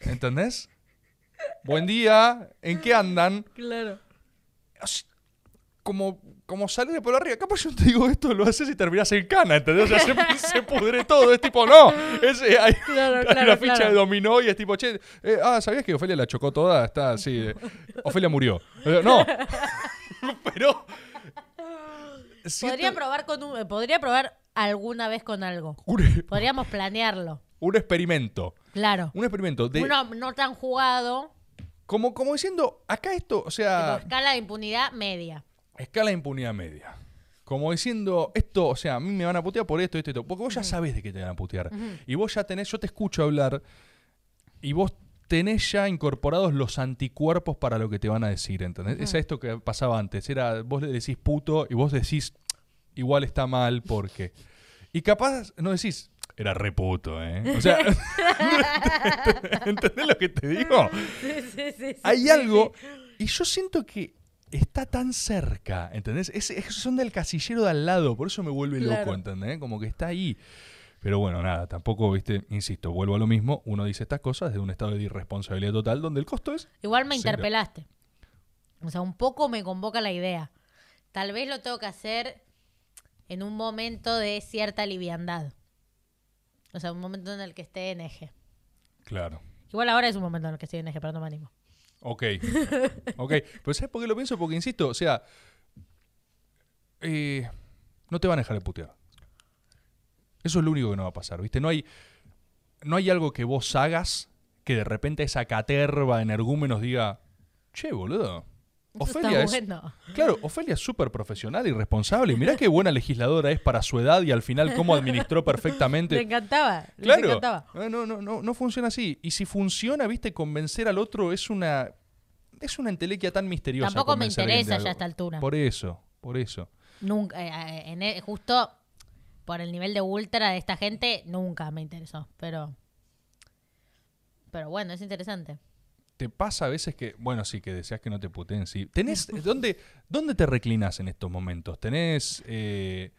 ¿Entendés? Buen día, ¿en qué andan? Claro. Así, Como, como salir por arriba. Capaz yo te digo esto, lo haces y terminás en cana, ¿entendés? O sea, se, se pudre todo. Es tipo, no. Es, eh, hay, Claro, hay claro, una ficha claro. de dominó y es tipo, che, eh, ah, ¿sabías que Ofelia la chocó toda? Está así. eh, Ofelia murió. Eh, no. Pero. Siento Podría probar con un, eh, podría probar alguna vez con algo. un, Podríamos planearlo. un experimento. Claro. Un experimento de. Uno no tan jugado, Como, como diciendo, acá esto, o tipo, sea. escala de impunidad media. Escala de impunidad media. Como diciendo, esto, o sea, a mí me van a putear por esto, esto, esto. Porque vos ya sabés de qué te van a putear. Y vos ya tenés, yo te escucho hablar y vos tenés ya incorporados los anticuerpos para lo que te van a decir, ¿entendés? Es esto que pasaba antes. Era, vos le decís puto y vos decís, igual está mal porque. Y capaz no decís, era re puto, ¿eh? O sea, ¿entendés lo que te digo? Sí, sí, sí, sí, hay algo y yo siento que está tan cerca, ¿entendés? Es, es- son del casillero de al lado, por eso me vuelve loco. ¿entendés? Como que está ahí. Pero bueno, nada, tampoco, viste, insisto, vuelvo a lo mismo, uno dice estas cosas desde un estado de irresponsabilidad total donde el costo es... Igual me Cero. interpelaste. O sea, un poco me convoca la idea. Tal vez lo tengo que hacer en un momento de cierta liviandad. O sea, un momento en el que esté en eje. Claro. Igual ahora es un momento en el que estoy en eje, pero no me animo. Ok. Ok. Pero ¿sabes por qué lo pienso? Porque, insisto, o sea, eh, no te van a dejar de putear. Eso es lo único que no va a pasar, ¿viste? No hay, no hay algo que vos hagas que de repente esa caterva de energúmenos diga, che, boludo. Eso Ofelia está es. Claro, Ofelia es súper profesional y responsable. Y mirá qué buena legisladora es para su edad y al final cómo administró Le perfectamente. encantaba. les Claro. encantaba. No, no, no, no, funciona así. Y si funciona, viste, convencer al otro es una. Es una entelequia tan misteriosa. Tampoco me a interesa ya a esta altura. Por eso, por eso. Nunca, eh, eh, en e- justo por el nivel de ultra de esta gente, nunca me interesó. Pero, pero bueno, es interesante. ¿Te pasa a veces que, bueno, sí, que deseas que no te puteen? Sí. ¿Tenés, dónde, ¿Dónde te reclinas en estos momentos? ¿Tenés. eh,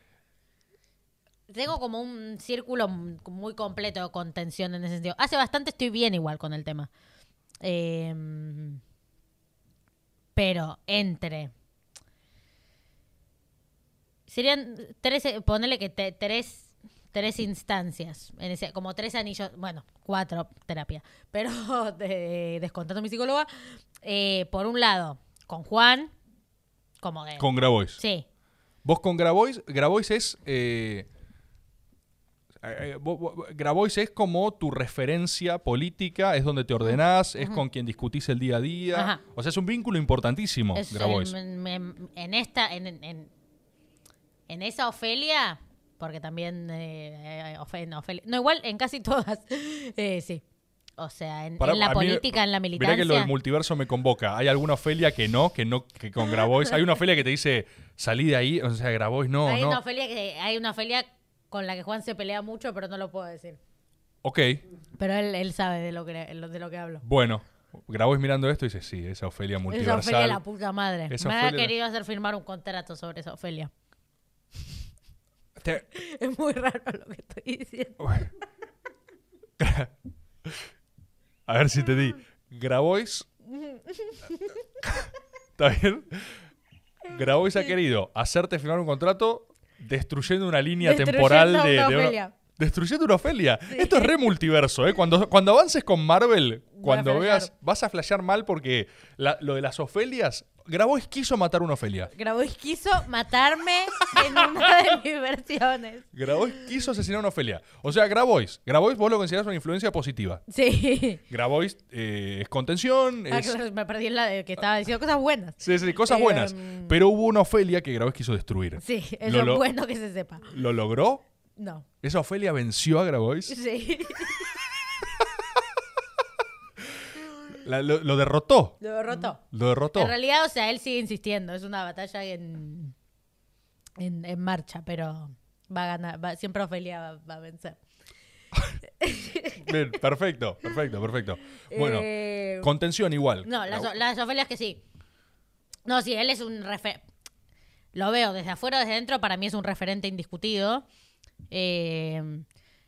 Tengo como un círculo muy completo de contención en ese sentido. Hace bastante estoy bien igual con el tema. Em, pero entre. Serían tres, eh, ponele que te- tres, tres instancias, en ese, como tres anillos, bueno, cuatro terapia, pero de- descontando a mi psicóloga, eh, por un lado, con Juan, como de... con Grabois? Sí, Vos con Grabois, Grabois es. eh, eh, vos- vos- Grabois es como tu referencia política, es donde te ordenás, es con quien discutís el día a día. Ajá. O sea, es un vínculo importantísimo, Es, Grabois. en esta, en, en- en esa Ofelia, porque también eh, eh, Ofelia- no, igual en casi todas, eh, sí. O sea, en, Para- en la mí- política, en la Mirá militancia. que lo del multiverso me convoca. Hay alguna Ofelia que no, que no, que con Grabois. Hay una Ofelia que te dice, salí de ahí, o sea, Grabois no, hay no. una Ofelia que hay una Ofelia con la que Juan se pelea mucho, pero no lo puedo decir. Ok, Pero él, él sabe de lo que de lo que hablo. bueno. Grabois mirando esto dice, sí, esa Ofelia Esa multiversal. Ofelia la puta madre. Esa Me ha querido hacer firmar un contrato sobre esa Ofelia. Te- Es muy raro lo que estoy diciendo. Bueno. A ver si te di. Grabois. ¿Está bien? Grabois ha querido hacerte firmar un contrato destruyendo una línea Destruyendo temporal de, una de una- Ofelia. Destruyendo una Ofelia. Esto es re multiverso, ¿eh? Cuando, cuando avances con Marvel, cuando veas, vas a flashear mal porque la- lo de las Ofelias, Grabois quiso matar una Ofelia. Grabois quiso matarme en una de mis versiones. Grabois quiso asesinar a una Ofelia. O sea, Grabois, Grabois vos lo considerás una influencia positiva. Sí. Grabois eh, es contención, Ah, es, claro, me perdí en la de que estaba diciendo cosas buenas. Sí, sí, cosas buenas. mm. Pero hubo una Ofelia que Grabois quiso destruir. Sí, eso Lo- es lo- bueno que se sepa. ¿Lo logró? No. ¿Esa Ofelia venció a Grabois? Sí. La- lo, lo derrotó. Lo derrotó. Lo derrotó. En realidad, o sea, él sigue insistiendo. Es una batalla en, en, en marcha, pero va a ganar. va- siempre Ofelia va, va a vencer. Bien, perfecto, perfecto, perfecto. Bueno, Eh, contención igual. No, las, Grabo- las Ofelias que sí. No, sí, él es un referente. Lo veo desde afuera, desde dentro, para mí es un referente indiscutido. Eh,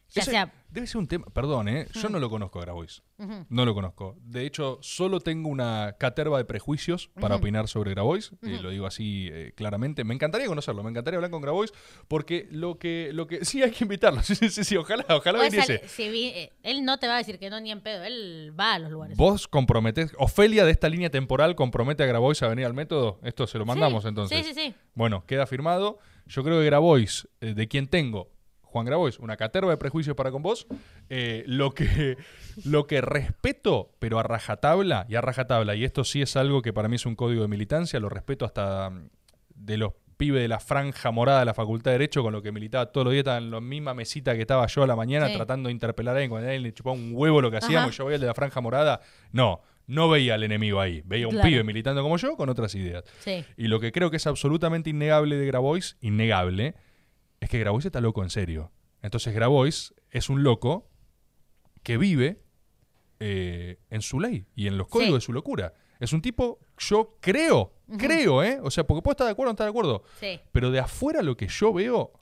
ya Ese sea. Debe ser un tema. Perdón, ¿eh? Yo no lo conozco a Grabois. No lo conozco. De hecho, solo tengo una caterva de prejuicios para opinar sobre Grabois. Y lo digo así eh, claramente. Me encantaría conocerlo. Me encantaría hablar con Grabois. Porque lo que. Lo que sí, hay que invitarlo. Sí, sí, sí. sí, Ojalá, ojalá Puede viniese. sal- si vi- eh, él no te va a decir que no ni en pedo, él va a los lugares. Vos comprometés. Ofelia de esta línea temporal compromete a Grabois a venir al método. Esto se lo mandamos Sí, entonces. Sí, sí, sí. Bueno, queda firmado. Yo creo que Grabois, eh, de quien tengo, Juan Grabois, una caterva de prejuicios para con vos. eh, lo, que, lo que respeto, pero a rajatabla, y a rajatabla, y esto sí es algo que para mí es un código de militancia, lo respeto hasta mm, de los pibes de la franja morada de la Facultad de Derecho, con lo que militaba todos los días, estaba en la misma mesita que estaba yo a la mañana, Sí. tratando de interpelar a alguien, cuando a alguien le chupaba un huevo lo que hacíamos, Ajá. yo veía el de la franja morada. No, no veía al enemigo ahí, veía un Claro. pibe militando como yo con otras ideas. Sí. Y lo que creo que es absolutamente innegable de Grabois, innegable, es que Grabois está loco en serio. Entonces Grabois es un loco que vive eh, en su ley y en los códigos Sí. de su locura. Es un tipo, yo creo, creo, ¿eh? O sea, porque puedo estar de acuerdo o no estar de acuerdo. Sí. Pero de afuera lo que yo veo,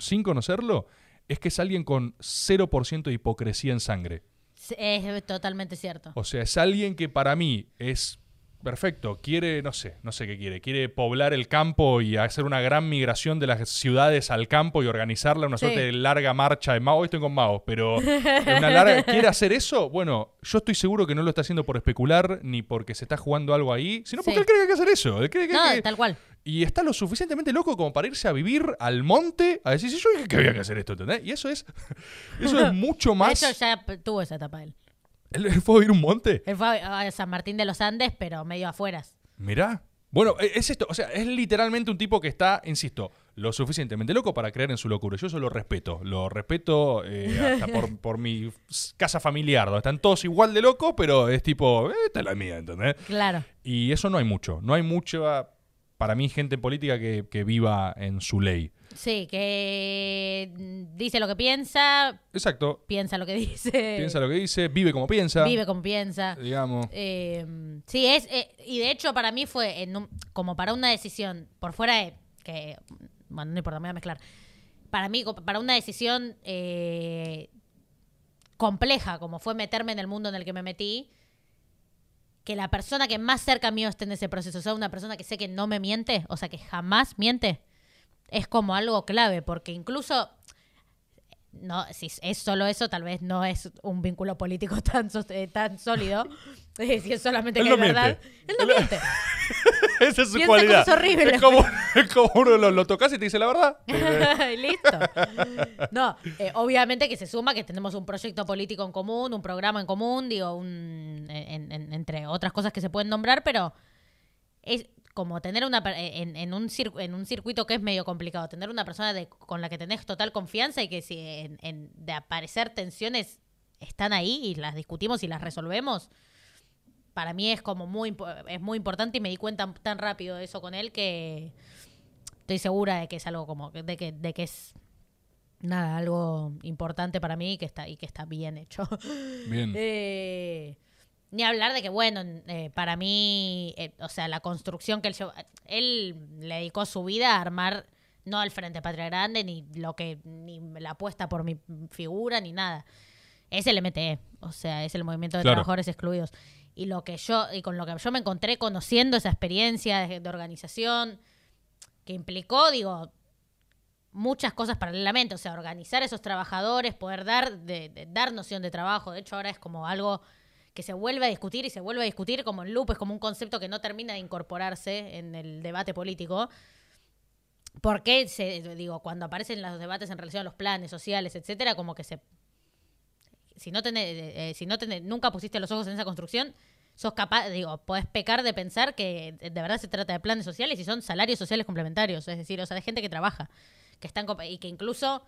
sin conocerlo, es que es alguien con 0% de hipocresía en sangre. Es totalmente cierto. O sea, es alguien que para mí es Perfecto. Quiere, no sé, no sé qué quiere. Quiere poblar el campo y hacer una gran migración de las ciudades al campo y organizarla, una Sí. suerte de larga marcha de Mao. Hoy estoy con Mao, pero una larga- ¿quiere hacer eso? Bueno, yo estoy seguro que no lo está haciendo por especular ni porque se está jugando algo ahí, sino porque Sí. él cree que hay que hacer eso. Él cree que- No, que- tal cual. Y está lo suficientemente loco como para irse a vivir al monte a decir, "Sí, yo dije que había que hacer esto, ¿entendés? Y eso es, eso es mucho más. hecho, ya tuvo esa etapa él. ¿Él, fue a vivir un monte? Él fue a San Martín de los Andes, pero medio afueras. Mirá. Bueno, e- es esto, o sea, es literalmente un tipo que está, insisto, lo suficientemente loco para creer en su locura. Yo eso lo respeto. Lo respeto eh, hasta por, por mi casa familiar, donde están todos igual de locos, pero es tipo, "Eh, esta es la mía, ¿entendés? Claro. Y eso no hay mucho. No hay mucho, para mí, gente en política que, que viva en su ley. Sí, que dice lo que piensa, Exacto. piensa lo que dice. Piensa lo que dice, vive como piensa. Vive como piensa. Digamos. Eh, sí, es. eh, y de hecho, para mí fue en un- como para una decisión, por fuera de. que Bueno, no importa, me voy a mezclar. Para mí, para una decisión eh, compleja, como fue meterme en el mundo en el que me metí, que la persona que más cerca mío esté en ese proceso, sea, una persona que sé que no me miente, o sea, que jamás miente, es como algo clave, porque incluso no, si es solo eso, tal vez no es un vínculo político tan, eh, tan sólido. Eh, si es solamente Él que no es verdad. Él no miente. Esa es su Piensa cualidad. cosas horribles. Es como, es como uno lo, lo tocas y te dice la verdad. Y Listo. No, eh, obviamente que se suma que tenemos un proyecto político en común, un programa en común, digo, un, en- en- entre otras cosas que se pueden nombrar, pero es como tener una per- en, en un cir- en un circuito que es medio complicado, tener una persona de- con la que tenés total confianza y que si en, en- de aparecer tensiones están ahí y las discutimos y las resolvemos. Para mí es como muy es muy importante y me di cuenta tan rápido de eso con él que estoy segura de que es algo como de que de que es nada algo importante para mí y que está y que está bien hecho Bien. Eh, ni hablar de que bueno eh, para mí eh, o sea la construcción que él llevó- él le dedicó su vida a armar no el Frente Patria Grande ni lo que ni la apuesta por mi figura ni nada es el MTE o sea es el movimiento de Claro. trabajadores excluidos y lo que yo y con lo que yo me encontré conociendo esa experiencia de, organización que implicó, digo, muchas cosas paralelamente, o sea, organizar a esos trabajadores, poder dar, dar noción de trabajo, de hecho ahora es como algo que se vuelve a discutir y se vuelve a discutir como en loop, es como un concepto que no termina de incorporarse en el debate político. Porque, se, digo, cuando aparecen los debates en relación a los planes sociales, etcétera, como que se... Si no tenés, eh, eh, si no tenés, nunca pusiste los ojos en esa construcción, sos capaz, digo, podés pecar de pensar que de verdad se trata de planes sociales y son salarios sociales complementarios, es decir, o sea, de gente que trabaja, que están y que incluso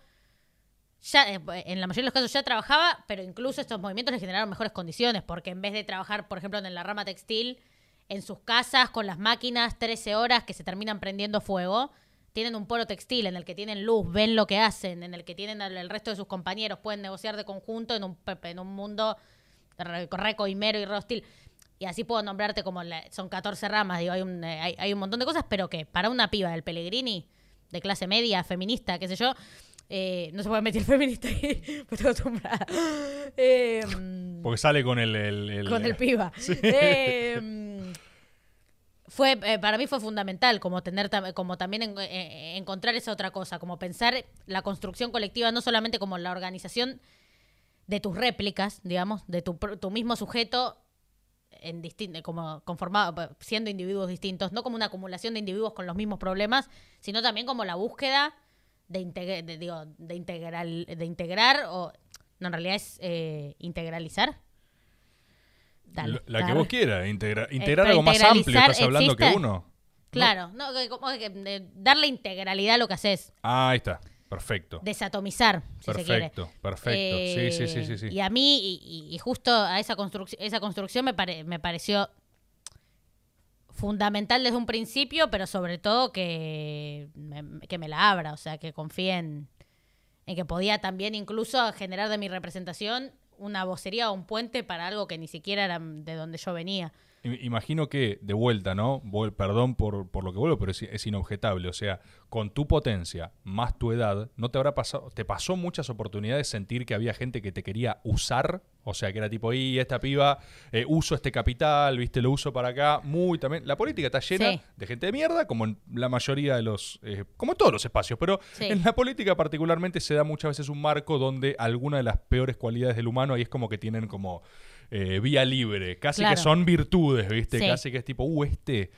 ya eh, en la mayoría de los casos ya trabajaba, pero incluso estos movimientos le generaron mejores condiciones, porque en vez de trabajar, por ejemplo, en la rama textil, en sus casas con las máquinas 13 horas que se terminan prendiendo fuego, tienen un polo textil en el que tienen luz, ven lo que hacen, en el que tienen al el resto de sus compañeros, pueden negociar de conjunto en un, en un mundo re, re y re hostil. Y así puedo nombrarte como la- son 14 ramas, digo, hay un, eh, hay, hay un montón de cosas, pero que para una piba del Pellegrini, de clase media, feminista, qué sé yo, eh, no se puede meter feminista ahí, pues estoy acostumbrada. Eh, Porque sale con el. el- el- con el piba. Eh, fue eh, para mí fue fundamental como tener como también en- eh, encontrar esa otra cosa como pensar la construcción colectiva no solamente como la organización de tus réplicas digamos de tu, tu mismo sujeto en distin- como conformado siendo individuos distintos no como una acumulación de individuos con los mismos problemas sino también como la búsqueda de, de, digo, de integral de integrar o no en realidad es eh, integralizar La, la que vos quieras. integra- integrar algo más amplio. Estás hablando que uno. Claro, no, como que, eh, darle integralidad a lo que haces, Ah, ahí está. Perfecto. desatomizar, si se quiere. Perfecto, perfecto. Sí, sí, sí, sí, sí. Y a mí, y, justo a esa, construc- esa construcción me, pare- me pareció fundamental desde un principio, pero sobre todo que me, que me la abra, o sea, que confíe en, en que podía también incluso generar de mi representación una vocería o un puente para algo que ni siquiera era de donde yo venía. Imagino que, de vuelta, ¿no? Vol- perdón por, por lo que vuelvo, pero es, es inobjetable. O sea, con tu potencia más tu edad, ¿no te habrá pasado, te pasó muchas oportunidades sentir que había gente que te quería usar? O sea, que era tipo, y esta piba, eh, uso este capital, viste, lo uso para acá. Muy también. La política está llena Sí. de gente de mierda, como en la mayoría de los, eh, como en todos los espacios, pero Sí. en la política particularmente se da muchas veces un marco donde alguna de las peores cualidades del humano ahí es como que tienen como eh, vía libre, casi Claro. que son virtudes, ¿viste? Sí. Casi que es tipo, uh, este...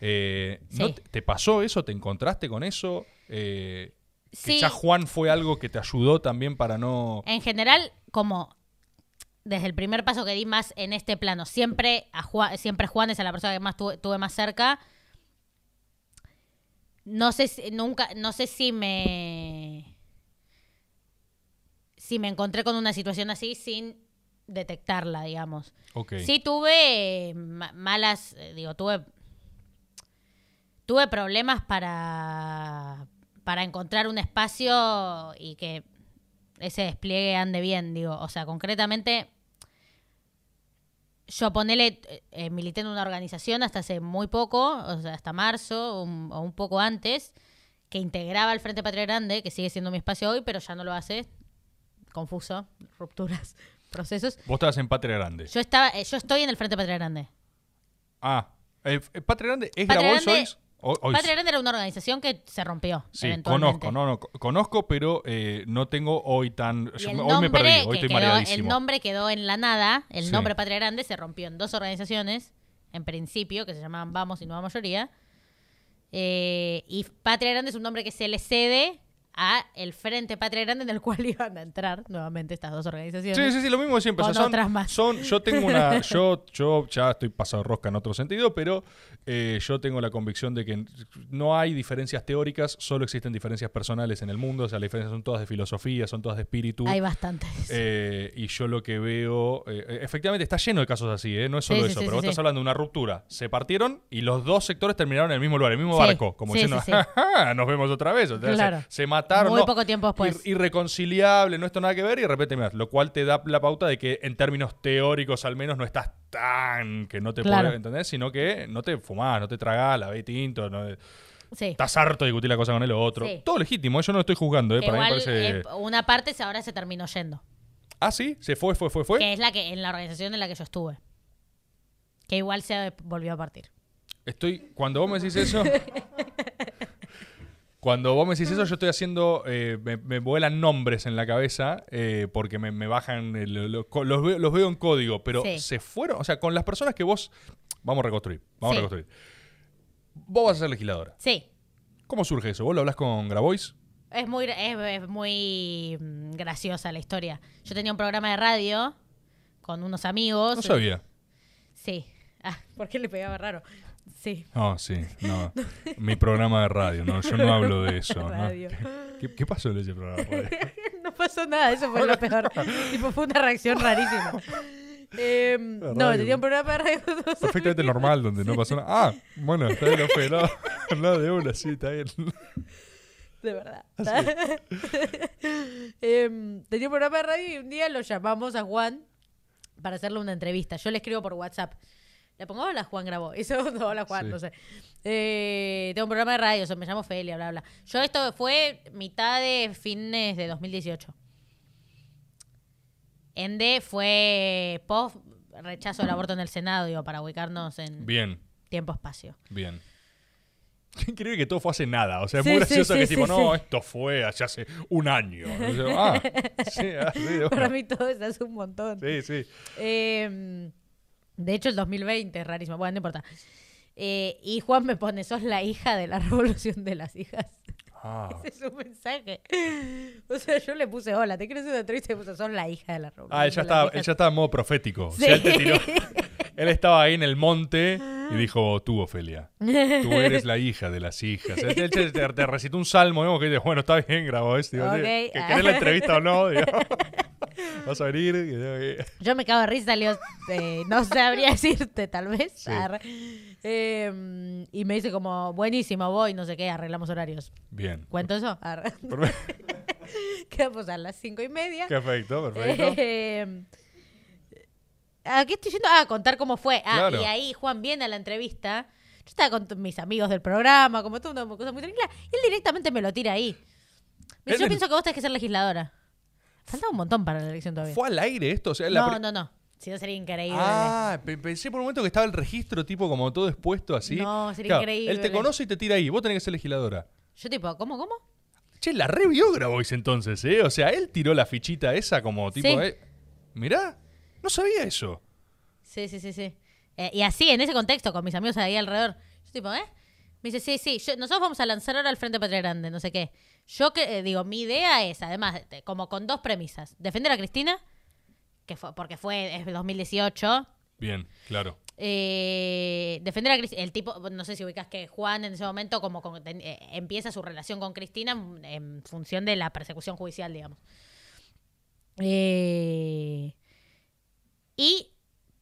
eh, ¿no te, te pasó eso? ¿Te encontraste con eso? Eh, Sí. Quizás Juan fue algo que te ayudó también para no... En general, como desde el primer paso que di más en este plano, siempre a Juan, siempre Juan es a la persona que más tuve, tuve más cerca. No sé si, nunca, no sé si me si me encontré con una situación así sin detectarla, digamos. Ok. Sí tuve eh, ma- malas, eh, digo, tuve tuve problemas para para encontrar un espacio y que ese despliegue ande bien, digo, o sea, concretamente yo ponele, eh, eh, milité en una organización hasta hace muy poco, o sea, hasta marzo un- o un poco antes, que integraba el Frente Patria Grande, que sigue siendo mi espacio hoy, pero ya no lo hace. Confuso, rupturas, procesos. Vos estabas en Patria Grande. Yo estaba, eh, yo estoy en el Frente Patria Grande. Ah, eh, eh, ¿Patria Grande es Patria Grabois Grande- hoy? O- hoy- Patria Grande era una organización que se rompió. Sí, eventualmente. conozco, no, no, co- conozco, pero eh, no tengo hoy tan... Y yo el hoy me perdí, hoy que estoy quedó- mareadísimo. el nombre quedó en la nada. El Sí. nombre Patria Grande se rompió en dos organizaciones, en principio, que se llamaban Vamos y Nueva Mayoría. Eh, y Patria Grande es un nombre que se le cede a el Frente Patria Grande en el cual iban a entrar nuevamente estas dos organizaciones. Sí, sí, sí, lo mismo de siempre. O sea, son, otras más. son- yo tengo una, yo, yo ya estoy pasado rosca en otro sentido, pero eh, yo tengo la convicción de que no hay diferencias teóricas, solo existen diferencias personales en el mundo. O sea, las diferencias son todas de filosofía, son todas de espíritu. Hay bastantes. Eh, y yo lo que veo, eh, efectivamente está lleno de casos así, ¿eh? no es solo Sí, eso, sí, pero vos estás hablando de una ruptura. Se partieron y los dos sectores terminaron en el mismo lugar, en el mismo barco, como diciendo, sí, sí. "Ja, nos vemos otra vez. Se- Claro. se, mataron. Muy no, poco tiempo después. ir- irreconciliable, no esto nada que ver, y de repente, lo cual te da la pauta de que en términos teóricos al menos no estás tan que no te Claro. podés entender, sino que no te fumás, no te tragás, la ve tinto, no, Sí. estás harto de discutir la cosa con el otro. Sí. Todo legítimo, yo no lo estoy juzgando, ¿eh? Para mí igual parece... eh, una parte ahora se terminó yendo. Ah, sí, se fue, fue, fue, fue. Que es la que en la organización en la que yo estuve. Que igual se volvió a partir. Estoy, cuando vos me decís eso, cuando vos me decís eso, yo estoy haciendo, eh, me, me vuelan nombres en la cabeza eh, porque me, me bajan, lo- co- los, veo, los veo en código, pero Sí. se fueron, o sea, con las personas que vos, vamos a reconstruir, vamos Sí. a reconstruir. Vos vas a ser legisladora. Sí. ¿Cómo surge eso? ¿Vos lo hablas con Grabois? Es muy, es, es muy mm, graciosa la historia. Yo tenía un programa de radio con unos amigos. No sabía. Sí. Ah, ¿por qué le pegaba raro? Sí. No, sí, no. Mi programa de radio, no, yo no hablo de eso. ¿no? ¿Qué, qué pasó en ese programa? No pasó nada, eso fue lo peor. tipo, fue una reacción rarísima. Eh, no, tenía un programa de radio Perfectamente normal, donde no pasó nada. Ah, bueno, está bien, no fue, no, no, de una, sí, está bien. De verdad. Ah, Em, tenía un programa de radio y un día lo llamamos a Juan para hacerle una entrevista. Yo le escribo por WhatsApp. Le pongo, hola Juan grabó. Y segundo, hola Juan, Sí. no sé. Eh, tengo un programa de radio, o sea, me llamo Felia, bla, bla. Yo esto fue mitad de fines de 2018. Ende fue post rechazo del aborto en el Senado, digo, para ubicarnos en Bien, tiempo-espacio. bien. Qué increíble que todo fue hace nada. O sea, es Sí, muy gracioso sí, que sí, tipo, no, esto fue hace, hace un año. Ah, ah, Para mí todo eso hace un montón. sí, sí. Eh, de hecho, el 2020 es rarísimo. Bueno, no importa. Eh, y Juan me pone, sos la hija de la revolución de las hijas. Ah, Ese es un mensaje. O sea, yo le puse, hola, te quiero hacer una entrevista y puse, sos la hija de la revolución. ah las estaba, hijas". él ya estaba en modo profético. O Sí. sea, él te tiró. Él estaba ahí en el monte y dijo, tú, Ofelia, tú eres la hija de las hijas. Él, te, te- te recitó un salmo, digamos, que dice, bueno, está bien, grabó esto. Digo, Ok. ¿Que querés la entrevista o no? Vas a venir. que- Yo me cago de risa, Leo. eh, no sabría decirte, tal vez. Sí. Eh, y me dice como, buenísimo, voy, no sé qué, arreglamos horarios. Bien. ¿Cuento eso? Quedamos a las cinco y media. Perfecto, perfecto. Eh, ¿A qué estoy yendo? Ah, a contar cómo fue. Ah, Claro. y ahí Juan viene a la entrevista. Yo estaba con mis amigos del programa, como todo, una cosa muy tranquila. Y él directamente me lo tira ahí. Me dice, yo pienso que vos tenés que ser legisladora. Falta un montón para la elección todavía. ¿Fue al aire esto? O sea, No, no, no. Si no sería increíble. Ah, pe- pensé por un momento que estaba el registro tipo como todo expuesto así. No, sería Claro, increíble. Él te conoce y te tira ahí. Vos tenés que ser legisladora. Yo tipo, ¿cómo, cómo? Che, la revió Grabois entonces, ¿eh? O sea, él tiró la fichita esa como tipo, Sí. eh, mirá, no sabía eso. Sí, sí, sí, sí. Eh, y así, en ese contexto, con mis amigos ahí alrededor. Yo tipo, ¿eh? Me dice, sí, sí, yo- nosotros vamos a lanzar ahora al Frente Patria Grande, no sé qué. Yo que eh, digo, mi idea es, además, de- como con dos premisas. Defender a Cristina, que fue, porque fue es 2018. Bien, claro. eh, defender a Cristina. El tipo, no sé si ubicas que Juan en ese momento como con- eh, empieza su relación con Cristina en, en función de la persecución judicial, digamos. Eh, y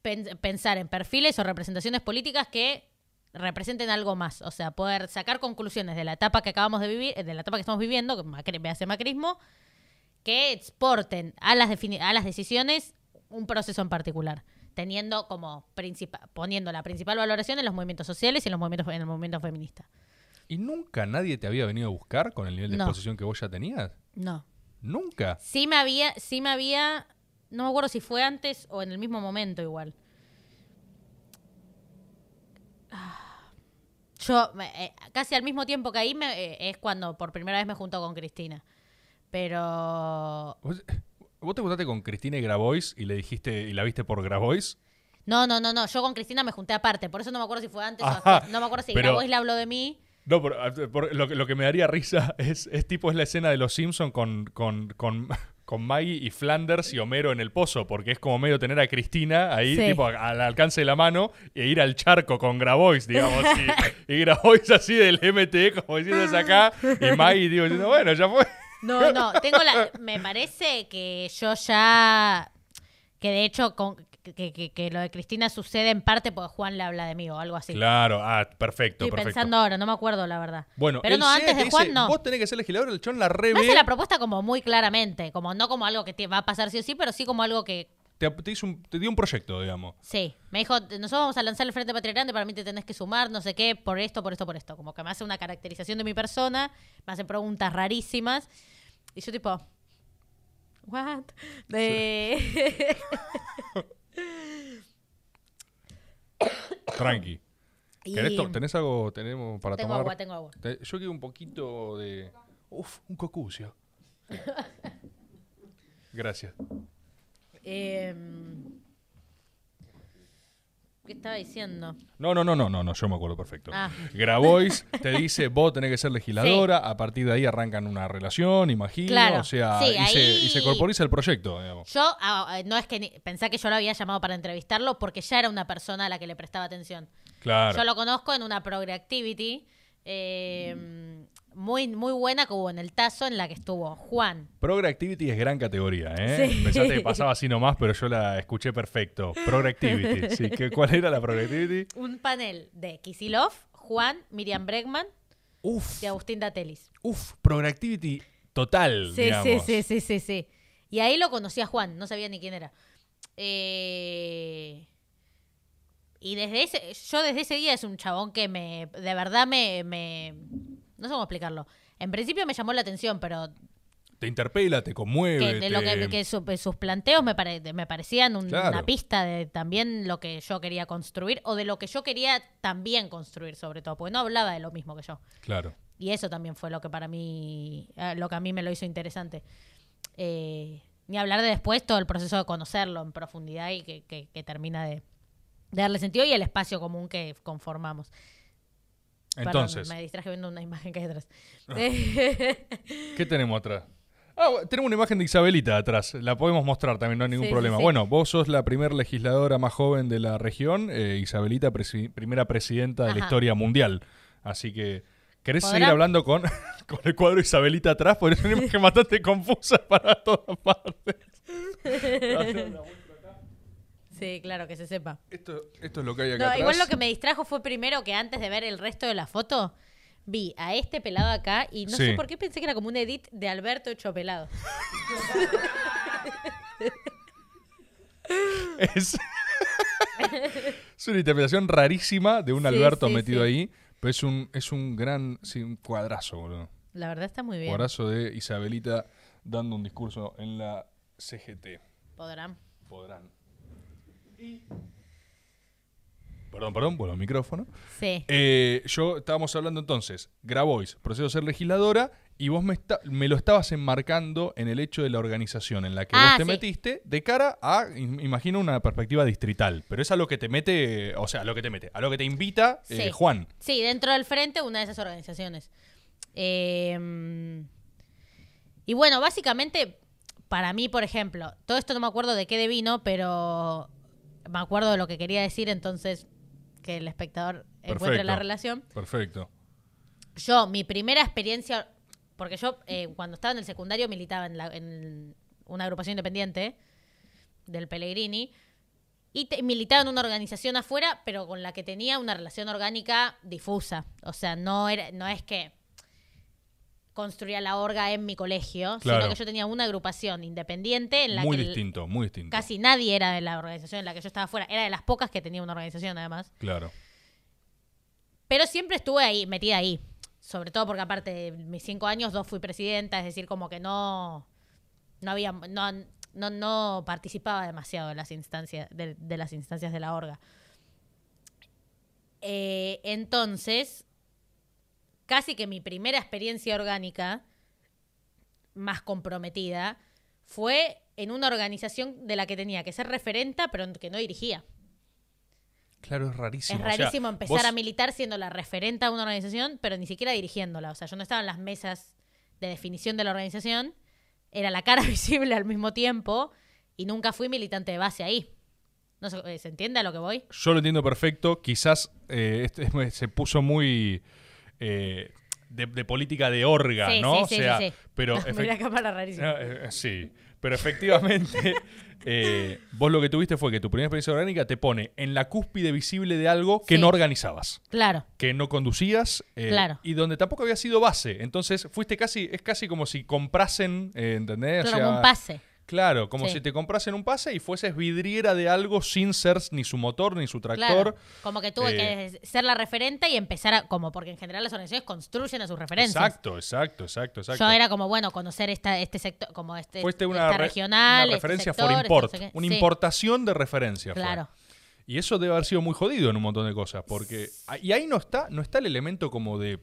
pen- pensar en perfiles o representaciones políticas que representen algo más. O sea, poder sacar conclusiones de la etapa que acabamos de vivir, de la etapa que estamos viviendo, que macri- hace macrismo, que exporten a las, a las decisiones un proceso en particular, teniendo como poniendo la principal valoración en los movimientos sociales y en los movimientos en el movimiento feminista. ¿Y nunca nadie te había venido a buscar con el nivel de No. exposición que vos ya tenías? No. Nunca. Sí me había, sí me había, no me acuerdo si fue antes o en el mismo momento igual. Ah, Yo, eh, casi al mismo tiempo que ahí me- eh, es cuando por primera vez me junto con Cristina. Pero ¿Vos, vos te juntaste con Cristina y Grabois y le dijiste y la viste por Grabois? no, no, no, no. Yo con Cristina me junté aparte. Por eso no me acuerdo si fue antes o después. No me acuerdo si pero- Grabois le habló de mí. No, por- por- lo, que- lo que me daría risa es, es tipo es la escena de los Simpsons con, con, con, con Maggie y Flanders y Homero en el pozo, porque es como medio tener a Cristina ahí, Sí. tipo, al alcance de la mano, e ir al charco con Grabois, digamos, y, y Grabois así del MT, como diciéndose acá, y Maggie, digo, diciendo, bueno, ya fue. No, no, tengo la. Me parece que yo ya. Que de hecho, con, que, que- que lo de Cristina sucede en parte porque Juan le habla de mí o algo así. Claro, ah, perfecto, Estoy perfecto. pensando ahora, no me acuerdo la verdad. Bueno, pero no, antes de Juan no. Vos tenés que ser legislador, el chon la re Me hace la propuesta como muy claramente, como no como algo que te va a pasar sí o sí, pero sí como algo que te, te hizo un- te dio un proyecto, digamos. Sí, me dijo, nosotros vamos a lanzar el Frente Patria Grande, para mí te tenés que sumar, no sé qué, por esto, por esto, por esto. Como que me hace una caracterización de mi persona, me hace preguntas rarísimas. Y yo tipo, ¿what? De... Tranqui. Y- ¿Querés to- ¿Tenés algo tenemos para Tengo tomar? agua, tengo agua. Te- Yo quiero un poquito de. Uf, un cocucio. Gracias. Em, ¿Qué estaba diciendo? No, no, no, no, no, no, yo me acuerdo perfecto. Ah. Grabois te dice, vos tenés que ser legisladora, a partir de ahí arrancan una relación, imagino, Claro, o sea, sí, y, se, ahí- y se corporiza el proyecto, digamos. Yo, ah, ah, no es que ni- pensá que yo lo había llamado para entrevistarlo porque ya era una persona a la que le prestaba atención. Claro. Yo lo conozco en una Progre Activity eh, muy, muy buena que hubo en el Tazo, en la que estuvo Juan. Progre Activity es gran categoría, ¿eh? Sí. Pensaste que pasaba así nomás, pero yo la escuché perfecto. Progre Activity, sí. ¿Qué, ¿Cuál era la Progre Activity? Un panel de Kisilov, Juan, Miriam Bregman Uf, y Agustín Datelis. uf, Progre Activity total, Sí, digamos. sí, sí, sí, sí, sí. Y ahí lo conocí a Juan, no sabía ni quién era. Eh, y desde ese, yo desde ese día es un chabón que me, de verdad me, me, no sé cómo explicarlo. En principio me llamó la atención, pero Te interpela, te conmueve. que, de lo que, que su- sus planteos me, pare- me parecían un- Claro. una pista de también lo que yo quería construir o de lo que yo quería también construir sobre todo, porque no hablaba de lo mismo que yo. Claro. Y eso también fue lo que para mí, eh, lo que a mí me lo hizo interesante. Eh, ni hablar de después todo el proceso de conocerlo en profundidad y que, que- que termina de, de darle sentido y el espacio común que conformamos. Perdón, Entonces, me distraje viendo una imagen que hay atrás. ¿qué tenemos atrás? Ah, tenemos una imagen de Isabelita atrás. La podemos mostrar también, no hay ningún Sí, problema. sí. Bueno, vos sos la primer legisladora más joven de la región. eh, Isabelita, presi- primera presidenta de la historia mundial. Así que, ¿querés seguir hablando con, con el cuadro Isabelita atrás? Porque es una imagen bastante confusa para todas partes. sí, claro, que se sepa. Esto, esto es lo que hay acá No, atrás. igual lo que me distrajo fue primero que antes de ver el resto de la foto, vi a este pelado acá y no Sí. sé por qué pensé que era como un edit de Alberto hecho pelado. Es, es una interpretación rarísima de un Sí, Alberto sí, metido sí. ahí, pero es un, es un gran, sí, un cuadrazo, boludo. La verdad está muy bien. Cuadrazo de Isabelita dando un discurso en la CGT. Podrán. Podrán. Y- Perdón, perdón, vuelvo al micrófono. Sí. Eh, yo estábamos hablando entonces, Grabois, proceso de ser legisladora, y vos me, lo estabas enmarcando en el hecho de la organización en la que Ah, vos te sí. metiste de cara a, im- imagino, una perspectiva distrital. Pero es a lo que te mete, o sea, a lo que te mete, a lo que te invita eh. Juan. Sí, dentro del frente, una de esas organizaciones. Eh, y bueno, básicamente, para mí, por ejemplo, todo esto no me acuerdo de qué devino, pero me acuerdo de lo que quería decir, entonces que el espectador encuentre la relación. Perfecto. Yo, mi primera experiencia, porque yo eh, cuando estaba en el secundario militaba en, la- en una agrupación independiente del Pellegrini y te- militaba en una organización afuera, pero con la que tenía una relación orgánica difusa. O sea, no, era, no es que construía la orga en mi colegio, Claro. sino que yo tenía una agrupación independiente en la Muy que distinto, muy distinto. casi nadie era de la organización en la que yo estaba afuera. Era de las pocas que tenía una organización, además. Claro. Pero siempre estuve ahí, metida ahí. Sobre todo porque aparte de mis cinco años, dos fui presidenta, es decir, como que no, no había, no, no, no participaba demasiado de las instancias, de, de las instancias de la orga. Eh, entonces, casi que mi primera experiencia orgánica más comprometida fue en una organización de la que tenía que ser referenta, pero que no dirigía. Claro, es rarísimo. Es O sea, rarísimo empezar vos- a militar siendo la referenta de una organización, pero ni siquiera dirigiéndola. O sea, yo no estaba en las mesas de definición de la organización, era la cara visible al mismo tiempo y nunca fui militante de base ahí. No sé, eh, ¿Se entiende a lo que voy? Yo lo entiendo perfecto. Quizás eh, este es- se puso muy eh, de, de política de orga, Sí, ¿no? sí, o sí, sea, sí, pero rarísima. Ah, eh, sí, pero efectivamente, eh, vos lo que tuviste fue que tu primera experiencia orgánica te pone en la cúspide visible de algo que no organizabas, Claro, que no conducías eh, Claro. y donde tampoco había sido base. Entonces fuiste casi, es casi como si comprasen, eh, ¿entendés? O claro, sea, como un pase. Claro, como Sí. si te comprasen un pase y fueses vidriera de algo sin ser ni su motor ni su tractor. Claro, como que tuve eh, que ser la referente y empezar a, como porque en general las organizaciones construyen a sus referencias. Exacto, exacto, exacto, exacto. Yo era como, bueno, conocer esta, este sector, como este, Fuiste una, esta re- regional, una este referencia sector, for este import, una Sí, importación de referencia. fue. Claro. Y eso debe haber sido muy jodido en un montón de cosas, porque y ahí no está, no está el elemento como de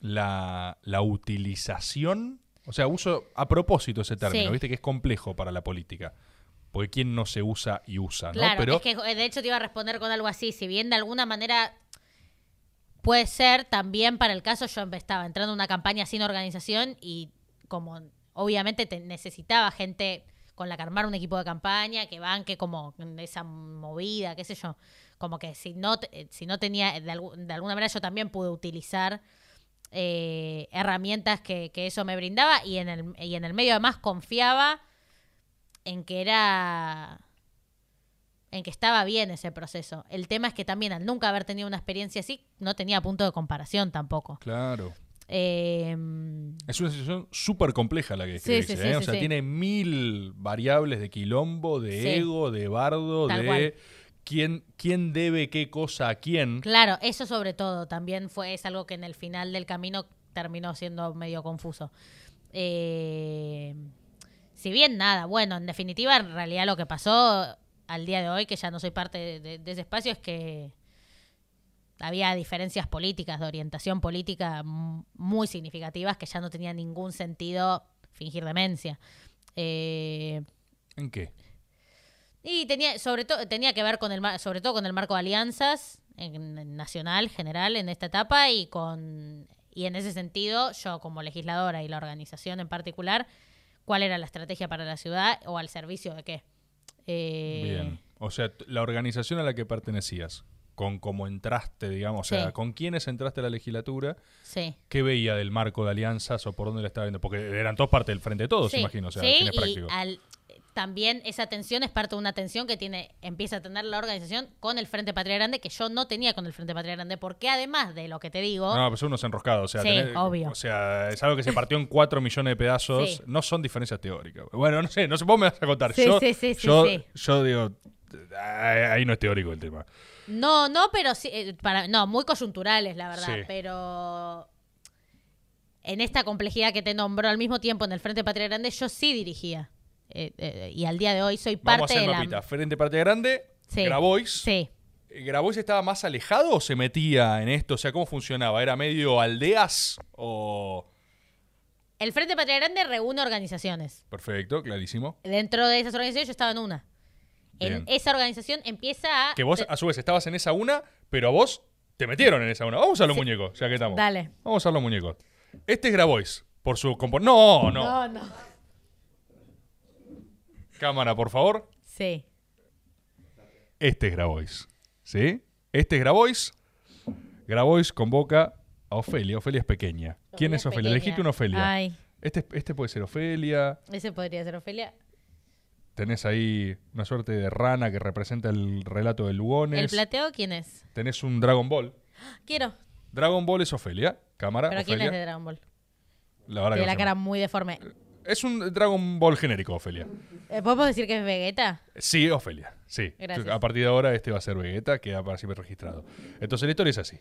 la, la utilización, o sea, uso a propósito ese término, Sí. viste que es complejo para la política, porque quién no se usa y usa, ¿no? Pero es que eh, de hecho te iba a responder con algo así. Si bien de alguna manera puede ser, también para el caso yo estaba entrando en una campaña sin organización y como obviamente te necesitaba gente con la que armar un equipo de campaña, que banque como esa movida, qué sé yo. Como que si no, te- si no tenía, de, algu- de alguna manera yo también pude utilizar eh, herramientas que, que eso me brindaba y en, el, y en el medio además confiaba en que era en que estaba bien ese proceso. El tema es que también al nunca haber tenido una experiencia así, no tenía punto de comparación tampoco. claro. Eh, Es una situación súper compleja la que describís, sí, ¿eh? sí, O sea, tiene mil variables de quilombo, de ego, de bardo, Tal de cual. Quién, quién debe qué cosa a quién. claro, eso sobre todo también fue es algo que en el final del camino terminó siendo medio confuso. Eh, si bien nada, bueno, en definitiva, en realidad lo que pasó al día de hoy, que ya no soy parte de, de- de ese espacio, es que había diferencias políticas, de orientación política muy significativas que ya no tenía ningún sentido fingir demencia. Eh, ¿En qué? Y tenía, sobre todo, tenía que ver con el sobre todo con el marco de alianzas en, en nacional, general, en esta etapa, y con y en ese sentido, yo como legisladora y la organización en particular, cuál era la estrategia para la ciudad o al servicio de qué. Eh, Bien. O sea, la organización a la que pertenecías, con cómo entraste, digamos, o sea, con quiénes entraste a la legislatura, Sí. ¿qué veía del marco de alianzas o por dónde la estaba viendo? Porque eran todos parte del Frente de Todos, Sí, imagino, o sea, y al- también esa tensión es parte de una tensión que tiene empieza a tener la organización con el Frente Patria Grande que yo no tenía con el Frente Patria Grande porque además de lo que te digo No, pues unos enroscados, o sea, Sí, tenés- obvio. o sea, es algo que se partió en cuatro millones de pedazos, Sí. no son diferencias teóricas. Bueno, no sé, no sé, vos me vas a contar. Sí, yo, sí, yo, yo digo, Ahí no es teórico el tema. No, no, pero sí, eh, para, no, muy coyunturales, la verdad, pero en esta complejidad que te nombro, al mismo tiempo en el Frente Patria Grande, yo sí dirigía. Eh, eh, y al día de hoy soy Vamos a parte hacer de la... mapita. Frente Patria Grande, Sí. Grabois. Sí. Eh, ¿Grabois estaba más alejado o se metía en esto? O sea, ¿cómo funcionaba? ¿Era medio aldeas o...? El Frente Patria Grande reúne organizaciones. Perfecto, clarísimo. Dentro de esas organizaciones yo estaba en una. En esa organización empieza a... Que vos, a su vez, estabas en esa una, pero a vos te metieron en esa una. Vamos a los Sí. muñecos, ya que estamos. Dale. Vamos a los muñecos. Este es Grabois, por su No, no, No, no. Cámara, por favor. Sí. Este es Grabois. ¿Sí? Este es Grabois. Grabois convoca a Ofelia. Ofelia es pequeña. ¿Quién es Ofelia? Elegiste una Ofelia. Ay, Este, este puede ser Ofelia. ese podría ser Ofelia. Tenés ahí una suerte de rana que representa el relato de Lugones. ¿El plateo quién es? Tenés un Dragon Ball. Quiero. Dragon Ball es Ofelia. Cámara, ¿Pero quién es de Dragon Ball? La verdad Tiene la cara muy deforme. Es un Dragon Ball genérico, Ofelia. Eh, ¿Podemos decir que es Vegeta? Sí, Ofelia. Sí. Gracias. A partir de ahora este va a ser Vegeta, queda para siempre registrado. Entonces la historia es así.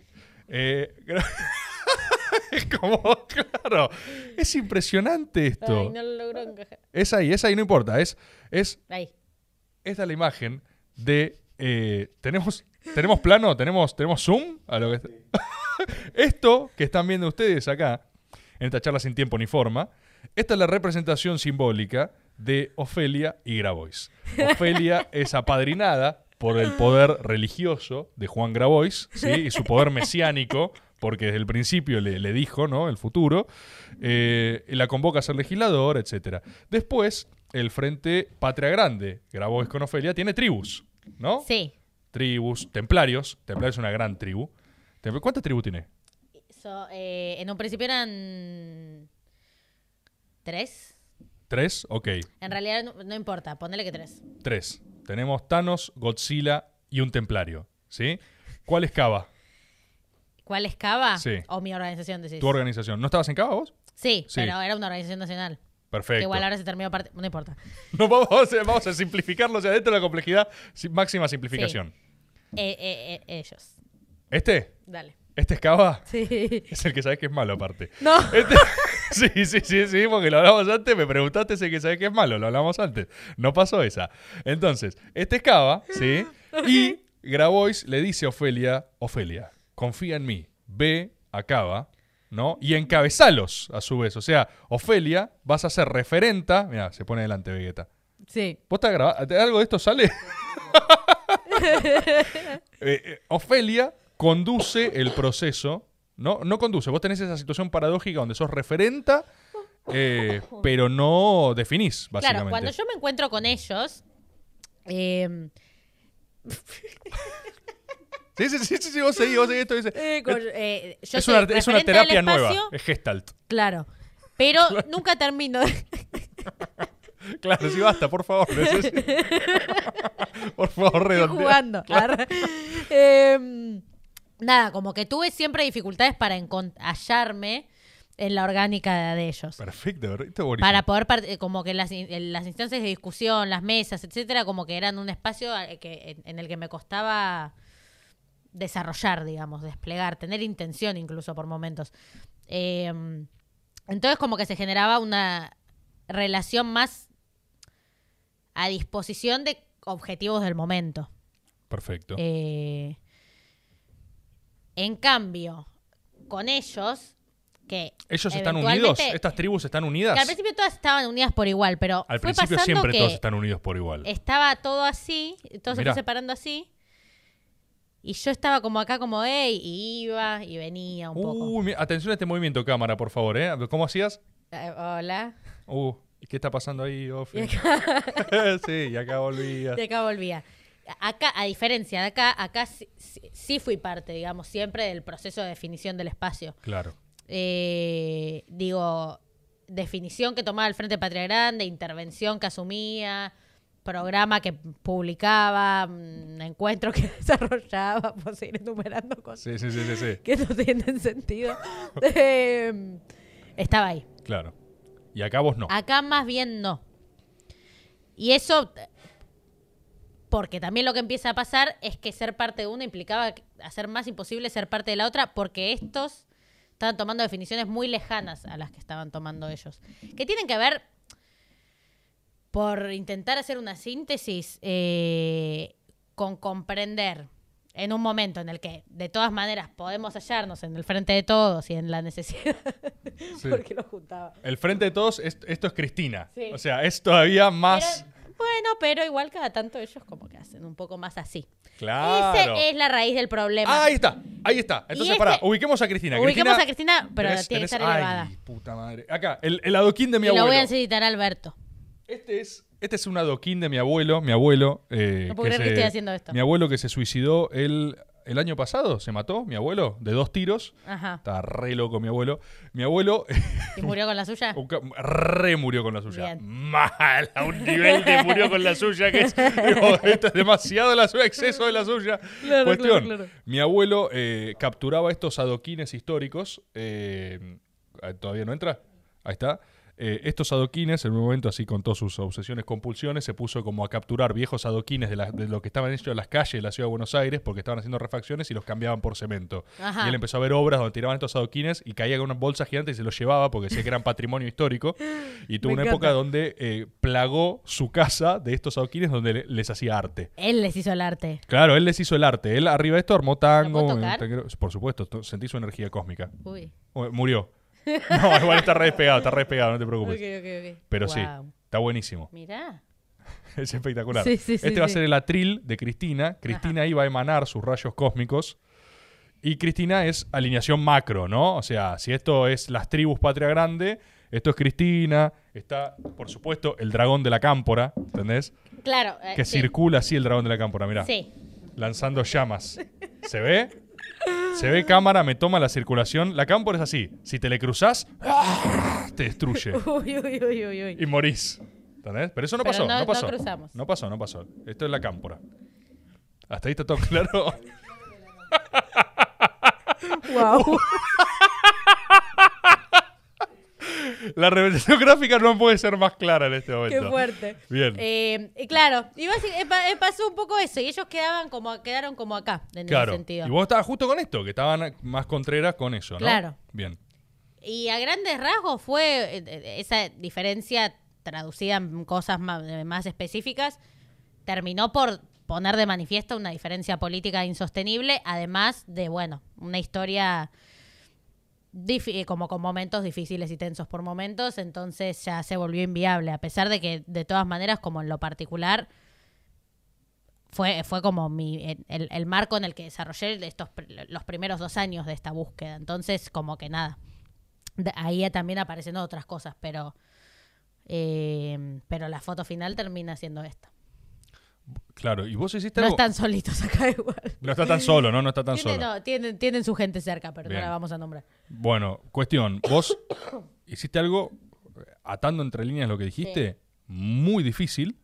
Eh, es como, claro, es impresionante esto. Ay, no lo logro encajar. Es ahí, es ahí, no importa. Es, es Ahí. esta es la imagen de... eh, ¿tenemos, ¿Tenemos plano? ¿Tenemos, ¿Tenemos zoom? A lo que Esto que están viendo ustedes acá, en esta charla sin tiempo ni forma, esta es la representación simbólica de Ofelia y Grabois. Ofelia es apadrinada por el poder religioso de Juan Grabois ¿sí? y su poder mesiánico, porque desde el principio le, le dijo ¿no? el futuro, eh, la convoca a ser legislador, etc. Después, el Frente Patria Grande, Grabois con Ofelia, tiene tribus, ¿no? Sí. Tribus, templarios, templarios es una gran tribu. ¿Cuántas tribus tiene? So, eh, en un principio eran tres. ¿Tres? Ok, En realidad no, no importa, ponele que tres. tres. Tenemos Thanos, Godzilla y un templario, ¿sí? ¿Cuál es Cava? ¿Cuál es Cava? Sí. O mi organización, decís. Tu organización. ¿No estabas en Cava vos? Sí, Sí. pero era una organización nacional. Perfecto. Que igual ahora se terminó parte. No importa. No, vamos, a, vamos a simplificarlo, o sea, dentro de la complejidad, máxima simplificación. Eh, eh, eh, ellos. ¿Este? Dale. ¿Este es Cava? Sí. Es el que sabes que es malo, aparte. No. Este- sí, sí, sí, sí, porque lo hablamos antes, me preguntaste ese que sabe que es malo, lo hablamos antes. No pasó esa. Entonces, este es Cava, ¿sí? Y Grabois le dice a Ofelia, Ofelia, confía en mí, ve a Cava, ¿no? Y encabezalos a su vez. O sea, Ofelia, vas a ser referenta. Mira, se pone delante Vegeta. Sí. ¿Vos estás grabando? ¿Algo de esto sale? Eh, eh, Ofelia conduce el proceso, ¿no? No conduce, vos tenés esa situación paradójica donde sos referenta, eh, pero no definís, básicamente. Claro, cuando yo me encuentro con ellos. eh, Sí, sí, sí, sí, sí, vos seguís, vos seguís esto. dice- eh, eh, yo es, una, es terapia nueva, es Gestalt. Claro. Pero nunca termino. Claro, sí, basta, por favor. por favor, Estoy redondea. jugando. Arre. Em, nada, como que tuve siempre dificultades para hallarme en la orgánica de ellos. Perfecto, buenísimo. Para poder, eh, como que las, las instancias de discusión, las mesas, etcétera, como que eran un espacio eh, que, en, en el que me costaba desarrollar, digamos, desplegar, tener intención incluso por momentos. Eh, entonces como que se generaba una relación más a disposición de objetivos del momento. Perfecto. Eh, en cambio, con ellos, que ¿Ellos están unidos? ¿Estas tribus están unidas? que al principio todas estaban unidas por igual, pero Al fue principio pasando siempre que todos están unidos por igual. estaba todo así, todo se fue separando así. Y yo estaba como acá, como, hey, y iba y venía un poco. Uy, atención a este movimiento cámara, por favor, ¿eh? ¿Cómo hacías? Eh, hola. Uh, ¿y ¿qué está pasando ahí, Ofi? sí, y acá volvías. De acá volvía. Acá, a diferencia de acá, acá sí, sí- fui parte, digamos, siempre del proceso de definición del espacio. Claro. Eh, digo, definición que tomaba el Frente Patria Grande, intervención que asumía, programa que publicaba, mm, encuentro que desarrollaba, puedo seguir enumerando cosas Sí, sí, sí, sí, sí. que no tienen sentido. Eh, estaba ahí. Claro. Y acá vos no. Acá más bien no. Y eso, Porque también lo que empieza a pasar es que ser parte de uno implicaba hacer más imposible ser parte de la otra, porque estos estaban tomando definiciones muy lejanas a las que estaban tomando ellos. Que tienen que ver, por intentar hacer una síntesis, eh, con comprender en un momento en el que de todas maneras podemos hallarnos en el frente de todos y en la necesidad. Sí. porque lo juntaba. El frente de todos, es- esto es Cristina. Sí. O sea, es todavía más. Pero- bueno, pero igual cada tanto ellos como que hacen un poco más así. Claro. Esa es la raíz del problema. Ah, ahí está, ahí está. Entonces, este- pará, ubiquemos a Cristina. Ubiquemos a Cristina, pero tenés- tiene que tenés- estar elevada. Ay, puta madre. Acá, el, el adoquín de mi y lo abuelo. voy a necesitar a Alberto. Este es, este es un adoquín de mi abuelo. Mi abuelo. eh, No puedo creer que estoy haciendo esto. Mi abuelo que se suicidó el, el año pasado, se mató, mi abuelo, de dos tiros. Ajá. Estaba re loco mi abuelo. Mi abuelo ¿Y murió con la suya? re murió con la suya. Bien. Mal, a un nivel de murió con la suya que es. digo, esto es demasiado la suya, exceso de la suya. Claro, Cuestión: claro, claro. mi abuelo eh, capturaba estos adoquines históricos. eh, ¿Todavía no entra? Ahí está. Eh, estos adoquines, en un momento así con todas sus obsesiones, compulsiones, se puso como a capturar viejos adoquines de, la- de lo que estaban hechos en las calles de la ciudad de Buenos Aires porque estaban haciendo refacciones y los cambiaban por cemento. Ajá. Y él empezó a ver obras donde tiraban estos adoquines y caía con una bolsa gigante y se los llevaba porque decía que eran patrimonio histórico. Y tuvo Me una encanta. época donde eh, plagó su casa de estos adoquines donde le- les hacía arte. Él les hizo el arte. Claro, él les hizo el arte. Él arriba de esto armó tango. ¿Lo puedo tocar? tanguero- Por supuesto, to- sentí su energía cósmica. Uy. Murió. No, igual está re despegado, está re despegado, no te preocupes. Ok, ok, ok. Pero sí, está buenísimo. Mirá. Es espectacular. Sí, sí, sí, este va a sí. ser el atril de Cristina. Cristina iba a emanar sus rayos cósmicos. Y Cristina es alineación macro, ¿no? O sea, si esto es las tribus patria grande, esto es Cristina. Está, por supuesto, el dragón de la cámpora, ¿entendés? Claro. eh, Que sí. circula así el dragón de la cámpora, mirá. Sí. Lanzando llamas. ¿Se ve? Se ve cámara, me toma la circulación. La cámpora es así. Si te le cruzás, ¡ah! te destruye. Uy, uy, uy, uy, uy. y morís. ¿Entendés? Pero eso no Pero pasó, no- no, no pasó. cruzamos. No pasó, no pasó. Esto es la cámpora. Hasta ahí está todo claro. Wow. la representación gráfica no puede ser más clara en este Qué momento. fuerte. Bien. Eh, y claro, y eh, eh, pasó un poco eso. Y ellos quedaban como, quedaron como acá, en claro. ese sentido. Y vos estabas justo con esto, que estaban más contreras con eso, ¿no? Claro. Bien. Y a grandes rasgos fue eh, esa diferencia traducida en cosas más, más específicas, terminó por poner de manifiesto una diferencia política insostenible, además de, bueno, una historia como con momentos difíciles y tensos por momentos, entonces ya se volvió inviable, a pesar de que de todas maneras, como en lo particular, fue, fue como mi, el, el marco en el que desarrollé estos, los primeros dos años de esta búsqueda. Entonces, como que nada. De- ahí también aparecen otras cosas, pero, eh, pero la foto final termina siendo esta. Claro. ¿Y vos hiciste No algo? están solitos acá igual. No está tan solo, ¿no? No está tan Tienen, solo. no, tienen, tienen su gente cerca, pero Bien. no la vamos a nombrar. Bueno, cuestión. Vos hiciste algo, eh, atando entre líneas lo que dijiste, muy difícil.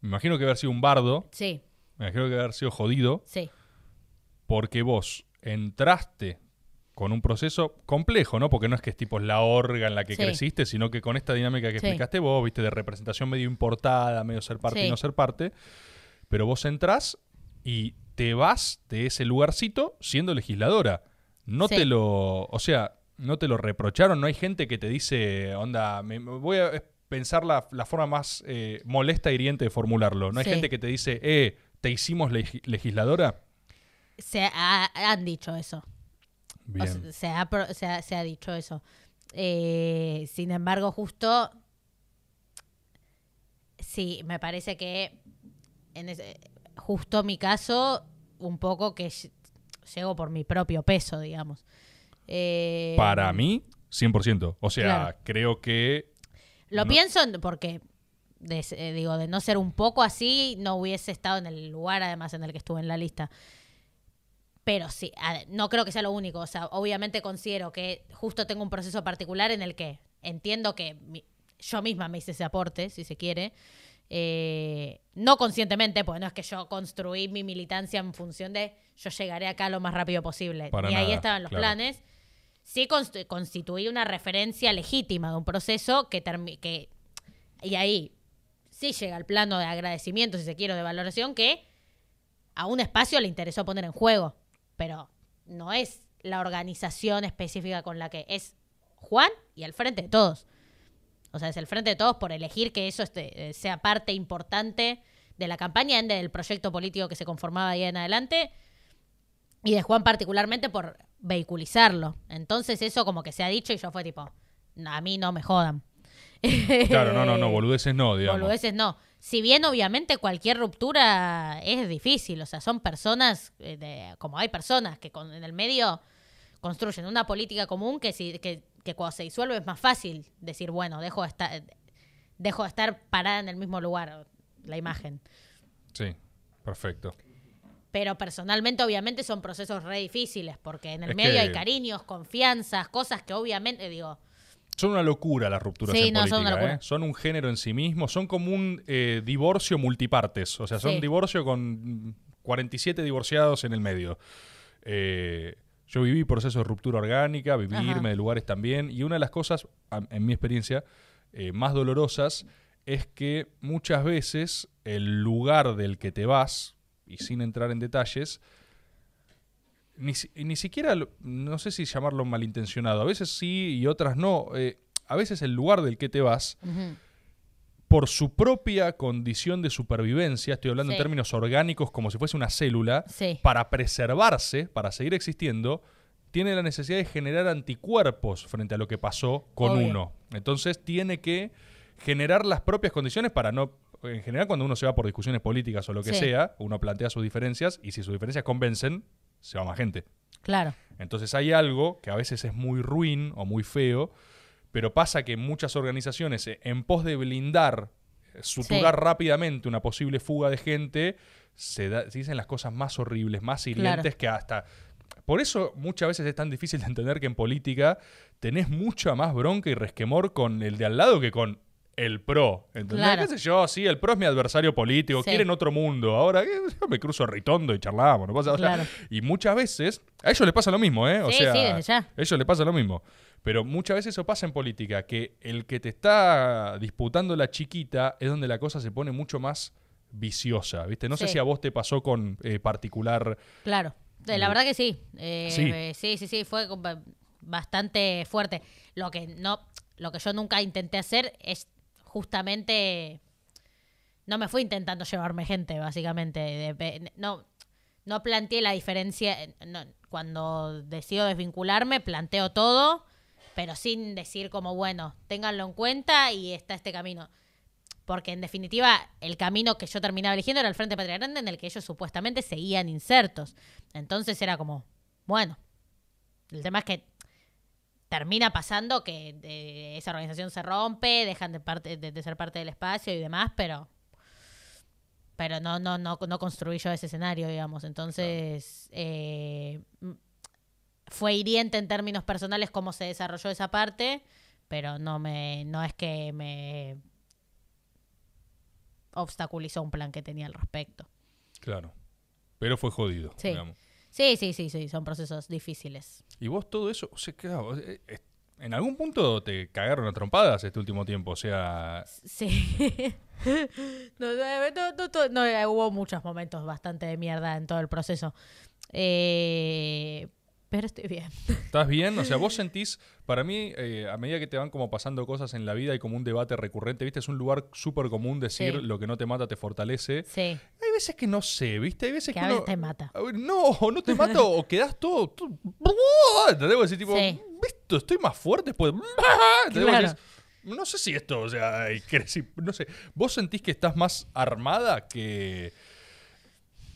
Me imagino que haber sido un bardo. Sí, Me imagino que haber sido jodido. sí. porque vos entraste con un proceso complejo, ¿no? Porque no es que es tipo la orga en la que Sí. creciste, sino que con esta dinámica que Sí. explicaste vos, viste, de representación medio importada, medio ser parte Sí. y no ser parte, pero vos entrás y te vas de ese lugarcito siendo legisladora. No te lo, o sea, no te lo reprocharon, no hay gente que te dice, onda, me, me voy a pensar la, la forma más eh, molesta e hiriente de formularlo. No hay gente que te dice, eh, ¿te hicimos legi- legisladora? Se ha- han dicho eso. O Bien. sea, se, ha, se ha- se ha dicho eso. Eh, sin embargo, justo. Sí, me parece que. En ese- justo mi caso, un poco que ll- llego por mi propio peso, digamos. Eh, Para mí, 100%. O sea, Claro. creo que... Lo no- pienso en- porque. de eh, digo, de no ser un poco así, no hubiese estado en el lugar, además, en el que estuve en la lista. Pero sí, a- no creo que sea lo único. O sea, obviamente considero que justo tengo un proceso particular en el que entiendo que mi- yo misma me hice ese aporte, si se quiere. Eh, no conscientemente, porque no es que yo construí mi militancia en función de yo llegaré acá lo más rápido posible. Para Ni ahí estaban los claro. planes. Sí const- constituí una referencia legítima de un proceso que, que y ahí sí llega al plano de agradecimiento, si se quiere, o de valoración, que a un espacio le interesó poner en juego. Pero no es la organización específica con la que es Juan y al frente de todos. O sea, es el frente de todos por elegir que eso este, eh, sea parte importante de la campaña, del proyecto político que se conformaba ahí en adelante. Y de Juan particularmente por vehiculizarlo. Entonces eso como que se ha dicho y yo fue tipo, a mí no me jodan. Claro, no, no, no, boludeces no, digamos. Boludeces no. Si bien obviamente cualquier ruptura es difícil, o sea, son personas, eh, de, como hay personas que con, en el medio construyen una política común que, si, que, que cuando se disuelve es más fácil decir, bueno, dejo de estar, dejo de estar parada en el mismo lugar, la imagen. Sí, perfecto. Pero personalmente, obviamente, son procesos re difíciles, porque en el Es medio que- hay cariños, confianzas, cosas que obviamente, digo, Son una locura las rupturas Sí, en no, política, son una locura. ¿eh? Son un género en sí mismo, son como un eh, divorcio multipartes, o sea, son Sí. un divorcio con 47 divorciados en el medio. Eh, yo viví procesos de ruptura orgánica, viví Ajá. irme de lugares también, y una de las cosas, en mi experiencia, eh, más dolorosas es que muchas veces el lugar del que te vas, y sin entrar en detalles, ni, ni siquiera, no sé si llamarlo malintencionado, a veces sí y otras no. eh, a veces el lugar del que te vas, por su propia condición de supervivencia, estoy hablando en términos orgánicos como si fuese una célula, sí, para preservarse, para seguir existiendo, tiene la necesidad de generar anticuerpos frente a lo que pasó con Obvio. uno. Entonces tiene que generar las propias condiciones para no... En general, cuando uno se va por discusiones políticas o lo que Sí. sea, uno plantea sus diferencias y si sus diferencias convencen, se va más gente. claro. Entonces hay algo que a veces es muy ruin o muy feo, pero pasa que muchas organizaciones, eh, en pos de blindar, eh, suturar rápidamente una posible fuga de gente, se, da- se dicen las cosas más horribles, más hirientes que hasta... Por eso muchas veces es tan difícil de entender que en política tenés mucha más bronca y resquemor con el de al lado que con el pro. ¿Entendés? Claro. ¿Qué sé yo? Sí, el pro es mi adversario político, Sí. quieren otro mundo. Ahora eh, yo me cruzo a Ritondo y charlamos. No pasa o sea, Claro. Y muchas veces, a ellos les pasa lo mismo, ¿eh? O Sí, sea, sí, desde ya. a ellos les pasa lo mismo. Pero muchas veces eso pasa en política, que el que te está disputando la chiquita es donde la cosa se pone mucho más viciosa, ¿viste? No sé si a vos te pasó con eh, particular... Claro, Eh, la verdad que sí. Eh, Sí. eh, sí, sí, fue ba- bastante fuerte. Lo que no, lo que yo nunca intenté hacer es justamente, no me fui intentando llevarme gente, básicamente. No, no planteé la diferencia. no, cuando decido desvincularme, planteo todo, pero sin decir como bueno, ténganlo en cuenta y está este camino. Porque en definitiva, el camino que yo terminaba eligiendo era el Frente Patria Grande, en el que ellos supuestamente seguían insertos. Entonces era como, bueno, el tema es que termina pasando que eh, esa organización se rompe, dejan de, parte, de, de ser parte del espacio y demás, pero pero no no no no construí yo ese escenario, digamos. Entonces eh, m- fue hiriente en términos personales cómo se desarrolló esa parte, pero no me no es que me obstaculizó un plan que tenía al respecto. Claro. Pero fue jodido, Sí. digamos. Sí, sí, sí, sí, son procesos difíciles. Y vos todo eso, o sea, claro, eh, eh, en algún punto te cagaron a trompadas este último tiempo, o sea, Sí. no, no, no, no, hubo muchos momentos bastante de mierda en todo el proceso. Eh, pero estoy bien. ¿Estás bien? O sea, vos sentís, para mí, eh, a medida que te van como pasando cosas en la vida, hay como un debate recurrente, ¿viste? Es un lugar súper común decir Sí. lo que no te mata te fortalece. Sí, Hay veces que no sé, ¿viste? Hay veces que que, a uno- veces te mata. ver, No, o no te mata o quedás todo... todo ¿Entendés? Vos decís tipo, Sí. ¿esto estoy más fuerte después? Vos Claro. decís, no sé si esto, o sea, decir- no sé. ¿Vos sentís que estás más armada que...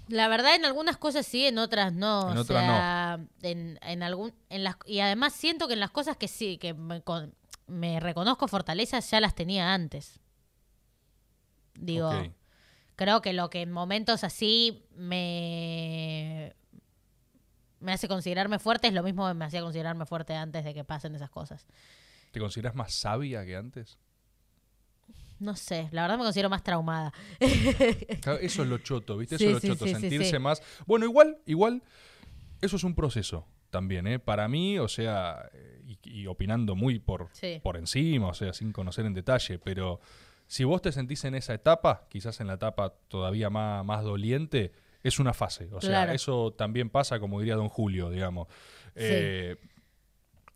La verdad, en algunas cosas sí, en otras no. En o otras sea, En, en algún, en las, y además siento que en las cosas que sí, que me, con- me reconozco fortalezas, ya las tenía antes. Digo, creo que lo que en momentos así me, me hace considerarme fuerte es lo mismo que me hacía considerarme fuerte antes de que pasen esas cosas. ¿Te consideras más sabia que antes? No sé, la verdad me considero más traumada. Claro, Eso es lo choto, ¿viste? Sí, Eso es sí, lo choto, sí, sentirse más... Bueno, igual, igual, eso es un proceso también, ¿eh? Para mí, o sea, y, y opinando muy por, por encima, o sea, sin conocer en detalle, pero si vos te sentís en esa etapa, quizás en la etapa todavía más, más doliente, es una fase. O sea, Claro. eso también pasa, como diría don Julio, digamos. Eh,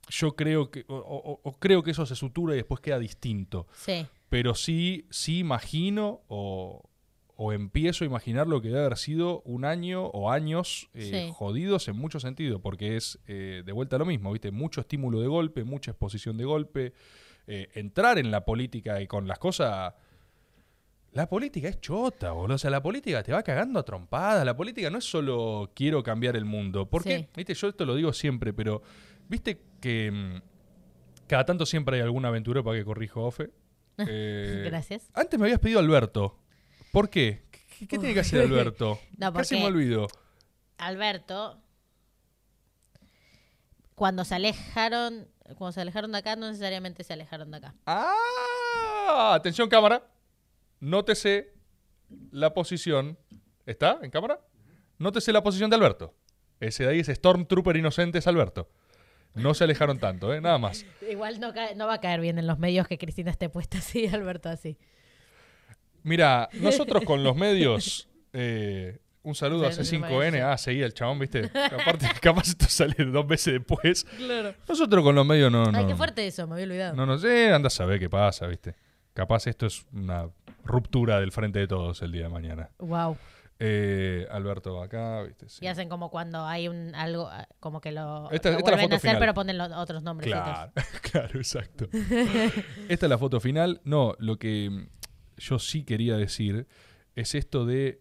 yo creo que, o, o- o creo que eso se sutura y después queda distinto. Sí. Pero sí, sí imagino o, o empiezo a imaginar lo que debe haber sido un año o años eh, Sí. jodidos en mucho sentido, porque es eh, de vuelta lo mismo, ¿viste? Mucho estímulo de golpe, mucha exposición de golpe. eh, entrar en la política y con las cosas. La política es chota, boludo. O sea, la política te va cagando a trompadas. La política no es solo quiero cambiar el mundo. Porque, Sí. viste, yo esto lo digo siempre, pero viste que mm, cada tanto siempre hay algún aventurero para que corrijo Ofe. Eh, Gracias. Antes me habías pedido Alberto. ¿Por qué? ¿Qué, qué tiene que hacer Alberto? No, Casi me olvido. Alberto, cuando se alejaron, cuando se alejaron de acá, no necesariamente se alejaron de acá. ¡Ah! Atención, cámara. Nótese la posición. ¿Está en cámara? Nótese la posición de Alberto. Ese de ahí es Stormtrooper inocente, es Alberto. No se alejaron tanto, ¿eh? Nada más. Igual no, cae- no va a caer bien en los medios que Cristina esté puesta así, Alberto así. Mira, nosotros con los medios. eh, un saludo a Sí, no me C5N. vaya. Ah, seguía el chabón, ¿viste? Aparte, capaz esto sale dos meses después. Claro. Nosotros con los medios no. Ay, no qué fuerte eso, me había olvidado. No, no sé, anda a saber qué pasa, ¿viste? Capaz esto es una ruptura del frente de todos el día de mañana. Wow. Eh, Alberto, acá, ¿viste? Sí. Y hacen como cuando hay un algo, ah, como que lo, Esta- lo esta es la vuelven foto a hacer, final. pero ponen los otros nombres. Claro, claro, exacto. Esta es la foto final. No, lo que mm, yo sí quería decir es esto de.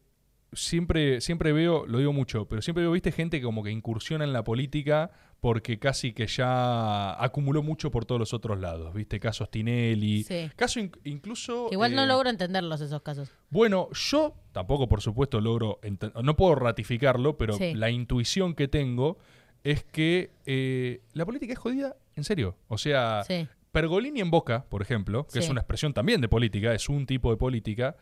Siempre, siempre veo, lo digo mucho, pero siempre veo, viste, gente como que incursiona en la política porque casi que ya acumuló mucho por todos los otros lados, viste, casos Tinelli, Sí. caso in- incluso... Que igual no eh, logro entenderlos esos casos. Bueno, yo tampoco, por supuesto, logro, no puedo ratificarlo, pero Sí. la intuición que tengo es que eh, la política es jodida, en serio. O sea, Sí. Pergolini en Boca, por ejemplo, que es una expresión también de política, es un tipo de política,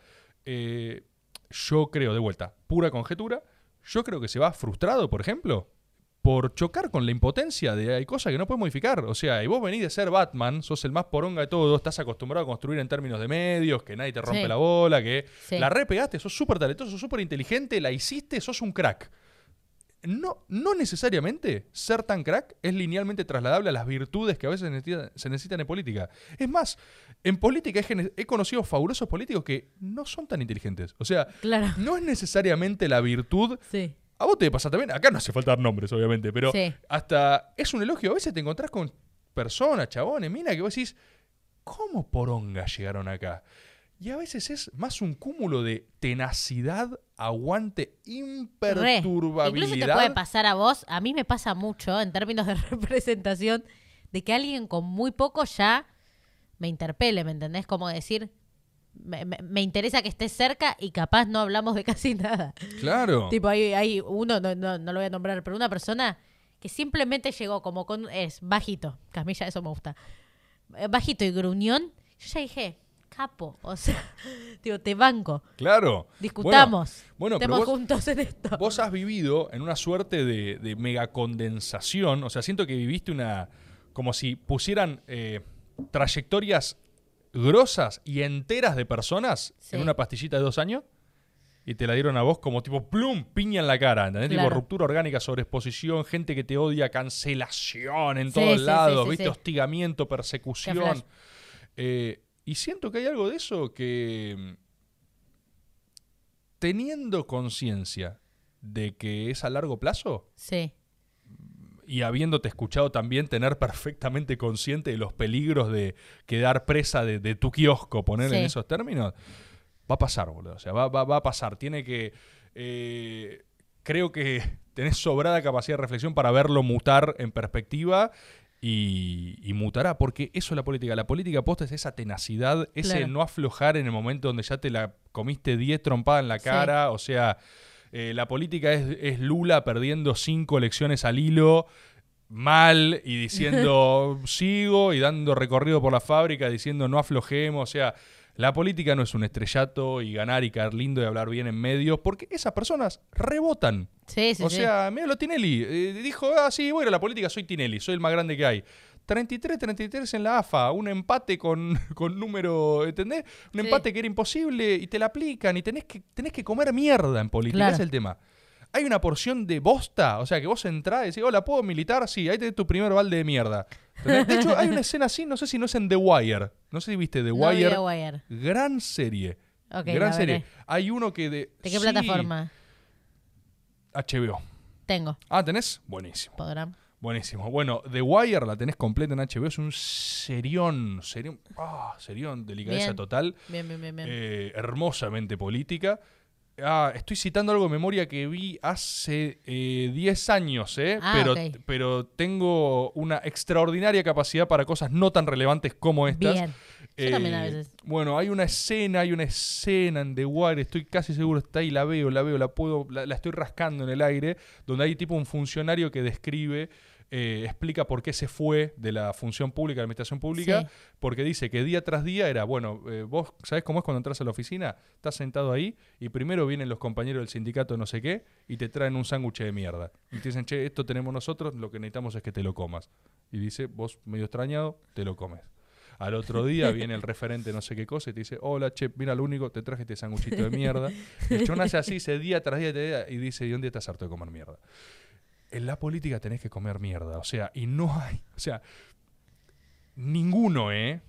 eh, yo creo, de vuelta, pura conjetura, yo creo que se va frustrado, por ejemplo, por chocar con la impotencia de hay cosas que no puedes modificar. O sea, y vos venís de ser Batman, sos el más poronga de todo, estás acostumbrado a construir en términos de medios, que nadie te rompe Sí. la bola, que Sí. la repegaste, sos súper talentoso, sos súper inteligente, la hiciste, sos un crack. No, no necesariamente ser tan crack es linealmente trasladable a las virtudes que a veces necesita- se necesitan en política. Es más, en política he, conocido fabulosos políticos que no son tan inteligentes. O sea, Claro. no es necesariamente la virtud. Sí. A vos te pasa también, acá no hace falta dar nombres, obviamente, pero Sí. hasta es un elogio. A veces te encontrás con personas, chabones, mina, que vos decís, ¿cómo poronga llegaron acá? Y a veces es más un cúmulo de tenacidad, aguante, Re. imperturbabilidad. Incluso te puede pasar a vos, a mí me pasa mucho en términos de representación, de que alguien con muy poco ya me interpele, ¿me entendés? Como decir, me, me- interesa que estés cerca y capaz no hablamos de casi nada. Claro. Tipo, hay, hay uno, no, no, no lo voy a nombrar, pero una persona que simplemente llegó como con, es bajito, que a mí ya eso me gusta, Eh, bajito y gruñón, yo ya dije, capo, o sea, digo, te banco, Claro. discutamos, Bueno, bueno, pero estemos vos- juntos en esto. Vos has vivido en una suerte de, de megacondensación. O sea, siento que viviste una. como si pusieran eh, trayectorias grosas y enteras de personas Sí. en una pastillita de dos años. Y te la dieron a vos como tipo plum, piña en la cara, ¿entendés? Tipo ruptura orgánica, sobreexposición, gente que te odia, cancelación en Sí, todos sí, lados, ¿viste? Hostigamiento, persecución. Eh, y siento que hay algo de eso que, mm, teniendo conciencia de que es a largo plazo Sí, y habiéndote escuchado también tener perfectamente consciente de los peligros de quedar presa de, de tu kiosco, poner en esos términos, va a pasar, boludo. O sea, va, va- va a pasar. Tiene que... eh, creo que tenés sobrada capacidad de reflexión para verlo mutar en perspectiva y, y mutará, porque eso es la política. La política posta es esa tenacidad, ese Claro. no aflojar en el momento donde ya te la comiste 10 trompadas en la Sí. cara, o sea... eh, la política es, es Lula perdiendo cinco elecciones al hilo, mal, y diciendo sigo, y dando recorrido por la fábrica, diciendo no aflojemos. O sea, la política no es un estrellato y ganar y caer lindo y hablar bien en medios, porque esas personas rebotan. sí, sí. o sí. sea, mira lo Tinelli. eh, dijo, ah, sí, bueno, la política soy Tinelli, soy el más grande que hay. 33-33 en la AFA, un empate con, con número, ¿entendés? Un Sí. empate que era imposible y te la aplican y tenés que, tenés que comer mierda en política, Claro. es el tema. Hay una porción de bosta, o sea, que vos entrás y decís, hola, ¿puedo militar? Sí, ahí tenés tu primer balde de mierda. ¿Entendés? De hecho, hay una escena así, no sé si no es en The Wire. No sé si viste The No Wire. The Wire. Gran serie. Ok, Gran serie. Hay uno que de... ¿De qué sí, plataforma? HBO. Tengo. Ah, ¿tenés? Buenísimo. Podrán. Buenísimo. Bueno, The Wire la tenés completa en HBO. Es un serión. Serión. Ah, serión. Delicadeza Bien. total. Bien, bien, bien. bien. eh, hermosamente política. Ah, estoy citando algo de memoria que vi hace eh, 10 años, ¿eh? Ah, pero, pero tengo una extraordinaria capacidad para cosas no tan relevantes como estas. bien. Yo también a Eh, veces. Bueno, hay una escena, hay una escena en The Wire, estoy casi seguro, está ahí, la veo, la veo, la puedo, la, la estoy rascando en el aire, donde hay tipo un funcionario que describe, eh, explica por qué se fue de la función pública, de la administración pública, Sí. porque dice que día tras día era, bueno, eh, vos sabés cómo es cuando entras a la oficina, estás sentado ahí y primero vienen los compañeros del sindicato no sé qué y te traen un sándwich de mierda. Y te dicen, che, esto tenemos nosotros, lo que necesitamos es que te lo comas. Y dice, vos medio extrañado, te lo comes. Al otro día viene el referente no sé qué cosa y te dice, hola, che, mira lo único, te traje este sanguchito de mierda. El chabón hace así, se día tras día, día, y dice, ¿y un día estás harto de comer mierda? En la política tenés que comer mierda, o sea, y no hay, o sea, ninguno, ¿eh?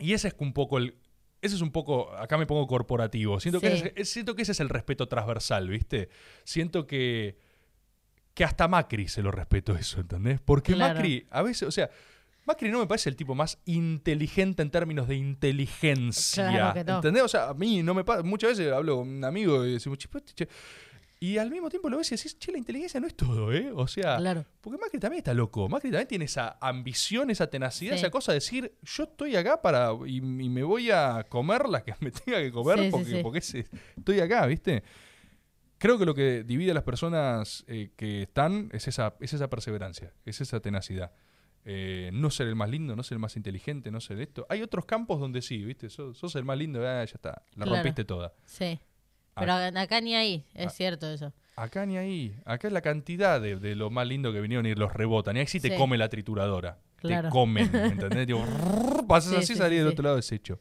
Y ese es un poco el... Ese es un poco, acá me pongo corporativo. Siento, que, ese, es- siento que ese es el respeto transversal, ¿viste? Siento que, que hasta Macri se lo respeto eso, ¿entendés? Porque Claro. Macri, a veces, o sea, Macri no me parece el tipo más inteligente en términos de inteligencia. Claro que no. ¿Entendés? O sea, a mí no me pasa. Muchas veces hablo con un amigo y decimos, "Che, che-". Y al mismo tiempo lo ves y decís, che, la inteligencia no es todo, ¿eh? O sea, Claro. porque Macri también está loco. Macri también tiene esa ambición, esa tenacidad, Sí. esa cosa de decir, yo estoy acá para y, y me voy a comer las que me tenga que comer Sí, porque, sí. porque es- estoy acá, ¿viste? Creo que lo que divide a las personas eh, que están es esa, es esa perseverancia, es esa tenacidad. Eh, no ser el más lindo, no ser el más inteligente, no ser esto. Hay otros campos donde sí, ¿viste? Sos, sos el más lindo, ah, ya está, la Claro. rompiste toda. Sí. Pero acá ni ahí, es Ah. cierto eso. Acá ni ahí. Acá es la cantidad de, de lo más lindo que vinieron y los rebotan. Y ahí sí te Sí. come la trituradora. Claro. Te comen, ¿me ¿entendés? Tipo, pasas Sí, así sí, salís sí, del sí. otro lado deshecho.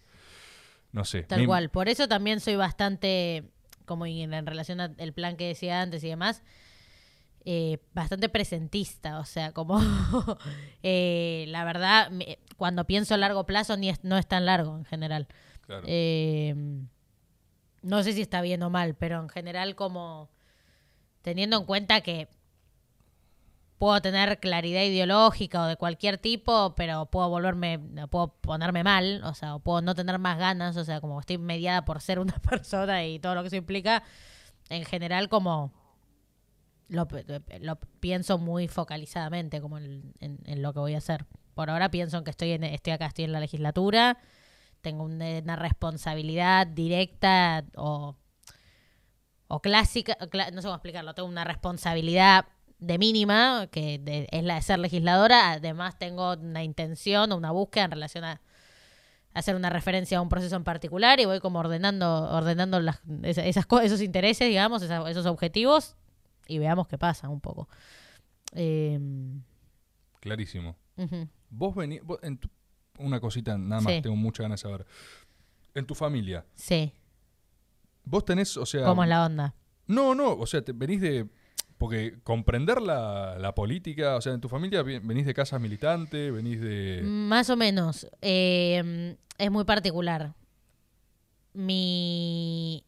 No sé. Tal Me- cual. Por eso también soy bastante, como en, en relación al plan que decía antes y demás, eh, bastante presentista. O sea, como eh, la verdad, me- cuando pienso a largo plazo ni es- no es tan largo en general. Claro. Eh, no sé si está bien o mal, pero en general como teniendo en cuenta que puedo tener claridad ideológica o de cualquier tipo, pero puedo volverme, puedo ponerme mal, o sea, o puedo no tener más ganas, o sea, como estoy mediada por ser una persona y todo lo que eso implica, en general como lo, lo pienso muy focalizadamente como en, lo que voy a hacer. Por ahora pienso en que estoy, en, estoy acá, estoy en la legislatura, tengo una, una responsabilidad directa o, o clásica, no sé cómo explicarlo, tengo una responsabilidad de mínima, que de- es la de ser legisladora, además tengo una intención o una búsqueda en relación a hacer una referencia a un proceso en particular y voy como ordenando ordenando las, esas, esos intereses, digamos, esos objetivos y veamos qué pasa un poco. Eh, Clarísimo. Vos venís. vos en tu- una cosita, nada más, Sí. tengo muchas ganas de saber. En tu familia, Sí, vos tenés, o sea. ¿cómo es la onda? No, no, o sea, te, venís de. Porque comprender la, la política, o sea, en tu familia venís de casas militantes, venís de. Más o menos. Eh, es muy particular. Mi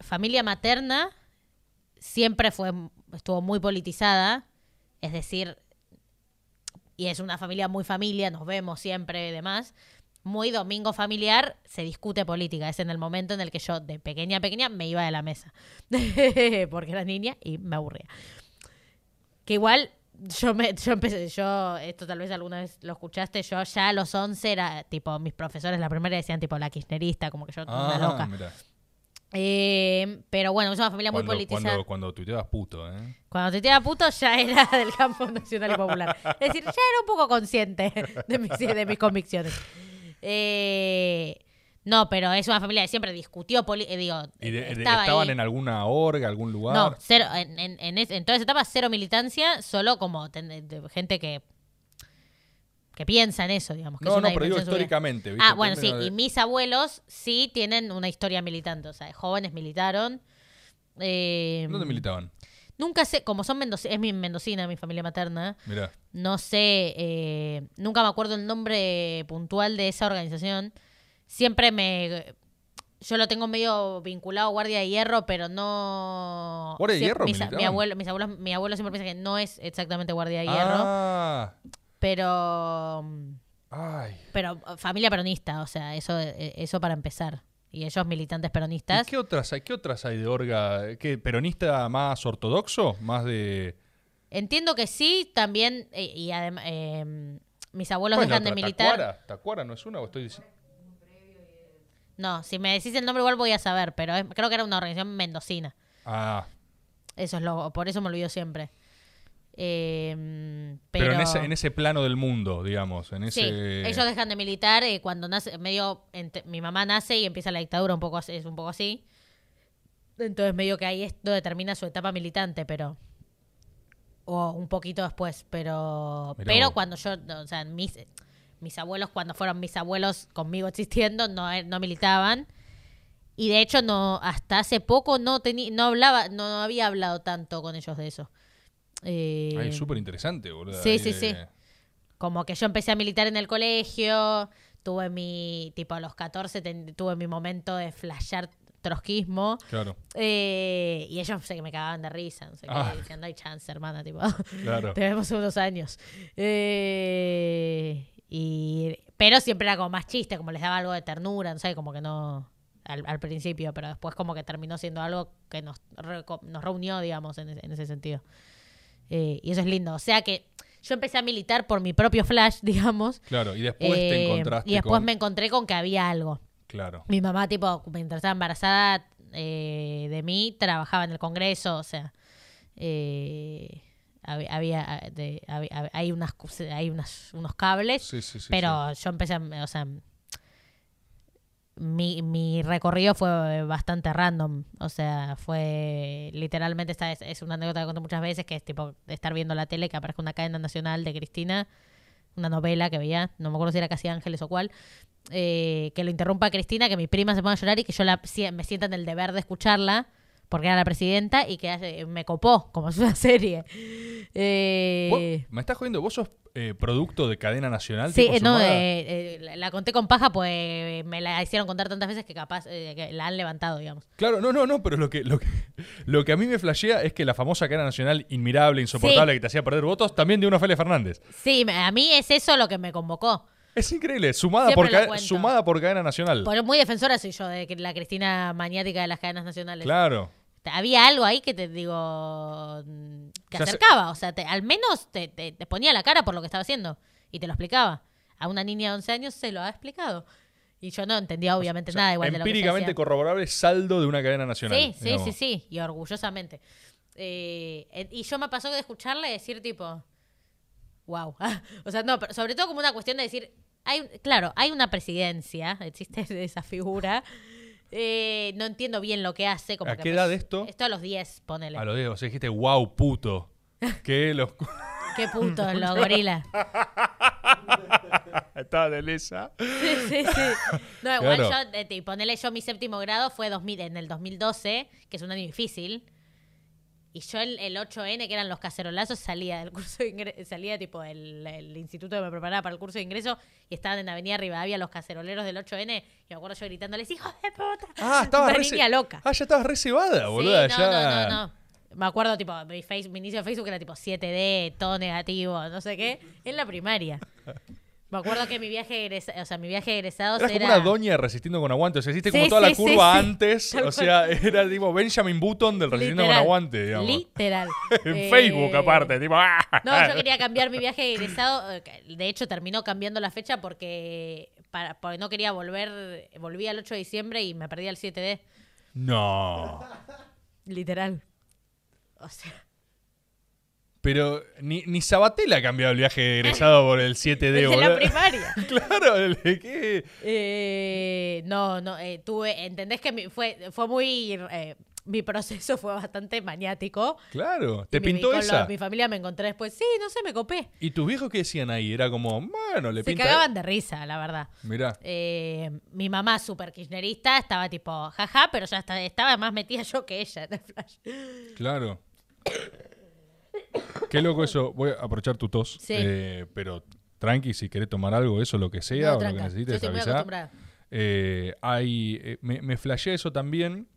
familia materna siempre fue, estuvo muy politizada. Es decir, y es una familia muy familia, nos vemos siempre y demás. Muy domingo familiar, se discute política. Es en el momento en el que yo, de pequeña a pequeña, me iba de la mesa. Porque era niña y me aburría. Que igual yo me yo empecé, yo, esto tal vez alguna vez lo escuchaste, yo ya a los 11 era, tipo, mis profesores la primera decían, tipo, la kirchnerista, como que yo una Ah, loca. mirá. Eh, pero bueno, es una familia muy politizada. cuando, cuando tuiteabas puto, ¿eh? Cuando te tiraba puto ya era del campo nacional y popular. Es decir, ya era un poco consciente de mis, de mis convicciones. Eh, no, pero es una familia que siempre discutió, eh, digo, ¿Y de- estaba estaban ahí. en alguna orga, algún lugar? No, cero, en, en, en, en toda esa etapa cero militancia, solo como gente que que piensa en eso, digamos. Que No, es una no, pero digo históricamente, ¿viste? Ah, En bueno, sí. de- Y mis abuelos sí tienen una historia militante. O sea, jóvenes militaron. Eh, ¿Dónde militaban? Nunca sé, como son mendocinos, es mi mendocina, mi familia materna. Mirá. No sé, eh, nunca me acuerdo el nombre puntual de esa organización. Siempre me. Yo lo tengo medio vinculado a Guardia de Hierro, pero no. ¿Guardia de Hierro mis, mi, abuelo, mis abuelos, mi abuelo siempre piensa que no es exactamente Guardia de Hierro, Ah, pero. ay. Pero familia peronista, o sea, eso, eh, eso para empezar. Y ellos militantes ¿Y peronistas. qué otras hay? ¿Qué otras hay de Orga? ¿Qué, ¿Peronista más ortodoxo? ¿Más de...? Entiendo que sí, también. eh, y además. mis abuelos Bueno, dejan de militar. Tacuara. ¿Tacuara no es una o estoy diciendo? No, si me decís el nombre igual voy a saber, pero es- creo que era una organización mendocina. Ah, Eso es lo, por eso me olvido siempre. Eh, pero, pero en, ese, en ese plano del mundo, digamos. En sí, ese... ellos dejan de militar eh, cuando nace, medio, mi mamá nace y empieza la dictadura un poco, es un poco así. Entonces medio que ahí es donde termina su etapa militante, pero o un poquito después, pero Mirá pero vos. cuando yo, o sea, mis mis abuelos cuando fueron mis abuelos conmigo existiendo no eh, no militaban. Y de hecho no hasta hace poco no tenía no hablaba no había hablado tanto con ellos de eso. Eh, Ay, súper interesante, boludo. Sí, Ahí sí, de- sí. como que yo empecé a militar en el colegio, tuve mi, tipo a los 14 ten- tuve mi momento de flashear trotskismo. Claro, eh, y ellos sé que me cagaban de risa, no sé Ah. qué, decían, no hay chance, hermana, tipo, claro. te vemos en unos años. Eh, y, pero siempre era como más chiste, como les daba algo de ternura, no sé, como que no al, al principio, pero después como que terminó siendo algo que nos, reco- nos reunió, digamos, en, en ese sentido. Eh, y eso es lindo. O sea que yo empecé a militar por mi propio flash, digamos. Claro, y después te eh, encontraste y después con... me encontré con que había algo. Claro. Mi mamá, tipo, mientras estaba embarazada eh, de mí, trabajaba en el Congreso, o sea, eh, hab- había, de- había- hay, unas, hay unas, unos cables, Sí, sí, sí. pero yo empecé, a- o sea, mi, mi recorrido fue bastante random, o sea, fue literalmente, esta es, una anécdota que cuento muchas veces, que es tipo de estar viendo la tele, que aparezca una cadena nacional de Cristina, una novela que veía, no me acuerdo si era Casi Ángeles o cuál, eh, que lo interrumpa Cristina, que mi prima se ponga a llorar y que yo la, me sienta en el deber de escucharla, porque era la presidenta, y que me copó, como es una serie. Eh, ¿Vos- ¿Me estás jodiendo? ¿Vos sos eh, producto de cadena nacional? Sí, tipo eh, no, eh, la- conté con paja, pues me la hicieron contar tantas veces que capaz que la han levantado, digamos. Claro, no, no, no, pero lo que, lo que, lo que a mí me flashea es que la famosa cadena nacional inmirable, insoportable, que te hacía perder votos, también de una Ofelia Fernández. Sí, a mí es eso lo que me convocó. Es increíble, sumada, Siempre por, ca- sumada por cadena nacional. Pero muy defensora soy yo de la Cristina maniática de las cadenas nacionales. Claro. Había algo ahí que te digo mm, se- acercaba, o sea, te- al menos te, te- te ponía la cara por lo que estaba haciendo y te lo explicaba. A una niña de 11 años se lo ha explicado. Y yo no entendía obviamente O sea, nada igual de lo que empíricamente corroborable saldo de una cadena nacional. Sí, sí, digamos. sí, sí, y orgullosamente. Eh, eh, y yo me pasó de escucharle decir tipo, wow. o sea, no, pero sobre todo como una cuestión de decir, hay, claro, hay una presidencia, existe esa figura. Eh, no entiendo bien lo que hace. Como ¿A que qué me- edad esto? Esto a los 10, ponele. A lo de, o sea, dijiste, wow, puto. Que los... Qué puto, los gorilas. Estaba de lesa. Sí, sí, sí. No, igual Claro. yo, eh, ponele yo mi séptimo grado fue 2000, en el 2012, que es un año difícil. Y yo el, el 8N, que eran los cacerolazos, salía del curso de ingreso, salía tipo el, el instituto que me preparaba para el curso de ingreso y estaban en Avenida Rivadavia los caceroleros del 8N y me acuerdo yo gritándoles, hijos de puta. Ah, estabas Una re niña loca. Ah, ya estabas recebada, boluda. sí, no, ya... no, no, no. Me acuerdo, tipo, mi, face- mi inicio de Facebook era tipo 7D, todo negativo, no sé qué, en la primaria. Me acuerdo que mi viaje egresado, o sea, mi viaje de egresados Eras era... como una doña resistiendo con aguante. O sea, hiciste como Sí, toda la sí, curva sí. antes. O sea, era tipo Benjamin Button del resistiendo con aguante, digamos. Literal. En Eh, Facebook, aparte. Tipo, ¡ah! No, yo quería cambiar mi viaje de egresado. eh, De hecho, terminó cambiando la fecha porque, para, porque no quería volver. Volví al 8 de diciembre y me perdí el 7D. No. Literal. O sea. Pero ni, ni Sabatel ha cambiado el viaje de egresado por el 7D, Desde la primaria. Claro, qué. Eh, no, no, eh, tuve, entendés que mi- fue, fue muy, eh, mi proceso fue bastante maniático. Claro, te pintó con esa. mi familia me encontré después. Sí, no sé, me copé. ¿Y tus viejos qué decían ahí? Era como, bueno, le Se pinta. cagaban de risa, la verdad. Mirá. Eh, mi mamá, súper kirchnerista, estaba tipo, jaja, pero ya estaba más metida yo que ella en el flash. Claro. Qué loco eso. Voy a aprovechar tu tos. Sí. eh, pero tranqui, si querés tomar algo, eso, lo que sea, No, o lo que. Yo necesites, estoy muy avisá. acostumbrada. Eh, hay, eh, me, me flashea eso también.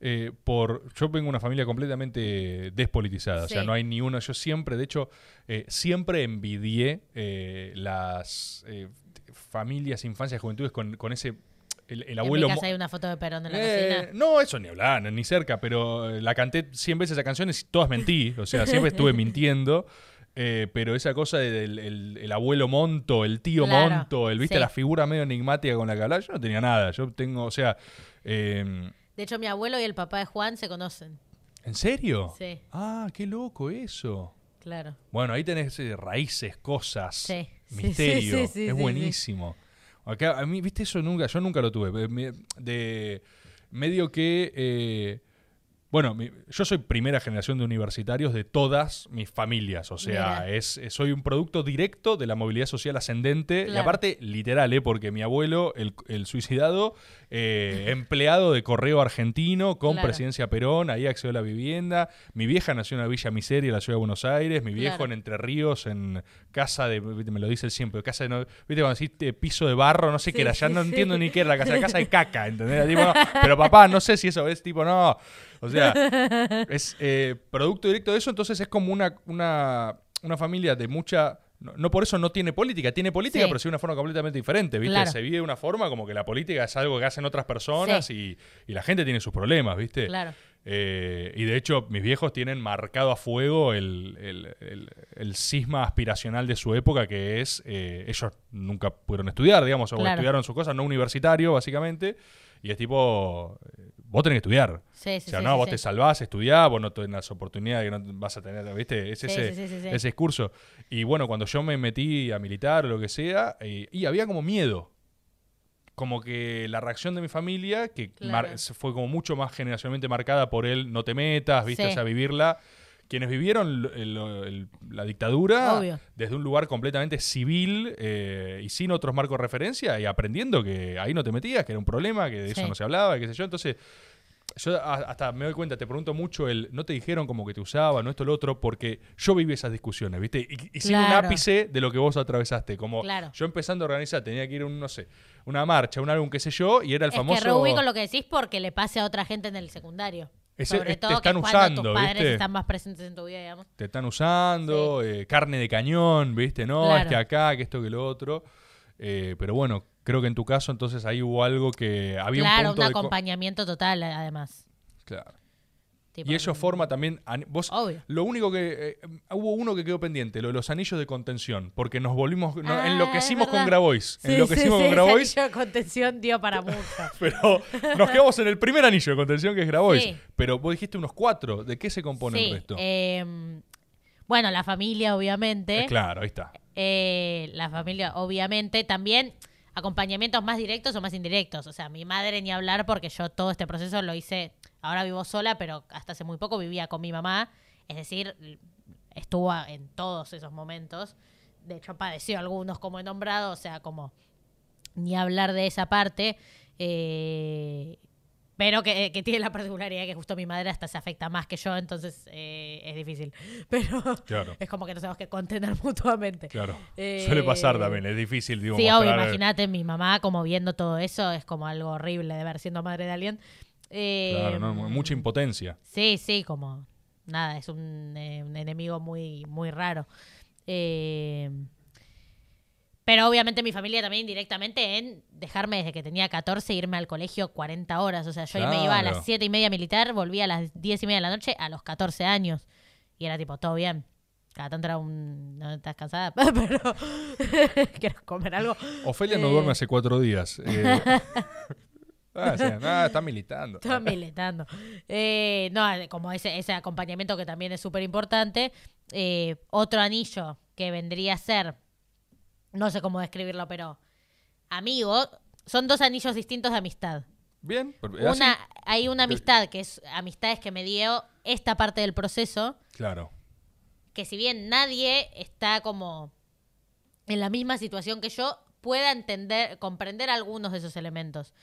eh, por yo vengo de una familia completamente despolitizada, o sea, no hay ni uno. Yo siempre, de hecho, eh, siempre envidié eh, las familias, infancias, juventudes con, con ese. El, el En abuelo. mi mo- casa hay una foto de Perón en la eh, cocina. no, eso ni hablar, ni cerca, pero eh, la canté 100 veces esa canción y todas mentí, o sea, siempre estuve mintiendo. eh, pero esa cosa de- del el, el abuelo Monto, el tío Claro, Monto, el viste sí. la figura medio enigmática con la que hablaba, yo no tenía nada. Yo tengo, o sea, eh, De hecho, mi abuelo y el papá de Juan se conocen. ¿en serio? Sí, Ah, qué loco eso. claro. Bueno, ahí tenés eh, raíces, cosas, Sí, misterio. sí, sí, sí, es buenísimo. A mí, viste, eso nunca, yo nunca lo tuve. Eh, De medio que. eh, bueno, mi- yo soy primera generación de universitarios de todas mis familias. O sea, es, es- soy un producto directo de la movilidad social ascendente. Y aparte, literal, ¿eh? porque mi abuelo, el, el suicidado, eh, empleado de correo argentino con Claro. presidencia Perón, ahí accedió a la vivienda. Mi vieja nació en una villa miseria en la ciudad de Buenos Aires. Mi viejo Claro. en Entre Ríos, en casa de. Me lo dice él siempre. Casa de. no- ¿Viste cuando decís eh, piso de barro? No sé Sí, qué era. Ya sí, no sí. entiendo ni qué era la casa. La casa de caca, ¿entendés? Era tipo, no, pero papá, no sé si eso es tipo, no. O sea, es eh, producto directo de eso. Entonces es como una, una, una familia de mucha. No, no por eso no tiene política, tiene política, Sí. pero sí de una forma completamente diferente, ¿viste? Claro. Se vive de una forma como que la política es algo que hacen otras personas y, y la gente tiene sus problemas, ¿viste? Claro. Eh, y de hecho, mis viejos tienen marcado a fuego el, el- el- el cisma aspiracional de su época, que es, eh, ellos nunca pudieron estudiar, digamos, o Claro. estudiaron sus cosas, no universitario, básicamente, y es tipo, vos tenés que estudiar. Sí, sí, o sea, sí, no, vos te salvás, estudiás, vos no tenés las oportunidades que no vas a tener, ¿viste? Es ese, ese discurso. Y bueno, cuando yo me metí a militar o lo que sea, eh, y había como miedo. Como que la reacción de mi familia, que Claro. fue como mucho más generacionalmente marcada por el no te metas, ¿viste? O sea, vivirla. Quienes vivieron el- el- la dictadura Obvio. desde un lugar completamente civil eh, y sin otros marcos de referencia y aprendiendo que ahí no te metías, que era un problema, que de eso no se hablaba, qué sé yo. Entonces, yo hasta me doy cuenta, te pregunto mucho el, no te dijeron como que te usaban, no esto, lo otro, porque yo viví esas discusiones, ¿viste? Y, y sin un ápice de lo que vos atravesaste, como Claro. yo empezando a organizar, tenía que ir a un, no sé, una marcha, un álbum, qué sé yo, y era el Es famoso... que reubico lo que decís porque le pase a otra gente en el secundario. Ese- Sobre te todo están usando, tus padres ¿viste? están más presentes en tu vida, digamos. te están usando, eh, carne de cañón, ¿viste? No, Claro. es que acá, que esto, que lo otro. Eh, pero bueno, creo que en tu caso entonces ahí hubo algo que había claro, un un, punto de... co- acompañamiento total, además. Claro. Tipo, Y eso forma también... Vos, Obvio. Lo único que... eh, hubo uno que quedó pendiente, lo de los anillos de contención, porque nos volvimos... Ah, enloquecimos con. Grabois. Sí, enloquecimos sí, con sí, Grabois. ese anillo de contención dio para mucho. Pero nos quedamos en el primer anillo de contención que es Grabois. Pero vos dijiste unos cuatro. ¿De qué se compone el resto? eh, bueno, la familia, obviamente. Eh, claro, ahí está. Eh, la familia, obviamente. También acompañamientos más directos o más indirectos. O sea, mi madre ni hablar porque yo todo este proceso lo hice. Ahora vivo sola, pero hasta hace muy poco vivía con mi mamá. Es decir, estuvo en todos esos momentos. De hecho, padeció algunos, como he nombrado. O sea, como ni hablar de esa parte. Eh, pero que, que tiene la particularidad que justo mi madre hasta se afecta más que yo, entonces eh, es difícil. Pero Claro. es como que nos tenemos que contener mutuamente. Claro. Eh, Suele pasar también, es difícil, digo, Sí, obvio, mostrar- imagínate mi mamá como viendo todo eso, es como algo horrible de ver siendo madre de alguien. Eh, Claro, ¿no? mucha impotencia. Sí, sí, como nada, es un, eh, un enemigo muy, muy raro. Eh, pero obviamente mi familia también directamente en dejarme desde que tenía 14 irme al colegio 40 horas. O sea, yo me iba a las 7 y media militar, volvía a las 10 y media de la noche a los 14 años. Y era tipo, todo bien. Cada tanto era un... No estás cansada, pero quiero comer algo. Ofelia no Eh. duerme hace cuatro días. ah, sí, ah, está militando. Estaba militando. Eh, no, como ese, ese acompañamiento que también es súper importante. Eh, otro anillo que vendría a ser, no sé cómo describirlo, pero amigo, son dos anillos distintos de amistad. Bien. Una, hay una amistad que es amistades que me dio esta parte del proceso, Claro. que si bien nadie está como en la misma situación que yo, pueda entender, comprender algunos de esos elementos.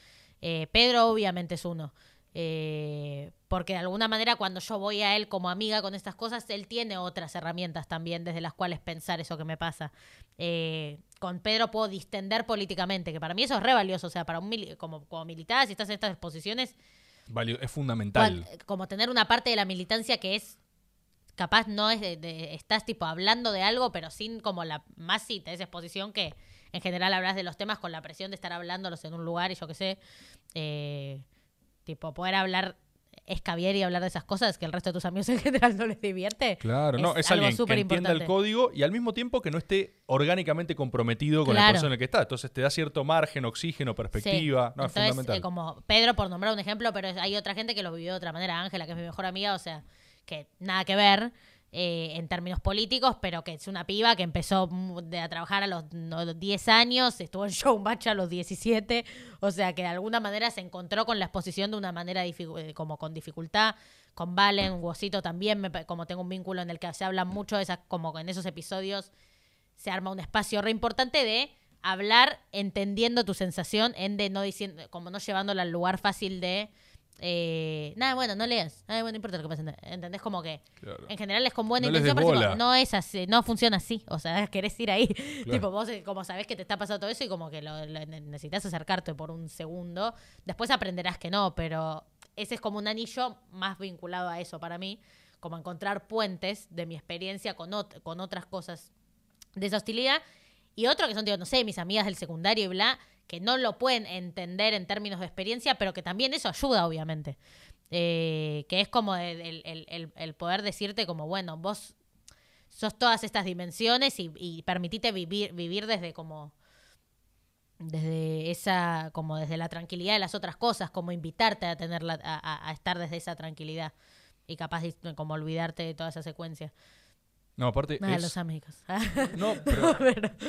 Eh, Pedro obviamente es uno. Eh, porque de alguna manera cuando yo voy a él como amiga con estas cosas, él tiene otras herramientas también desde las cuales pensar eso que me pasa. Eh, con Pedro puedo distender políticamente, que para mí eso es re valioso. O sea, para un mili- como, como militar, si estás en estas posiciones, Valio- es fundamental. cual- como tener una parte de la militancia que es capaz no es de, de- estás tipo hablando de algo pero sin como la más sí esa exposición que en general hablas de los temas con la presión de estar hablándolos en un lugar y yo qué sé eh, tipo poder hablar escabiar y hablar de esas cosas que el resto de tus amigos en general no les divierte Claro, no, es algo alguien que entienda el código y al mismo tiempo que no esté orgánicamente comprometido con el Claro. proceso en el que está. Entonces te da cierto margen, oxígeno, perspectiva. Sí. No, es Entonces, fundamental. eh, como Pedro, por nombrar un ejemplo, pero es- hay otra gente que lo vivió de otra manera. Ángela, que es mi mejor amiga, o sea, que nada que ver eh, en términos políticos, pero que es una piba que empezó a trabajar a los no, 10 años, estuvo en Showmatch a los 17, o sea, que de alguna manera se encontró con la exposición de una manera eh, como con dificultad. Con Valen, Guosito también, me como tengo un vínculo en el que se habla mucho de esas, como en esos episodios se arma un espacio re importante de hablar entendiendo tu sensación, en de no diciendo, como no llevándola al lugar fácil de eh, nada, bueno, no leas, nada, bueno, no importa lo que pase, ¿entendés? Como que Claro. en general es con buena No intención, pero tipo, no es así, no funciona así, o sea, querés ir ahí, tipo, vos eh, como sabés que te está pasando todo eso y como que lo, lo ne- necesitas acercarte por un segundo, después aprenderás que no, pero ese es como un anillo más vinculado a eso para mí, como encontrar puentes de mi experiencia con, ot- con otras cosas de esa hostilidad. Y otro que son, digo, no sé, mis amigas del secundario y bla, que no lo pueden entender en términos de experiencia, pero que también eso ayuda, obviamente. Eh, que es como el, el- poder decirte como, bueno, vos sos todas estas dimensiones y, y permitite vivir, vivir desde como desde esa como desde la tranquilidad de las otras cosas como invitarte a tenerla a- a estar desde esa tranquilidad y capaz de como olvidarte de toda esa secuencia No, aparte Ah, es, los amigos no, pero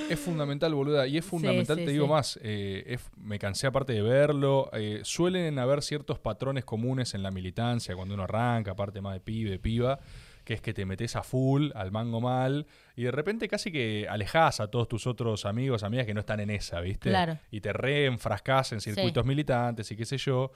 es fundamental, boluda. Y es fundamental, sí, te digo sí. más. eh, es- me cansé aparte de verlo. eh, suelen haber ciertos patrones comunes en la militancia cuando uno arranca, aparte más de pibe, piba, que es que te metes a full, al mango mal, y de repente casi que alejás a todos tus otros amigos, amigas que no están en esa, ¿viste? Claro. Y te reenfrascás en circuitos militantes y qué sé yo.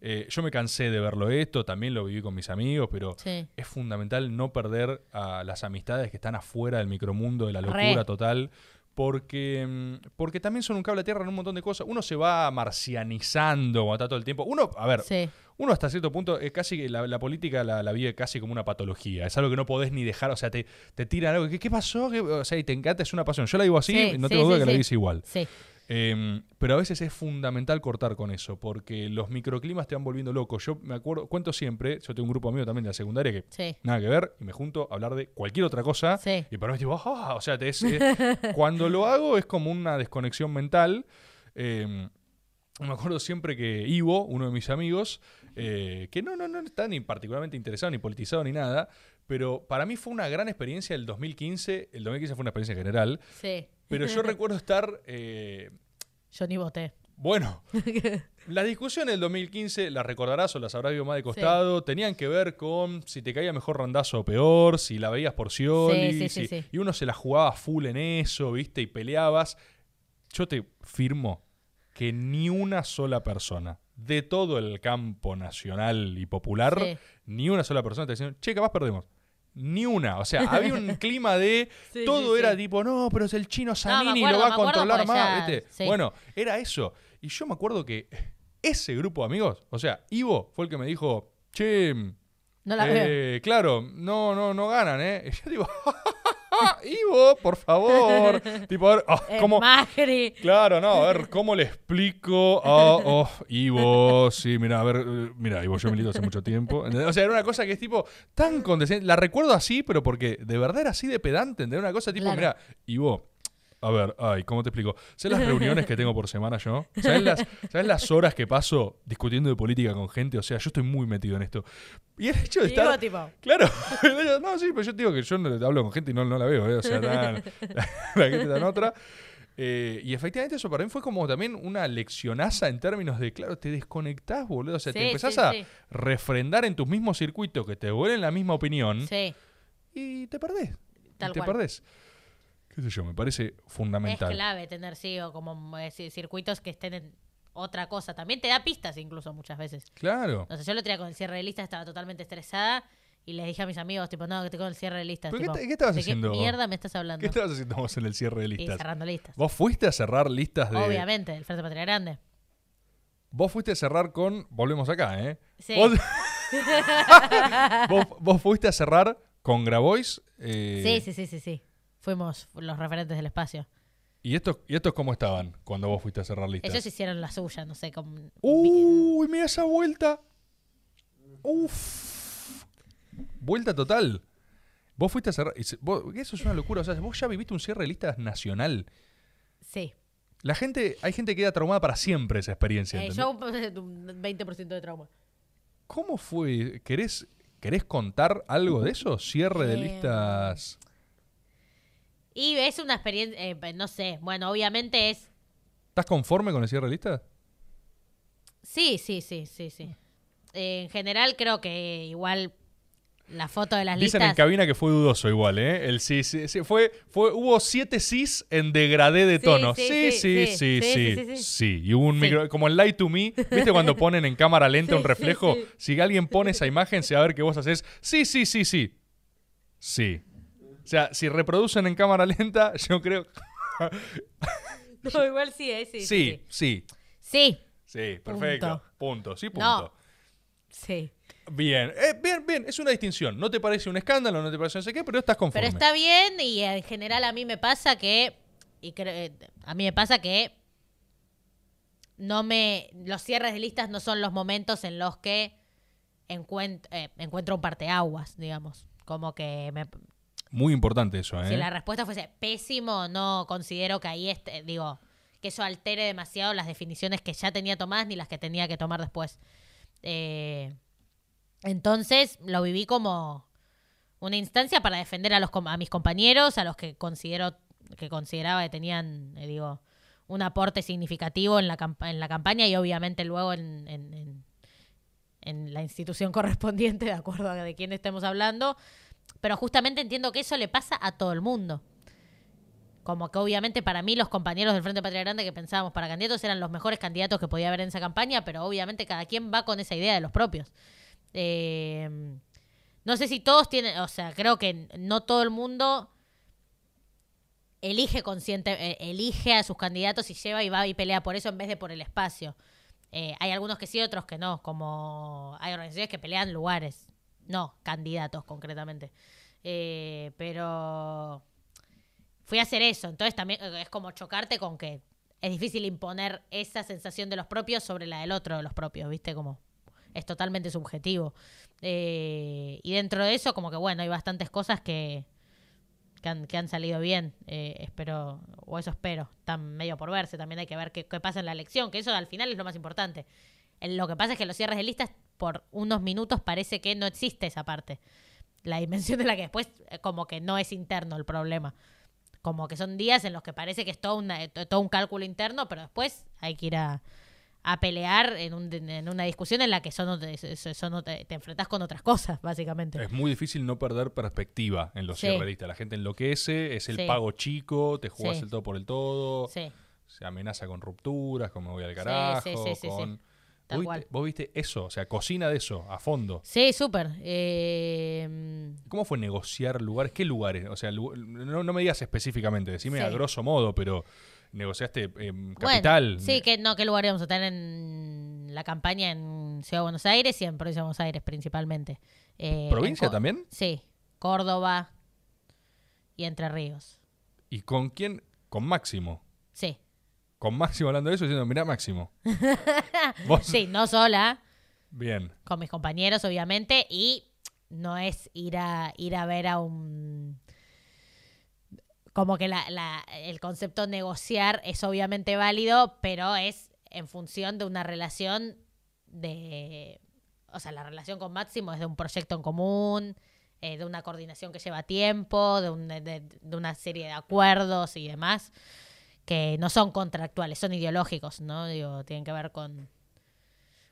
Eh, yo me cansé de verlo esto, también lo viví con mis amigos, pero sí es fundamental no perder a las amistades que están afuera del micromundo de la Re. locura total. Porque, mm, porque también son un cable a tierra en un montón de cosas. Uno se va marcianizando cuando está todo el tiempo. Uno, a ver, sí uno hasta cierto punto es casi que la, la política la, la vive casi como una patología. Es algo que no podés ni dejar. O sea, te, te tiran algo. ¿Qué, qué pasó? ¿Qué- o sea, y te encanta, es una pasión. Yo la digo así Sí, no tengo duda que la dices igual. sí Eh, pero a veces es fundamental cortar con eso, porque los microclimas te van volviendo loco. Yo me acuerdo, cuento siempre, yo tengo un grupo amigo también de la secundaria que sí nada que ver, y me junto a hablar de cualquier otra cosa. Sí. Y para mí, tipo, "Ah", o sea, te es- es- cuando lo hago es como una desconexión mental. Eh, me acuerdo siempre que Ivo, uno de mis amigos, eh, que no, no, no está ni particularmente interesado, ni politizado, ni nada, pero para mí fue una gran experiencia el 2015. El 2015 fue una experiencia general, sí pero yo recuerdo estar. eh, yo ni voté bueno, las discusiones del 2015, las recordarás o las habrás visto más de costado, tenían que ver con si te caía mejor randazo o peor, si la veías por Scioli, Sí, sí, sí, si- sí. y uno se la jugaba full en eso, ¿viste? Y peleabas. Yo te firmo que ni una sola persona de todo el campo nacional y popular, ni una sola persona te decía, che, capaz perdemos. Ni una. O sea, había un clima de. Sí, todo sí, era sí. tipo, no, pero es el chino Zanini acuerdo, lo va a controlar más. ya- ¿viste? sí. Bueno, era eso. Y yo me acuerdo que ese grupo de amigos, o sea, Ivo fue el que me dijo, che, no la eh, claro, no, no, no ganan, ¿eh? Y yo digo, Ivo, por favor. tipo, a ver, ah, ¿cómo? Macri. Claro, no, a ver, ¿cómo le explico? Oh, oh, Ivo, sí, mira, a ver, eh, mira, Ivo, yo milito hace mucho tiempo. O sea, era una cosa que es tipo tan condescendiente. La recuerdo así, pero porque de verdad era así de pedante, ¿entendés? Una cosa tipo, Claro. mira, Ivo, a ver, ay, ¿cómo te explico? ¿Sabes las reuniones que tengo por semana yo? ¿Sabes las, ¿Sabes las horas que paso discutiendo de política con gente? O sea, yo estoy muy metido en esto. Y el hecho de Y digo, estar... tipo, Claro, no, sí, pero yo te digo que yo no hablo con gente y no, no la veo, ¿eh? o sea, tan- la, gente está en otra. Eh, y efectivamente eso para mí fue como también una leccionaza en términos de, claro, te desconectás, boludo. O sea, te empezás sí, a sí. refrendar en tus mismos circuitos que te vuelven la misma opinión Sí, y te perdés. y Tal te cual. perdés. Qué sé yo, me parece fundamental. es clave tener, sí, o como eh, ci- circuitos que estén en otra cosa. También te da pistas incluso muchas veces. Claro. No sé, yo lo tenía con el cierre de listas, estaba totalmente estresada y les dije a mis amigos, tipo, no, que con el cierre de listas. ¿Pero qué estabas ¿de haciendo? qué mierda me estás hablando? ¿Qué estabas haciendo vos en el cierre de y listas? cerrando listas. ¿Vos fuiste a cerrar listas de...? Obviamente, del Frente Patria Grande. Vos fuiste a cerrar con... Volvemos acá, ¿eh? Sí. Vos, vos, vos fuiste a cerrar con Grabois. eh, Sí, sí, sí, sí, sí. Fuimos los referentes del espacio. ¿Y estos, ¿Y estos cómo estaban cuando vos fuiste a cerrar listas? Ellos hicieron la suya, no sé cómo. Uy, mira esa vuelta. Uf. Vuelta total. Vos fuiste a cerrar... vos- eso es una locura. O sea, vos ya viviste un cierre de listas nacional. Sí. La gente... Hay gente que queda traumada para siempre esa experiencia. Eh, yo un 20% de trauma. ¿Cómo fue? ¿Querés, ¿Querés contar algo de eso? Cierre de Eh, listas... Y es una experiencia, eh, no sé, bueno, obviamente es... ¿Estás conforme con el cierre de listas? Sí, sí, sí, sí, sí. Eh, en general creo que igual la foto de las Dicen en listas... cabina que fue dudoso igual, ¿eh? El sí, sí, sí. Fue, fue, hubo siete sís en degradé de tono. sí, Sí, sí, sí, sí, y hubo un micro, como en Light to Me, ¿viste cuando ponen en cámara lenta un reflejo? Si alguien pone esa imagen, se va a ver que vos haces sí, sí, sí, sí. Sí. O sea, si reproducen en cámara lenta, yo creo... No, igual sí, eh, sí, sí. Sí, sí. Sí, perfecto. Punto. Sí, punto. No. sí. Bien, eh, bien, bien, es una distinción. No te parece un escándalo, no te parece no sé qué, pero estás conforme. Pero está bien y en general a mí me pasa que... Y creo- eh, a mí me pasa que no me los cierres de listas no son los momentos en los que encuent- eh, encuentro un parteaguas, digamos. Como que me, Muy importante eso, ¿eh? si la respuesta fuese pésimo, no considero que ahí esté, digo, que eso altere demasiado las definiciones que ya tenía tomadas ni las que tenía que tomar después. Eh, entonces lo viví como una instancia para defender a los a mis compañeros, a los que considero que consideraba que tenían, eh, digo, un aporte significativo en la, en la campaña y obviamente luego en, en- en- en la institución correspondiente, de acuerdo a de quién estemos hablando. Pero justamente entiendo que eso le pasa a todo el mundo. Como que obviamente para mí los compañeros del Frente Patria Grande que pensábamos para candidatos eran los mejores candidatos que podía haber en esa campaña, pero obviamente cada quien va con esa idea de los propios. Eh, no sé si todos tienen, o sea, creo que no todo el mundo elige consciente, eh, elige a sus candidatos y lleva y va y pelea por eso en vez de por el espacio. Eh, hay algunos que sí, otros que no, como hay organizaciones que pelean lugares, no, candidatos concretamente. Eh, pero fui a hacer eso, entonces también eh, es como chocarte con que es difícil imponer esa sensación de los propios sobre la del otro de los propios, ¿viste? Como es totalmente subjetivo. Eh, y dentro de eso, como que bueno, hay bastantes cosas que, que, han, que han salido bien. eh, espero, o eso espero. Están medio por verse. También hay que ver qué, qué pasa en la elección, que eso al final es lo más importante. Lo que pasa es que los cierres de listas, por unos minutos, parece que no existe esa parte. La dimensión de la que después, eh, como que no es interno el problema. Como que son días en los que parece que es todo, una- eh, todo un cálculo interno, pero después hay que ir a, a pelear en, un- en una discusión en la que son, son ot- te enfrentas con otras cosas, básicamente. Es muy difícil no perder perspectiva en los Sí. La gente enloquece, es el Sí. pago chico, te jugás Sí. el todo por el todo, se amenaza con rupturas, con me voy al carajo, con... Tal ¿Vos, cual. viste, vos viste eso? O sea, cocina de eso, a fondo. Sí, súper. Eh, ¿Cómo fue negociar lugares? ¿Qué lugares? O sea, lu- no, no me digas específicamente, decime a grosso modo, pero negociaste en capital. Bueno, sí, que no, qué lugar íbamos a tener en la campaña en Ciudad de Buenos Aires y en Provincia de Buenos Aires principalmente. Eh, ¿Provincia también? Sí, Córdoba y Entre Ríos. ¿Y con quién? Con Máximo. Con Máximo hablando de eso, diciendo, mirá Máximo. Vos- Sí, no sola, Bien. con mis compañeros obviamente y no es ir a ir a ver a un como que la, la- el concepto negociar es obviamente válido, pero es en función de una relación de o sea, la relación con Máximo es de un proyecto en común, eh, de una coordinación que lleva tiempo, de, un- de- de una serie de acuerdos y demás, que no son contractuales, son ideológicos, ¿no? Digo, tienen que ver con,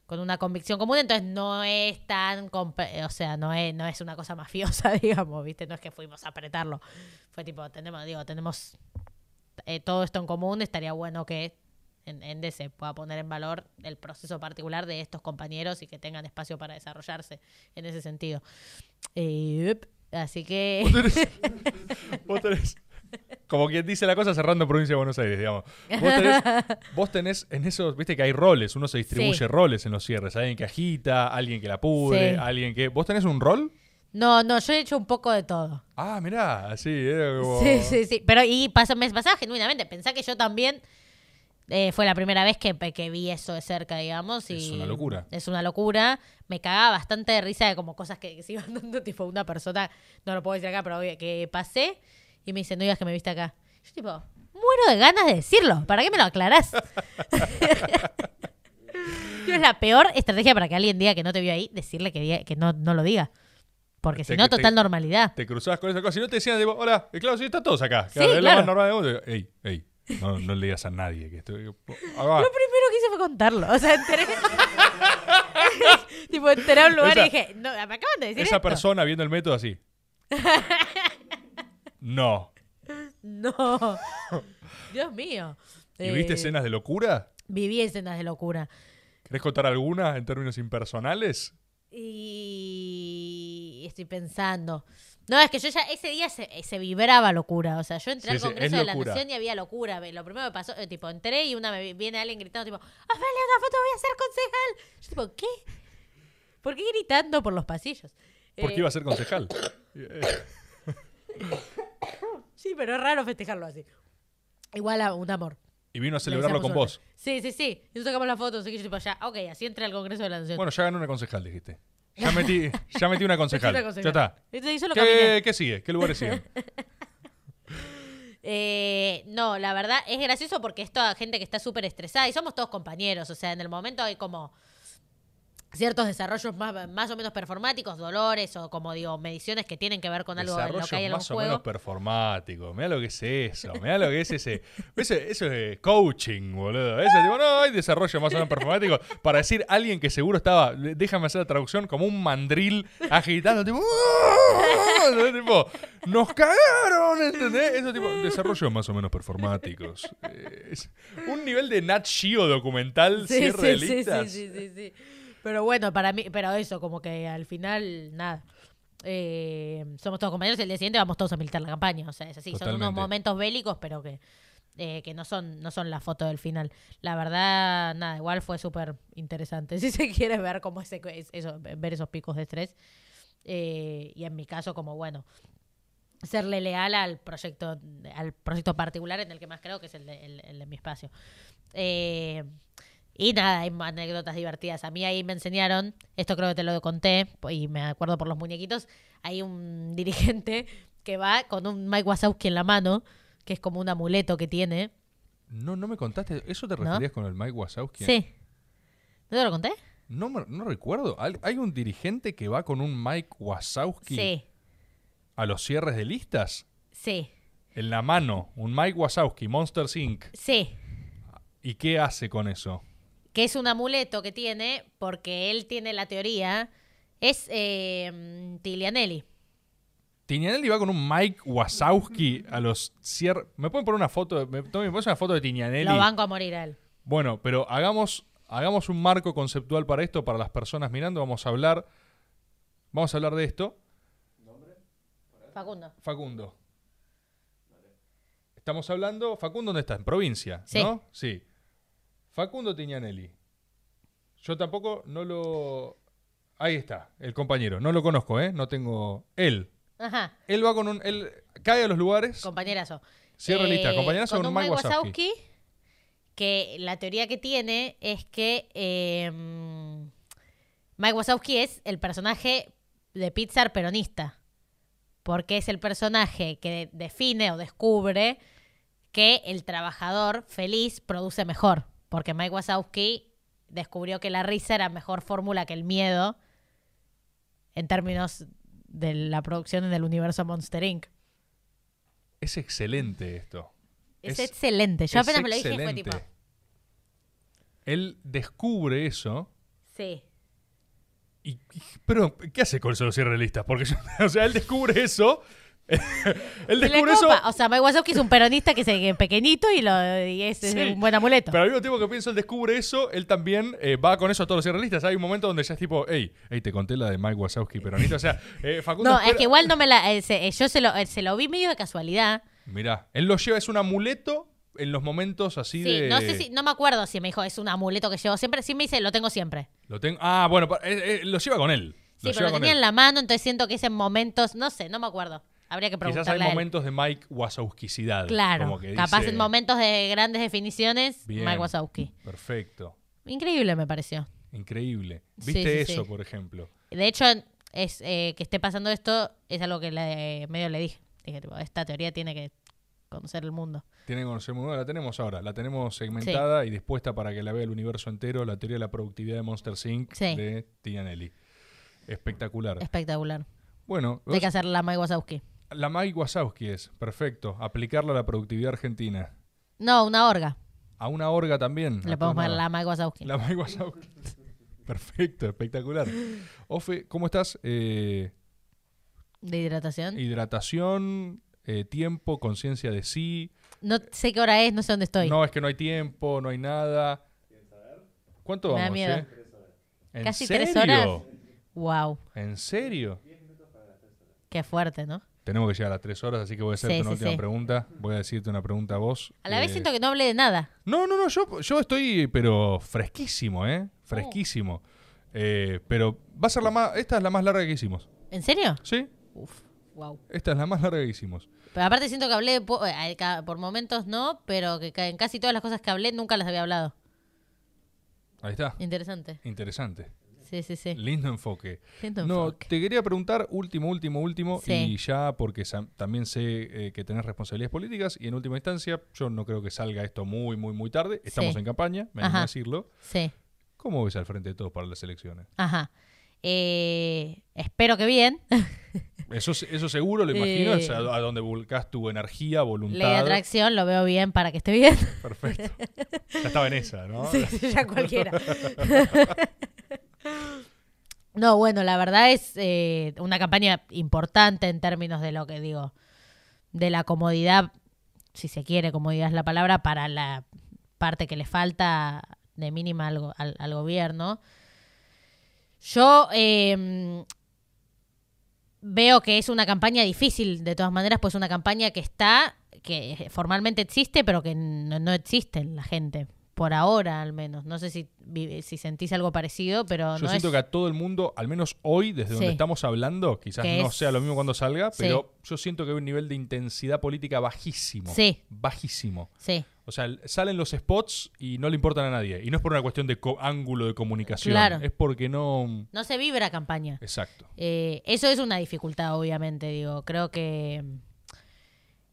con una convicción común, entonces no es tan, o sea, no es, no es una cosa mafiosa, digamos, ¿viste? No es que fuimos a apretarlo. Fue tipo, tenemos, digo, tenemos eh, todo esto en común, estaría bueno que en, en se pueda poner en valor el proceso particular de estos compañeros y que tengan espacio para desarrollarse en ese sentido. Eh, así que... Vos tenés- como quien dice la cosa cerrando provincia de Buenos Aires, digamos. Vos tenés, vos tenés en esos, viste que hay roles, uno se distribuye Sí. roles en los cierres. Alguien que agita, alguien que la pudre, Sí. alguien que. ¿Vos tenés un rol? No, no, yo he hecho un poco de todo. Ah, mirá, así, era como. Sí, sí, sí. Pero y pasa, me pasaba genuinamente. Pensá que yo también eh, fue la primera vez que, que vi eso de cerca, digamos. Y Es una locura. Es una locura. Me cagaba bastante de risa de como cosas que, que se iban dando, tipo una persona, no lo puedo decir acá, pero que pasé y me dice, no digas que me viste acá. Yo tipo, muero de ganas de decirlo. ¿Para qué me lo aclarás? Yo es la peor estrategia para que alguien diga que no te vio ahí, decirle que, diga- que no, no lo diga. Porque si no, te- total normalidad. Te cruzabas con esa cosa. Si no te decían, tipo, hola, y claro, sí, están todos acá. Sí, es lo claro. más normal del mundo. Ey, ey, no, no le digas a nadie que estoy. Ah. Lo primero que hice fue contarlo. O sea, entré. tipo, entré a un lugar Esa- y dije, no, me acaban de decir. Esa esto. persona viendo el método así. No. No. Dios mío. ¿Y viste Eh, escenas de locura? Viví escenas de locura. ¿Querés contar alguna en términos impersonales? Y estoy pensando. No, es que yo ya ese día se, se vibraba locura. O sea, yo entré Sí, al sí, Congreso es de la locura. Nación y había locura. Lo primero que pasó, eh, tipo, entré y una me vi- viene alguien gritando, tipo, ¡Amelia, una foto, voy a ser concejal! Yo, tipo, ¿qué? ¿Por qué gritando por los pasillos? Porque Eh, iba a ser concejal. Eh, Sí, pero es raro festejarlo así. Igual a un amor. y vino a Le celebrarlo con vos. Sí, sí, sí. Y nos sacamos la foto, así que yo tipo ya, ok, así entré al Congreso de la Nación. Bueno, ya ganó una concejal, dijiste. Ya metí, ya metí una concejal. Metí una concejal. Ya está. Entonces, yo lo ¿Qué, caminé. qué sigue? ¿Qué lugares siguen? Eh, no, la verdad es gracioso porque es toda gente que está súper estresada y somos todos compañeros. O sea, en el momento hay como ciertos desarrollos más, más o menos performáticos, dolores o como digo, mediciones que tienen que ver con algo de lo que hay en los más o menos juegos. performáticos. Mirá lo que es eso. Mirá lo que es ese. eso es coaching, boludo. Eso, tipo, no, hay desarrollo más o menos performático para decir alguien que seguro estaba, déjame hacer la traducción, como un mandril agitando, tipo, ¿no? Tipo, nos cagaron, ¿entendés? Eso tipo, desarrollos más o menos performáticos. Eh, es un nivel de Nat Geo documental Sí, sí, sí, sí, sí, sí, sí. Pero bueno, para mí, pero eso, como que al final, nada. Eh, somos todos compañeros y el día siguiente vamos todos a militar la campaña. O sea, es así. Son unos momentos bélicos, pero que, eh, que no son, no son la foto del final. La verdad, nada, igual fue súper interesante. Si se quiere ver cómo es- eso, ver esos picos de estrés. Eh, y en mi caso, como bueno, serle leal al proyecto, al proyecto particular en el que más creo, que es el de, el- el de mi espacio. Eh, y nada, hay anécdotas divertidas. A mí ahí me enseñaron, esto creo que te lo conté, y me acuerdo por los muñequitos, hay un dirigente que va con un Mike Wazowski en la mano, que es como un amuleto que tiene. No, no me contaste. ¿Eso te ¿No? referías con el Mike Wazowski? Sí. ¿No te lo conté? No, me- no recuerdo. Hay hay un dirigente que va con un Mike Wazowski Sí, a los cierres de listas. sí, En la mano, un Mike Wazowski, Monster Inc. sí. ¿Y qué hace con eso? Que es un amuleto que tiene, porque él tiene la teoría, es eh, Tilianelli. Tinianelli va con un Mike Wazowski a los cierres. ¿Me pueden poner una foto? ¿Me, Tommy, ¿me pones una foto de Tinianelli? Lo banco a morir a él. Bueno, pero hagamos, hagamos un marco conceptual para esto, para las personas mirando. Vamos a hablar. Vamos a hablar de esto. Facundo. Facundo. Estamos hablando. Facundo, ¿dónde está? En provincia, Sí. ¿no? Sí. Facundo Tiñanelli. Yo tampoco no lo. Ahí está, el compañero. No lo conozco, ¿eh? No tengo. Él. Ajá, Él va con un. Él cae a los lugares. compañerazo. Cierra lista. Compañerazo con con un Mike Wazowski. Wazowski, que la teoría que tiene es que eh, Mike Wazowski es el personaje de Pixar peronista. Porque es el personaje que define o descubre que el trabajador feliz produce mejor. Porque Mike Wazowski descubrió que la risa era mejor fórmula que el miedo en términos de la producción en el universo Monster Inc. Es excelente esto. Es, Es- excelente. Yo es apenas me lo dije y fue tipo. Él descubre eso. Sí. Y, pero, ¿qué hace con los surrealistas? Porque, yo- o sea, él descubre eso. él descubre eso. O sea, Mike Wazowski es un peronista que es pequeñito y, lo, y es, un buen amuleto. Pero al mismo tiempo que pienso, él descubre eso, él también eh, va con eso a todos los surrealistas. Hay un momento donde ya es tipo, hey, hey, te conté la de Mike Wazowski peronista. O sea, eh, Facundo. no, es que igual no me la. eh, se- eh, yo se lo, se lo vi medio de casualidad. Mirá, él lo lleva, es un amuleto en los momentos así Sí, de. no sé si, no me acuerdo si me dijo es un amuleto que llevo siempre. Sí me dice, lo tengo siempre. Lo tengo. Ah, bueno, lo lleva con él. Sí, Lo pero lo tenía él. en la mano, entonces siento que es en momentos, no sé, no me acuerdo. Habría que Quizás preguntarle hay a él. momentos de Mike Wazowskicidad. Claro, como que capaz dice, en momentos de grandes definiciones, Bien. Mike Wazowski. Perfecto. Increíble me pareció. Increíble. ¿Viste sí, eso, sí. por ejemplo? De hecho, es eh, que esté pasando esto es algo que le- medio le dije. Dije, tipo, esta teoría tiene que conocer el mundo. Tiene que conocer muy bien. La tenemos ahora. La tenemos segmentada y dispuesta para que la vea el universo entero. La teoría de la productividad de Monster Inc. De Tianelli. Espectacular. Espectacular. Bueno, Hay que hacer la Mike Wazowski. La Mike Wazowski es perfecto. Aplicarla a la productividad argentina. No, una orga. A una orga también. Le a podemos toda poner la Mike Wazowski. La Mike Wazowski. Perfecto, espectacular. Ofe, ¿cómo estás? Eh, De hidratación. hidratación, eh, tiempo, conciencia de sí. No sé qué hora es, no sé dónde estoy. No, es que no hay tiempo, no hay nada. ¿Cuánto Me da vamos, miedo. eh? ¿En Casi serio? tres horas. Wow, ¿En serio? qué fuerte, ¿no? Tenemos que llegar a las tres horas, así que voy a hacerte Sí, una sí, última sí. pregunta. Voy a decirte una pregunta a vos. A la vez Eh, siento que no hablé de nada. No, no, no, yo, yo estoy, pero fresquísimo, ¿eh? Fresquísimo. Eh, pero va a ser la más. Esta es la más larga que hicimos. ¿En serio? ¿Sí? Uf, wow. Esta es la más larga que hicimos. Pero aparte siento que hablé po- eh, por momentos no, pero que en casi todas las cosas que hablé nunca las había hablado. Ahí está. Interesante. Interesante. Sí, sí, sí. Lindo enfoque. Lindo No, enfoque. te quería preguntar, último, último, último, Sí. y ya porque también sé eh, que tenés responsabilidades políticas, y en última instancia, yo no creo que salga esto muy, muy, muy tarde. Estamos Sí. en campaña, me animo a decirlo. Sí. ¿Cómo ves al frente de todos para las elecciones? Ajá. Eh, espero que bien. Eso, eso seguro, lo imagino, Eh. es a, a donde volcás tu energía, Ley de voluntad. atracción, lo veo bien para que esté bien. Perfecto. Ya estaba en esa, ¿no? Sí, sí, ya cualquiera. no, bueno, la verdad es eh, una campaña importante en términos de lo que digo, de la comodidad, si se quiere, comodidad es la palabra, para la parte que le falta de mínima al, al- gobierno. Yo eh, veo que es una campaña difícil, de todas maneras, pues una campaña que está, que formalmente existe, pero que no, no existe en la gente. Por ahora, al menos. No sé si, si sentís algo parecido, pero Yo no siento es... que a todo el mundo, al menos hoy, desde donde estamos hablando, quizás Que no es- sea lo mismo cuando salga, Sí. pero yo siento que hay un nivel de intensidad política bajísimo. Sí. Bajísimo. Sí, O sea, salen los spots y no le importan a nadie. Y no es por una cuestión de co- ángulo de comunicación. Claro. Es porque no. no se vibra campaña. Exacto. Eh, eso es una dificultad, obviamente, digo. Creo que.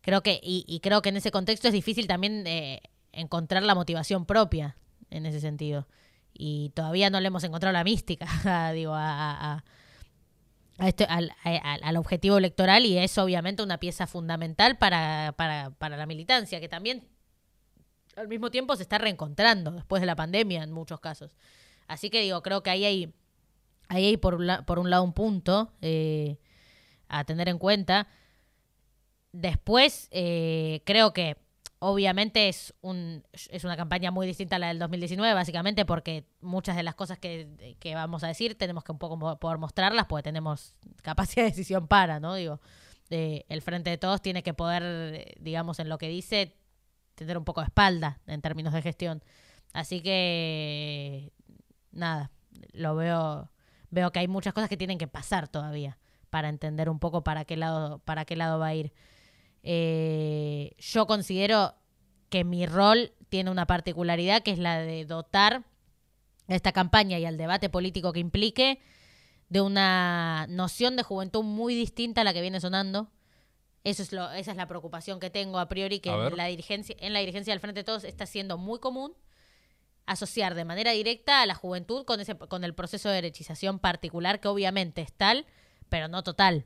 Creo que. Y, y creo que en ese contexto es difícil también eh, encontrar la motivación propia en ese sentido. Y todavía no le hemos encontrado la mística, digo, a, este- al, objetivo electoral y es obviamente una pieza fundamental para, para, para la militancia, que también al mismo tiempo se está reencontrando después de la pandemia en muchos casos. Así que digo, creo que ahí hay, ahí hay por, un por un lado un punto eh, a tener en cuenta. Después, eh, creo que obviamente es, un, es una campaña muy distinta a la del 2019, básicamente porque muchas de las cosas que, que vamos a decir tenemos que un poco poder mostrarlas, porque tenemos capacidad de decisión para, ¿no? Digo, el Frente de Todos tiene que poder, digamos, en lo que dice, tener un poco de espalda en términos de gestión. Así que, nada, lo veo, veo que hay muchas cosas que tienen que pasar todavía para entender un poco para qué lado, para qué lado va a ir. Eh, yo considero que mi rol tiene una particularidad que es la de dotar a esta campaña y al debate político que implique de una noción de juventud muy distinta a la que viene sonando. Eso es lo, esa es la preocupación que tengo a priori, que A en la, dirigencia, en la dirigencia del Frente de Todos está siendo muy común asociar de manera directa a la juventud con, ese, con el proceso de derechización particular, que obviamente es tal, pero no total.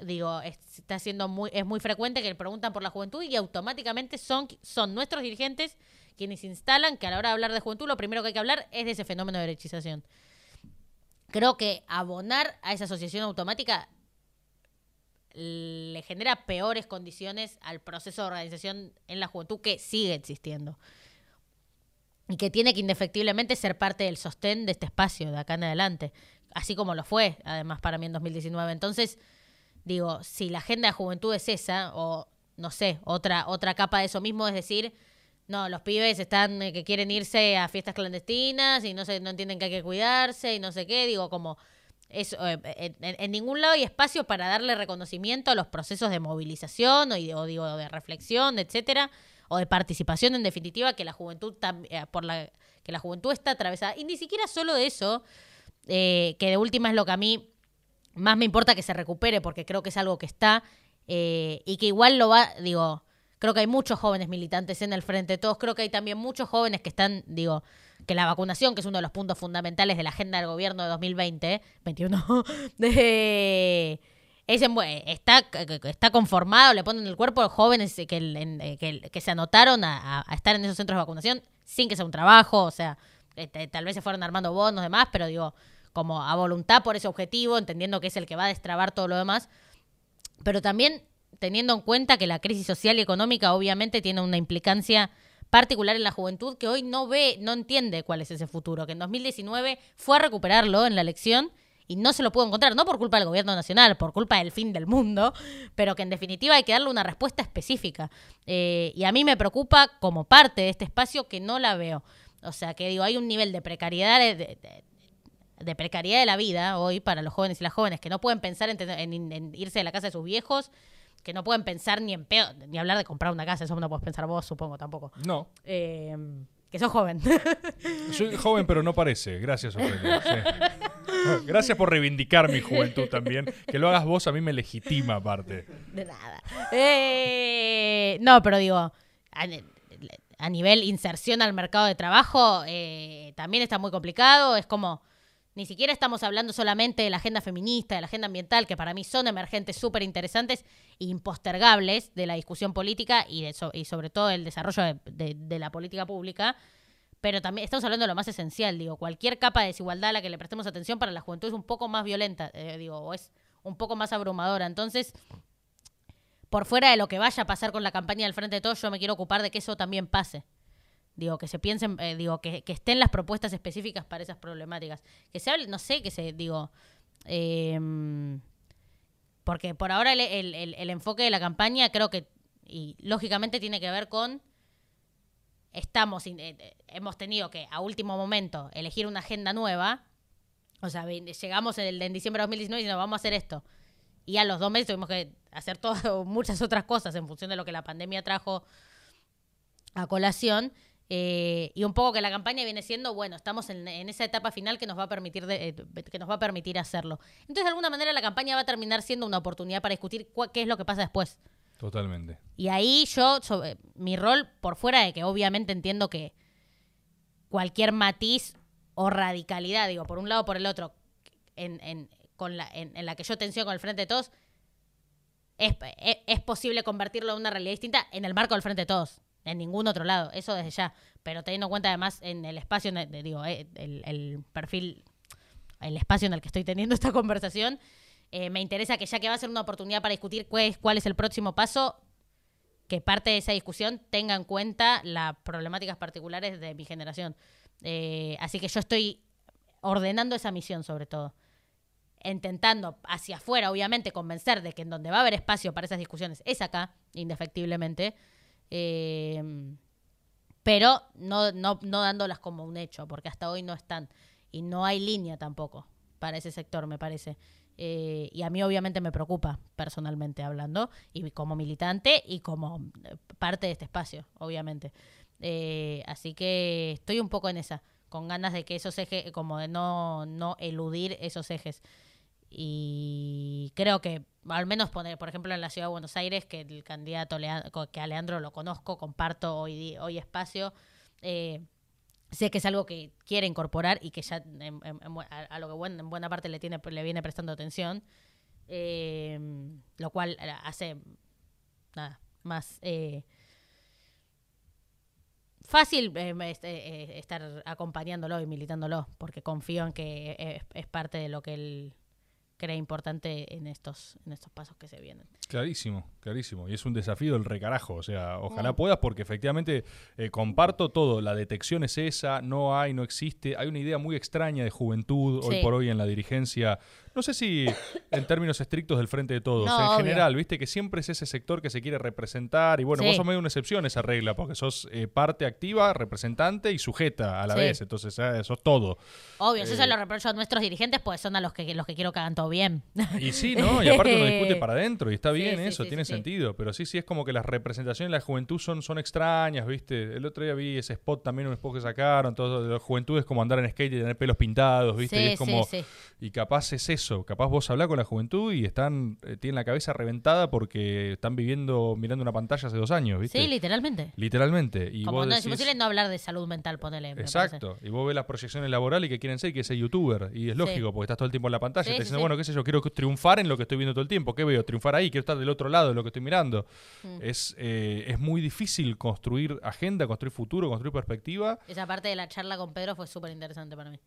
Digo, está siendo muy, es muy frecuente que le preguntan por la juventud y automáticamente son, son nuestros dirigentes quienes instalan que a la hora de hablar de juventud lo primero que hay que hablar es de ese fenómeno de derechización. Creo que abonar a esa asociación automática le genera peores condiciones al proceso de organización en la juventud que sigue existiendo. Y que tiene que indefectiblemente ser parte del sostén de este espacio de acá en adelante. Así como lo fue, además, para mí en 2019. Entonces, digo, si la agenda de juventud es esa, o no sé, otra, otra capa de eso mismo, es decir, no, los pibes están eh, que quieren irse a fiestas clandestinas y no, se, no entienden que hay que cuidarse y no sé qué, digo, como es, eh, en, ningún lado hay espacio para darle reconocimiento a los procesos de movilización o, digo de reflexión, etcétera, o de participación en definitiva que la juventud eh, por la que la juventud está atravesada. Y ni siquiera solo de eso, que de última es lo que a mí más me importa que se recupere porque creo que es algo que está y que igual lo va, digo, Creo que hay muchos jóvenes militantes en el frente, todos creo que hay también muchos jóvenes que están, digo, que la vacunación, que es uno de los puntos fundamentales de la agenda del gobierno de 2020, 21, de, está, está conformado, le ponen el cuerpo a jóvenes que, que, que se anotaron a, estar en esos centros de vacunación sin que sea un trabajo, o sea, este, tal vez se fueron armando bonos, demás, pero digo, como a voluntad por ese objetivo, entendiendo que es el que va a destrabar todo lo demás. Pero también teniendo en cuenta que la crisis social y económica obviamente tiene una implicancia particular en la juventud que hoy no ve, no entiende cuál es ese futuro, que en 2019 fue a recuperarlo en la elección y no se lo pudo encontrar, no por culpa del gobierno nacional, por culpa del fin del mundo, pero que en definitiva hay que darle una respuesta específica. Eh, y a mí me preocupa como parte de este espacio que no la veo. O sea, que digo, hay un nivel de precariedad precariedad de la vida hoy para los jóvenes y las jóvenes que no pueden pensar en irse de la casa de sus viejos que no pueden pensar ni en pedo, ni hablar de comprar una casa, eso no puedes pensar vos, supongo, tampoco. No. Eh, que sos joven. Soy joven, pero no parece. Gracias, Ofelia. Gracias por reivindicar mi juventud también. Que lo hagas vos a mí me legitima, aparte. De nada. Eh, no, pero digo, a, nivel inserción al mercado de trabajo, eh, también está muy complicado. Es como ni siquiera estamos hablando solamente de la agenda feminista, de la agenda ambiental, que para mí son emergentes súper interesantes e impostergables de la discusión política y, y sobre todo el desarrollo de, la política pública. Pero también estamos hablando de lo más esencial, digo, cualquier capa de desigualdad a la que le prestemos atención para la juventud es un poco más violenta, eh, digo, o es un poco más abrumadora. Entonces, por fuera de lo que vaya a pasar con la campaña del Frente de Todos, yo me quiero ocupar de que eso también pase. Digo, que se piensen, eh, digo, que, estén las propuestas específicas para esas problemáticas. Que se hable, no sé, que se, digo, em, porque por ahora el, enfoque de la campaña creo que, y lógicamente tiene que ver con, estamos, eh, eh, hemos tenido que a último momento elegir una agenda nueva, o sea, llegamos en, diciembre de 2019 y nos vamos a hacer esto. Y a los dos meses tuvimos que hacer todas, muchas otras cosas en función de lo que la pandemia trajo a colación. Eh, y un poco que la campaña viene siendo, bueno, estamos en, esa etapa final que nos va a permitir eh, que nos va a permitir hacerlo. Entonces, de alguna manera, la campaña va a terminar siendo una oportunidad para discutir qué es lo que pasa después. Totalmente. Y ahí yo, mi rol, por fuera de que obviamente entiendo que cualquier matiz o radicalidad, digo, por un lado o por el otro, en, con la, en, la que yo tensión con el Frente de Todos, es, es posible convertirlo en una realidad distinta en el marco del Frente de Todos en ningún otro lado, eso desde ya. Pero teniendo en cuenta además en el espacio, digo, eh, el, perfil, el espacio en el que estoy teniendo esta conversación, eh, me interesa que ya que va a ser una oportunidad para discutir cuál es, cuál es el próximo paso, que parte de esa discusión tenga en cuenta las problemáticas particulares de mi generación. Eh, así que yo estoy ordenando esa misión sobre todo. Intentando hacia afuera, obviamente, convencer de que en donde va a haber espacio para esas discusiones es acá, indefectiblemente. Em, pero no, no, no dándolas como un hecho, porque hasta hoy no están. Y no hay línea tampoco para ese sector, me parece. Eh, y a mí obviamente me preocupa, personalmente hablando, y como militante y como eh, parte de este espacio, obviamente. Eh, así que estoy un poco en esa, con ganas de que esos ejes, como de no, no eludir esos ejes. Y creo que al menos poner, por ejemplo, en la ciudad de Buenos Aires, que el candidato que a Leandro lo conozco, comparto hoy, hoy espacio, eh, sé que es algo que quiere incorporar y que ya a, lo que en buena parte le tiene le viene prestando atención. eh, lo cual eh, hace nada más eh, fácil este, estar acompañándolo y militándolo, porque confío en que es, es parte de lo que él cree importante en estos, en estos pasos que se vienen. Clarísimo, clarísimo. Y es un desafío del recarajo. O sea, ojalá Mm. puedas, porque efectivamente eh, comparto todo. La detección es esa, no hay, no existe. Hay una idea muy extraña de juventud hoy por hoy en la dirigencia. No sé si en términos estrictos del frente de todos. No, en obvio. general, viste que siempre es ese sector que se quiere representar. Y bueno, Sí. vos sos medio una excepción a esa regla, porque sos eh, parte activa, representante y sujeta a la Sí. vez. Entonces, eh, sos todo. Obvio, yo Eh. se lo reprocho a nuestros dirigentes, pues son a los que, los que quiero que hagan todo bien. Y sí, ¿no? Y aparte uno discute para adentro y está Sí, bien eso, tiene sentido. Pero sí, sí, es como que las representaciones de la juventud son, son extrañas, ¿viste? El otro día vi ese spot también, un spot que sacaron, todo la juventud es como andar en skate y tener pelos pintados, ¿viste? y es como... sí, sí. Y capaz es eso, capaz vos hablás con la juventud y están, eh, tienen la cabeza reventada porque están viviendo, mirando una pantalla hace dos años, ¿viste? Sí, literalmente. Literalmente. Y Como vos no es imposible no hablar de salud mental, ponele. me. Exacto. Y vos ves las proyecciones laborales que quieren ser que ser youtuber. Y es lógico, porque estás todo el tiempo en la pantalla. Sí, y diciendo, sí. bueno, qué sé yo, quiero triunfar en lo que estoy viendo todo el tiempo. ¿Qué veo? Triunfar ahí, quiero estar del otro lado de lo que estoy mirando. Mm. Es, eh, es muy difícil construir agenda, construir futuro, construir perspectiva. Esa parte de la charla con Pedro fue súper interesante para mí.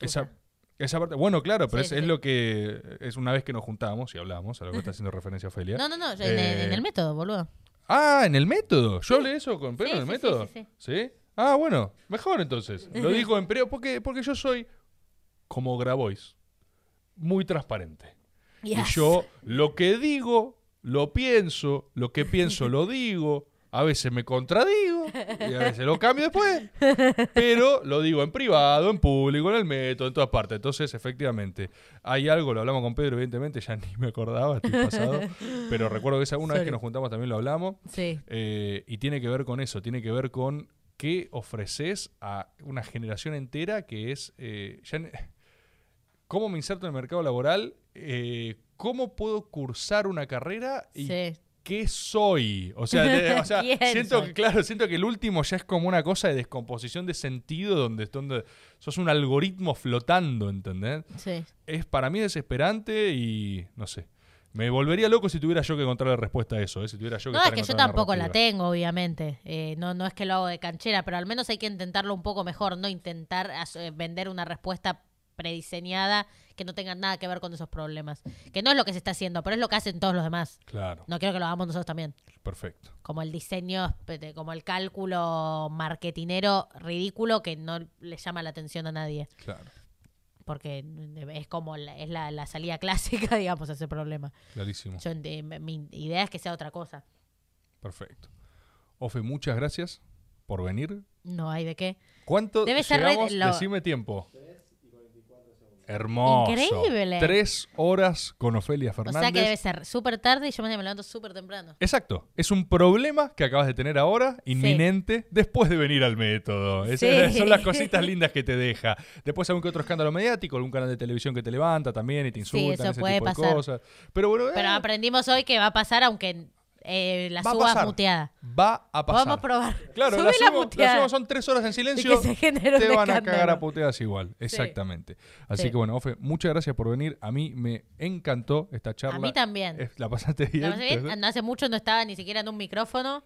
Esa. Esa parte, bueno, claro, pero Sí, es, sí, es lo que es una vez que nos juntamos y hablamos, a lo que está haciendo referencia Ofelia. No, no, no, en, Eh, en el método, boludo. Ah, en el método. Yo hablé eso con Pedro en el método. sí. Ah, bueno, mejor entonces. Lo dijo en periodo porque, porque yo soy como Grabois, muy transparente. Y Yes. yo lo que digo, lo pienso, lo que pienso lo digo. A veces me contradigo y a veces lo cambio después. Pero lo digo en privado, en público, en el método, en todas partes. Entonces, efectivamente, hay algo, lo hablamos con Pedro, evidentemente, ya ni me acordaba, estoy pasado. Pero recuerdo que esa una vez que nos juntamos también lo hablamos. Sí. Eh, y tiene que ver con eso, tiene que ver con qué ofreces a una generación entera que es, eh, ya cómo me inserto en el mercado laboral, Eh, cómo puedo cursar una carrera y Sí. Qué soy. O sea, de- o sea, ¿Quién siento soy? que, claro, siento que el último ya es como una cosa de descomposición de sentido donde, donde sos un algoritmo flotando, ¿entendés? Sí. es para mí desesperante y no sé. Me volvería loco si tuviera yo que encontrar la respuesta a eso, ¿eh? si tuviera yo que No, es que yo tampoco la tengo, obviamente. Eh, no, no es que lo hago de canchera, pero al menos hay que intentarlo un poco mejor, no intentar vender una respuesta prediseñada que no tenga nada que ver con esos problemas. Que no es lo que se está haciendo, pero es lo que hacen todos los demás. Claro, No quiero que lo hagamos nosotros también. perfecto. Como el diseño, como el cálculo marketinero ridículo que no le llama la atención a nadie. Claro, Porque es como la, es la, la salida clásica, digamos, a ese problema. clarísimo. Yo, ent- mi idea es que sea otra cosa. Perfecto. Ofe, muchas gracias por venir. No hay de qué. ¿Cuánto Debe ser lo- Decime tiempo. Hermoso. Increíble. Tres horas con Ofelia O Fernández. sea que debe ser súper tarde y yo mañana me levanto súper temprano. Exacto. Es un problema que acabas de tener ahora, inminente, después de venir al método. Sí. son las cositas lindas que te deja. Después algún que otro escándalo mediático, algún canal de televisión que te levanta también y te Sí, insultan, eso ese puede tipo de pasar. cosas. Pero bueno, Pero eh, aprendimos hoy que va a pasar aunque eh, la va a subas pasar. muteada. Va a pasar. Vamos a probar. Claro, Subí la, la subo, la muteada. subo, son tres horas en Y silencio. que se genere un te van a escándalo. cagar a puteadas igual. Exactamente. Así Sí. que bueno, Ofe, muchas gracias por venir. A mí me encantó esta charla. A mí también. ¿La pasaste bien? ¿La pasé bien? No hace mucho no estaba ni siquiera en un micrófono.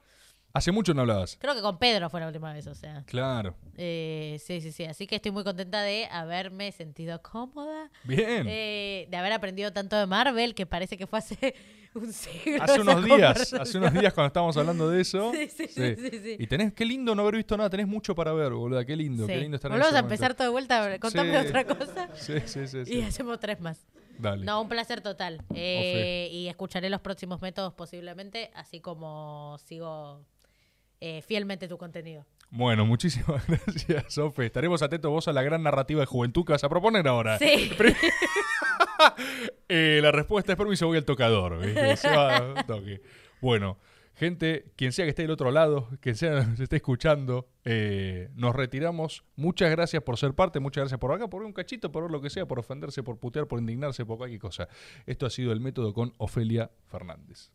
Hace mucho no hablabas. Creo que con Pedro fue la última vez, o sea. Claro. Eh, sí, sí, sí. Así que estoy muy contenta de haberme sentido cómoda. Bien. eh, de haber aprendido tanto de Marvel, que parece que fue hace un siglo. Hace unos días, hace unos días cuando estábamos hablando de eso. Sí, sí, sí, sí, sí. Y tenés, qué lindo no haber visto nada, tenés mucho para ver, boluda, qué lindo, qué lindo estar Volvemos a empezar todo de vuelta, contame otra cosa. Sí, sí, sí. sí. Y hacemos tres más. Dale. No, un placer total. Eh, y escucharé los próximos métodos posiblemente, así como sigo eh, fielmente tu contenido. Bueno, muchísimas gracias, Sofe. Estaremos atentos vos a la gran narrativa de juventud que vas a proponer ahora. Sí. Eh, la respuesta es permiso, voy al tocador. Bueno, gente, quien sea que esté del otro lado, quien sea que nos esté escuchando, eh, nos retiramos. Muchas gracias por ser parte, muchas gracias por acá, por un cachito, por lo que sea, por ofenderse, por putear, por indignarse, por cualquier cosa. Esto ha sido el método con Ofelia Fernández.